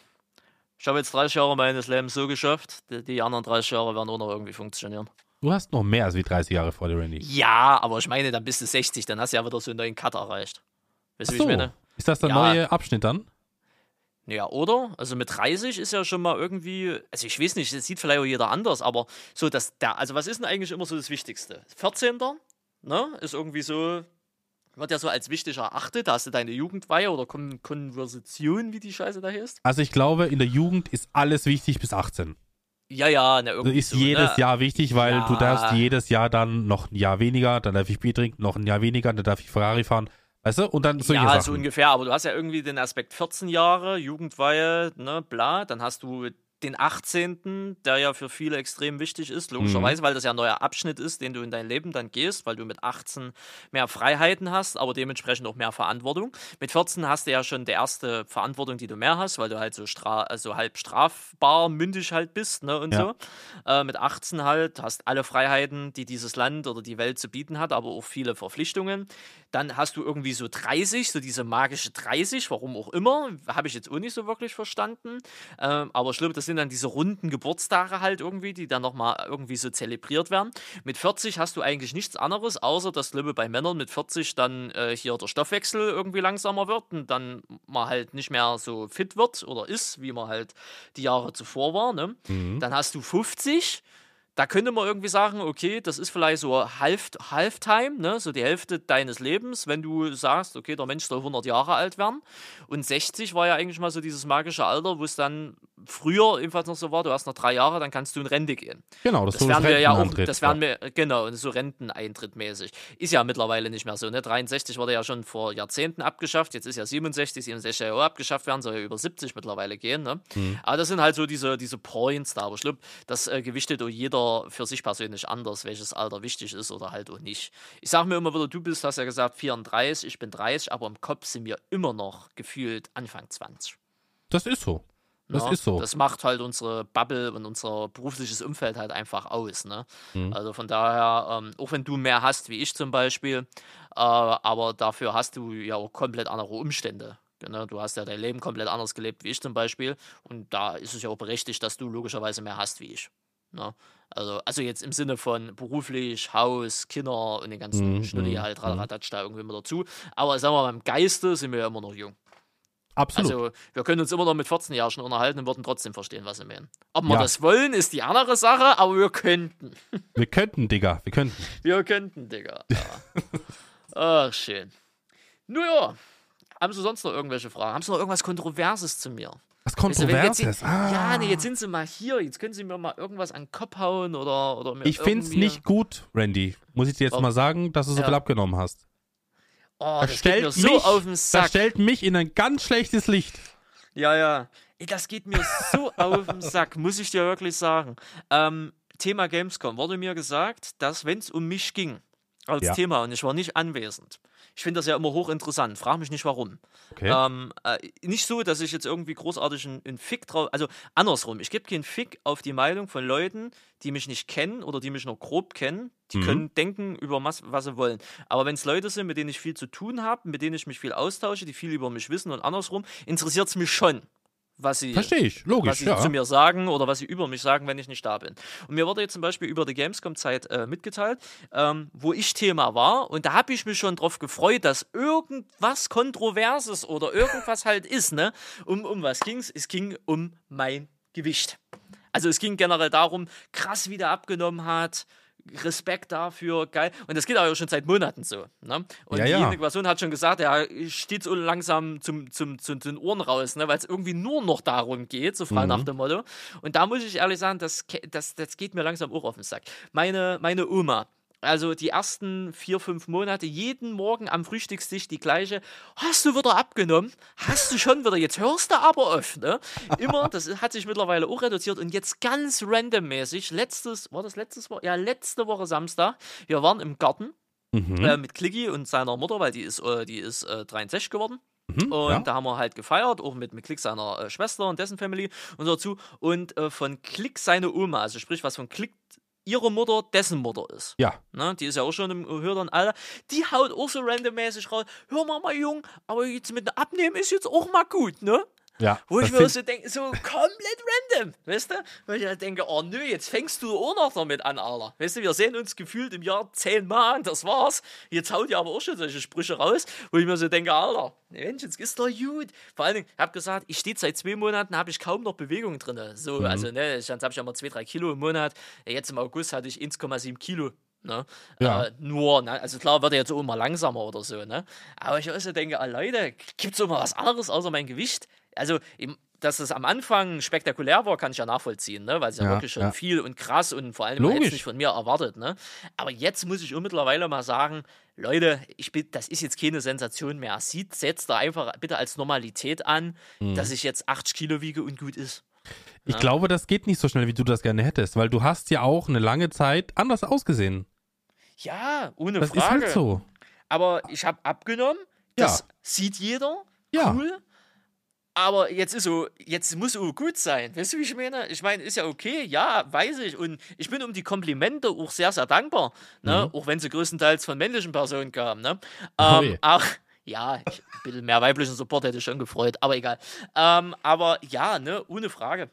Ich habe jetzt 30 Jahre meines Lebens so geschafft. Die, die anderen 30 Jahre werden auch noch irgendwie funktionieren. Du hast noch mehr als wie 30 Jahre vor dir, Randy. Ja, aber ich meine, dann bist du 60, dann hast du ja wieder so einen neuen Cut erreicht. Weißt du, wie ich so, meine? ist das der Ja. neue Abschnitt dann? Ja, oder? Also mit 30 ist ja schon mal irgendwie, also ich weiß nicht, das sieht vielleicht auch jeder anders, aber so, dass der, also was ist denn eigentlich immer so das Wichtigste? 14. Ne? Ist irgendwie so, wird ja so als wichtig erachtet, da hast du deine Jugendweihe oder Kon Konversation, wie die Scheiße da heißt. Also ich glaube, in der Jugend ist alles wichtig bis 18. Ja, ja, ne, Also irgendwie ist so, jedes ne? Jahr wichtig, weil Ja. du darfst jedes Jahr dann noch ein Jahr weniger, dann darf ich Bier trinken, noch ein Jahr weniger, dann darf ich Ferrari fahren. Weißt du? Und dann solche ja, so Sachen. ungefähr, aber du hast ja irgendwie den Aspekt 14 Jahre, Jugendweihe, ne, bla, dann hast du den 18., der ja für viele extrem wichtig ist, Mhm. logischerweise, weil das ja ein neuer Abschnitt ist, den du in dein Leben dann gehst, weil du mit 18 mehr Freiheiten hast, aber dementsprechend auch mehr Verantwortung. Mit 14 hast du ja schon die erste Verantwortung, die du mehr hast, weil du halt so stra also halb strafbar mündig halt bist, ne, und Ja. so. Äh, mit 18 halt hast alle Freiheiten, die dieses Land oder die Welt zu bieten hat, aber auch viele Verpflichtungen. Dann hast du irgendwie so 30, so diese magische 30, warum auch immer, habe ich jetzt auch nicht so wirklich verstanden. Ähm, aber glaube, das sind dann diese runden Geburtstage halt irgendwie, die dann nochmal irgendwie so zelebriert werden. Mit 40 hast du eigentlich nichts anderes, außer dass, glaube bei Männern mit 40 dann äh, hier der Stoffwechsel irgendwie langsamer wird und dann man halt nicht mehr so fit wird oder ist, wie man halt die Jahre zuvor war. Ne? Mhm. Dann hast du 50. Da könnte man irgendwie sagen, okay, das ist vielleicht so Half Halftime, ne? so die Hälfte deines Lebens, wenn du sagst, okay, der Mensch soll 100 Jahre alt werden. Und 60 war ja eigentlich mal so dieses magische Alter, wo es dann früher ebenfalls noch so war, du hast noch drei Jahre, dann kannst du in Rente gehen. Genau, das, Das werden wir ja auch, das werden wir, genau, so Renteneintritt mäßig. Ist ja mittlerweile nicht mehr so, ne? 63 wurde ja schon vor Jahrzehnten abgeschafft, jetzt ist ja 67, 67 ja auch abgeschafft werden, soll ja über 70 mittlerweile gehen, ne? Mhm. Aber das sind halt so diese, diese Points da, aber ich glaube, das äh, gewichtet auch jeder für sich persönlich anders, welches Alter wichtig ist oder halt auch nicht. Ich sage mir immer wieder, du bist, hast ja gesagt 34, ich bin 30, aber im Kopf sind wir immer noch gefühlt Anfang 20. Das ist so. Das Ja, ist so. Das macht halt unsere Bubble und unser berufliches Umfeld halt einfach aus. Ne? Mhm. Also von daher, ähm, auch wenn du mehr hast wie ich zum Beispiel, äh, aber dafür hast du ja auch komplett andere Umstände. Ne? Du hast ja dein Leben komplett anders gelebt wie ich zum Beispiel. Und da ist es ja auch berechtigt, dass du logischerweise mehr hast wie ich. Ne? Also, also jetzt im Sinne von beruflich, Haus, Kinder und den ganzen Mhm, Schnulli mhm, halt, mhm. Radatsch da irgendwie immer dazu. Aber sagen wir mal, im Geiste sind wir ja immer noch jung. Absolut. Also, wir können uns immer noch mit 14 Jahren schon unterhalten und würden trotzdem verstehen, was sie meinen. Ob wir Ja. das wollen, ist die andere Sache, aber wir könnten. wir könnten, Digga, wir könnten. Wir könnten, Digga. Ja. Ach, schön. Nun ja, haben Sie sonst noch irgendwelche Fragen? Haben Sie noch irgendwas Kontroverses zu mir? Was jetzt- Kontroverses. ah. Ja, nee, jetzt sind Sie mal hier. Jetzt können Sie mir mal irgendwas an den Kopf hauen oder, oder mir Ich find's irgendwie- nicht gut, Randy. Muss ich dir jetzt Oh. mal sagen, dass du so Ja. viel abgenommen hast. Oh, Das das geht mir stellt, so mich, auf den das Sack. stellt mich in ein ganz schlechtes Licht. Ja, ja. Das geht mir so auf den Sack, muss ich dir wirklich sagen. Ähm, Thema Gamescom wurde mir gesagt, dass wenn es um mich ging als Ja. Thema und ich war nicht anwesend. Ich finde das ja immer hochinteressant. Frag mich nicht warum. Okay. Ähm, äh, nicht so, dass ich jetzt irgendwie großartig einen, einen Fick drauf. Also andersrum. Ich gebe keinen Fick auf die Meinung von Leuten, die mich nicht kennen oder die mich nur grob kennen. Die Mhm. können denken über was, was sie wollen. Aber wenn es Leute sind, mit denen ich viel zu tun habe, mit denen ich mich viel austausche, die viel über mich wissen und andersrum, interessiert es mich schon. Was sie, ich, was logisch, sie ja. zu mir sagen oder was sie über mich sagen, wenn ich nicht da bin. Und mir wurde jetzt zum Beispiel über die Gamescom-Zeit äh, mitgeteilt, ähm, wo ich Thema war. Und da habe ich mich schon drauf gefreut, dass irgendwas Kontroverses oder irgendwas halt ist. Ne? Um, um was ging's? Es ging um mein Gewicht. Also es ging generell darum, krass, wie der abgenommen hat. Respekt dafür, geil. Und das geht aber schon seit Monaten so. Ne? Und Ja, ja. diejenige Person hat schon gesagt, er steht so langsam zum, zum, zum, zu den Ohren raus, ne? weil es irgendwie nur noch darum geht, so frei Mhm. nach dem Motto. Und da muss ich ehrlich sagen, das, das, das geht mir langsam auch auf den Sack. Meine, meine Oma, also die ersten vier, fünf Monate, jeden Morgen am Frühstückstisch die gleiche. Hast du wieder abgenommen? Hast du schon wieder? Jetzt hörst du aber auf. Ne? Immer, das hat sich mittlerweile auch reduziert und jetzt ganz randommäßig, letztes, war das letztes Woche? Ja, letzte Woche Samstag, wir waren im Garten Mhm. äh, mit Clicky und seiner Mutter, weil die ist, äh, die ist äh, 63 geworden. Mhm, Und ja. da haben wir halt gefeiert, auch mit, mit Klick seiner äh, Schwester und dessen Family und dazu. Und äh, von Klick seine Oma, also sprich, was von Klick ihre Mutter dessen Mutter ist. ja. Ne, die ist ja auch schon im höheren Alter. Die haut auch so randommäßig raus. Hör mal, mal Jung, aber jetzt mit dem Abnehmen ist jetzt auch mal gut, ne? Ja, Wo ich mir auch so denke, so komplett random, weißt du? Weil ich halt denke, oh nö, jetzt fängst du auch noch damit an, Alter. Weißt du, wir sehen uns gefühlt im Jahr zehnmal und das war's. Jetzt haut ihr aber auch schon solche Sprüche raus, wo ich mir so denke, Alter, Mensch, jetzt ist doch gut. Vor allen Dingen, ich hab gesagt, ich stehe seit zwei Monaten, habe ich kaum noch Bewegung drin. So, also, ne, sonst habe ich ja mal zwei, drei Kilo im Monat. Jetzt im August hatte ich 1,7 Kilo. Ne? Ja. Äh, nur, ne? also klar wird er jetzt auch immer langsamer oder so, ne? Aber ich auch so denke, ah, Leute, gibt's auch mal was anderes außer mein Gewicht? Also, dass es am Anfang spektakulär war, kann ich ja nachvollziehen, ne? Weil es ja, Ja, wirklich schon ja. viel und krass und vor allem es nicht von mir erwartet, ne? Aber jetzt muss ich mittlerweile mal sagen, Leute, ich bin, das ist jetzt keine Sensation mehr. Sieht, setzt da einfach bitte als Normalität an, Mhm. dass ich jetzt 80 Kilo wiege und gut ist. Ich glaube, das geht nicht so schnell, wie du das gerne hättest, weil du hast ja auch eine lange Zeit anders ausgesehen. Ja, ohne Das Frage. ist halt so. Aber ich habe abgenommen. Das sieht jeder. Ja. Cool. Aber jetzt ist so, jetzt muss so gut sein. Weißt du, wie ich meine? Ich meine, ist ja okay, ja, weiß ich. Und ich bin um die Komplimente auch sehr, sehr dankbar. Ne? Auch wenn sie größtenteils von männlichen Personen kamen. Ne? Oh Ähm, auch, ja, ich, ein bisschen mehr weiblichen Support hätte ich schon gefreut, aber egal. Ähm, aber ja, ne, ohne Frage.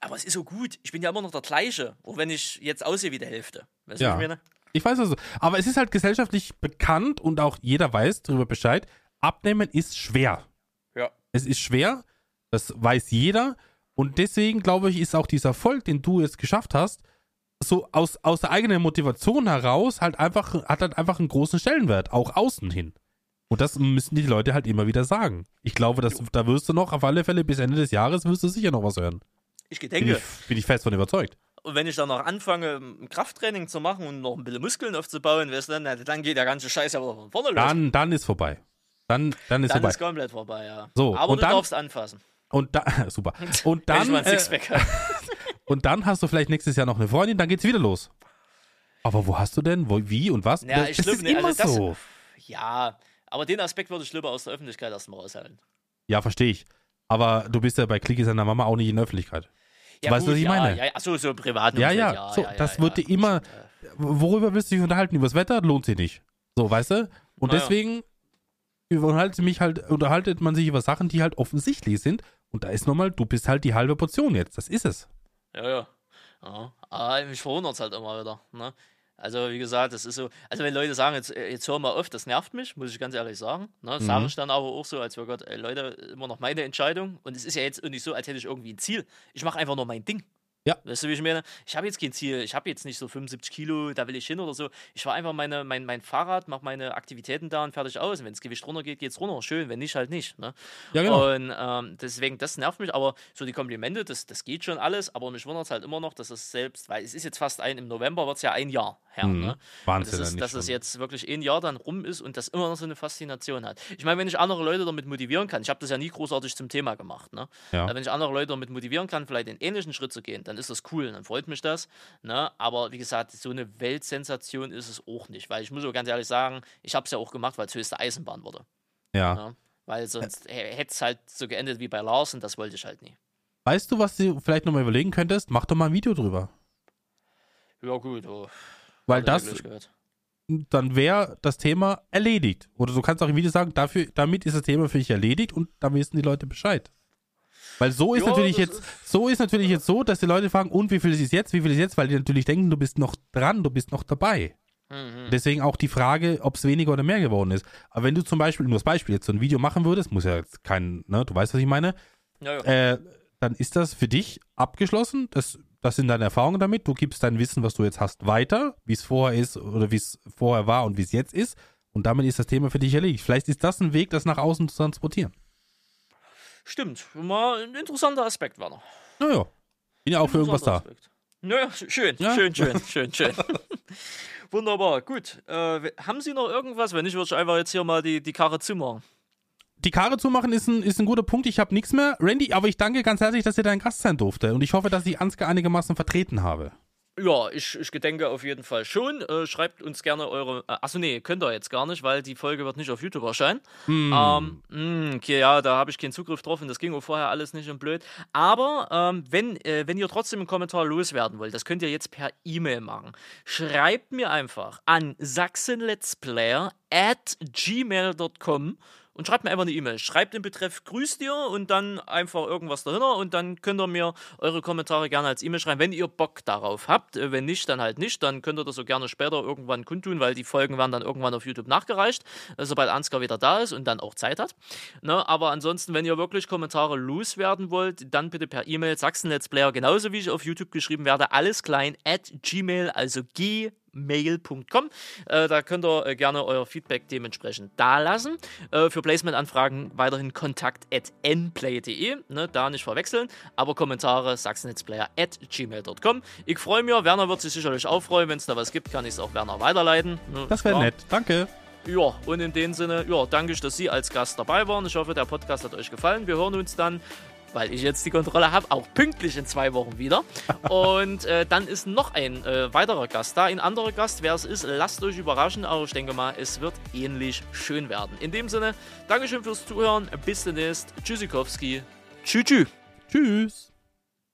Aber es ist so gut. Ich bin ja immer noch der gleiche, auch wenn ich jetzt aussehe wie die Hälfte. Weißt du, Ja. wie ich meine? Ich weiß also. Aber es ist halt gesellschaftlich bekannt und auch jeder weiß darüber Bescheid. Abnehmen ist schwer. Ja. Es ist schwer, das weiß jeder. Und deswegen glaube ich, ist auch dieser Erfolg, den du jetzt geschafft hast, so aus, aus der eigenen Motivation heraus halt einfach, hat halt einfach einen großen Stellenwert, auch außen hin. Und das müssen die Leute halt immer wieder sagen. Ich glaube, dass, da wirst du noch auf alle Fälle bis Ende des Jahres wirst du sicher noch was hören. Ich Bin gedenke. ich, bin ich fest von überzeugt. Und wenn ich dann noch anfange, ein Krafttraining zu machen und noch ein bisschen Muskeln aufzubauen, weißt du, na, dann geht der ganze Scheiß ja von vorne los. Dann, dann ist vorbei. Dann, dann ist dann vorbei. ist komplett vorbei, ja. So, Aber und du dann- darfst anfassen. Und da, super. Und Wenn ich dann, mal ein äh, Sixpack habe. und dann hast du vielleicht nächstes Jahr noch eine Freundin, dann geht's wieder los. Aber wo hast du denn? Wo, wie und was? Ja, das ich das ist nee, immer also das- so. Ja, aber den Aspekt würde ich lieber aus der Öffentlichkeit erstmal raushalten. Ja, verstehe ich. Aber du bist ja bei Clicky seiner Mama auch nicht in der Öffentlichkeit. Ja, Weißt du, was ich ja, meine? Ja, ja, achso, so privat. Ja, ja, so, das wird dir immer- Worüber willst du dich unterhalten? Übers Wetter lohnt sich nicht. So, weißt du? Und Naja. deswegen unterhaltet, mich halt, unterhaltet man sich über Sachen, die halt offensichtlich sind. Und da ist nochmal, du bist halt die halbe Portion jetzt. Das ist es. Ja, ja. ja. Aber mich verwundert es halt immer wieder. Ne? Also, wie gesagt, das ist so. Also, wenn Leute sagen, jetzt, äh, jetzt hör mal auf, das nervt mich, muss ich ganz ehrlich sagen. Ne? Mhm. Sage ich dann aber auch so, als wäre Gott, ey, Leute, immer noch meine Entscheidung. Und es ist ja jetzt nicht so, als hätte ich irgendwie ein Ziel. Ich mache einfach nur mein Ding. Ja. Weißt du, wie ich meine? Ich habe jetzt kein Ziel. Ich habe jetzt nicht so 75 Kilo, da will ich hin oder so. Ich fahre einfach meine, mein, mein Fahrrad, mache meine Aktivitäten da und fertig aus. Und wenn das Gewicht runtergeht, geht es runter. Schön, wenn nicht, halt nicht. Ne? Ja, genau. Und ähm, deswegen, das nervt mich, aber so die Komplimente, das, das geht schon alles, aber mich wundert es halt immer noch, dass es selbst, weil es ist jetzt fast ein, im November wird es ja ein Jahr her, Mhm. ne? Wahnsinn, Das ist, dass es schon. jetzt wirklich ein Jahr dann rum ist und das immer noch so eine Faszination hat. Ich meine, wenn ich andere Leute damit motivieren kann, ich habe das ja nie großartig zum Thema gemacht, ne? Ja. Wenn ich andere Leute damit motivieren kann, vielleicht den ähnlichen Schritt zu gehen, dann ist das cool, dann freut mich das, ne? Aber wie gesagt, so eine Weltsensation ist es auch nicht, weil ich muss auch ganz ehrlich sagen, ich habe es ja auch gemacht, weil es höchste Eisenbahn wurde. Ja. Ja. Weil sonst hätte es halt so geendet wie bei Lars und das wollte ich halt nie. Weißt du, was du vielleicht nochmal überlegen könntest? Mach doch mal ein Video drüber. Ja, gut. Oh, Weil das, dann wäre das Thema erledigt. Oder du kannst auch im Video sagen, dafür, damit ist das Thema für dich erledigt und dann wissen die Leute Bescheid. Weil so ist Ja, natürlich jetzt, so ist natürlich jetzt so, dass die Leute fragen, und wie viel ist es jetzt, wie viel ist es jetzt, weil die natürlich denken, du bist noch dran, du bist noch dabei. Mhm. Deswegen auch die Frage, ob es weniger oder mehr geworden ist. Aber wenn du zum Beispiel, nur das Beispiel, jetzt so ein Video machen würdest, muss ja jetzt kein, ne, du weißt, was ich meine, Ja, ja. äh, dann ist das für dich abgeschlossen. Das, das sind deine Erfahrungen damit. Du gibst dein Wissen, was du jetzt hast, weiter, wie es vorher ist oder wie es vorher war und wie es jetzt ist. Und damit ist das Thema für dich erledigt. Vielleicht ist das ein Weg, das nach außen zu transportieren. Stimmt. Mal ein interessanter Aspekt, Werner. Naja, bin ja auch für irgendwas da. Aspekt. Naja, schön, Ja? schön, schön, schön, schön. Wunderbar, gut. Äh, haben Sie noch irgendwas? Wenn nicht, würde ich einfach jetzt hier mal die, die Karre zumachen. Die Karre zu machen ist ein, ist ein guter Punkt. Ich habe nichts mehr. Randy, aber ich danke ganz herzlich, dass ihr dein Gast sein durfte. Und ich hoffe, dass ich Ansgar einigermaßen vertreten habe. Ja, ich, ich gedenke auf jeden Fall schon. Äh, schreibt uns gerne eure. Äh, achso, nee, könnt ihr jetzt gar nicht, weil die Folge wird nicht auf YouTube erscheinen. Ähm, mh, okay, ja, da habe ich keinen Zugriff drauf und das ging auch vorher alles nicht und blöd. Aber ähm, wenn, äh, wenn ihr trotzdem einen Kommentar loswerden wollt, das könnt ihr jetzt per E-Mail machen. Schreibt mir einfach an sachsenletsplayer at gmail.com und schreibt mir einfach eine E-Mail. Schreibt den Betreff Grüß dir und dann einfach irgendwas dahinter und dann könnt ihr mir eure Kommentare gerne als E-Mail schreiben, wenn ihr Bock darauf habt. Äh, Wenn nicht, dann halt nicht. Dann könnt ihr das so gerne später irgendwann kundtun, weil die Folgen werden dann irgendwann auf YouTube nachgereicht, äh, sobald Ansgar wieder da ist und dann auch Zeit hat. Ne? Aber ansonsten, wenn ihr wirklich Kommentare loswerden wollt, dann bitte per E-Mail Sachsen-Let's-Player, genauso wie ich auf YouTube geschrieben werde, alles klein at gmail, also g mail.com. Äh, da könnt ihr äh, gerne euer Feedback dementsprechend da lassen. Äh, für Placement-Anfragen weiterhin kontakt at nplay.de, ne, da nicht verwechseln, aber Kommentare sachsennetzplayer at gmail.com. Ich freue mich, Werner wird sich sicherlich auch freuen, wenn es da was gibt, kann ich es auch Werner weiterleiten. Ne, Das wäre nett. Danke. Ja, und in dem Sinne, ja, danke ich, dass Sie als Gast dabei waren. Ich hoffe, der Podcast hat euch gefallen. Wir hören uns dann, weil ich jetzt die Kontrolle habe, auch pünktlich in zwei Wochen wieder. Und äh, dann ist noch ein äh, weiterer Gast da. Ein anderer Gast, wer es ist, lasst euch überraschen. Aber ich denke mal, es wird ähnlich schön werden. In dem Sinne, Dankeschön fürs Zuhören. Bis demnächst. Tschüssikowski. Tschüss. tschüss. Tschüss.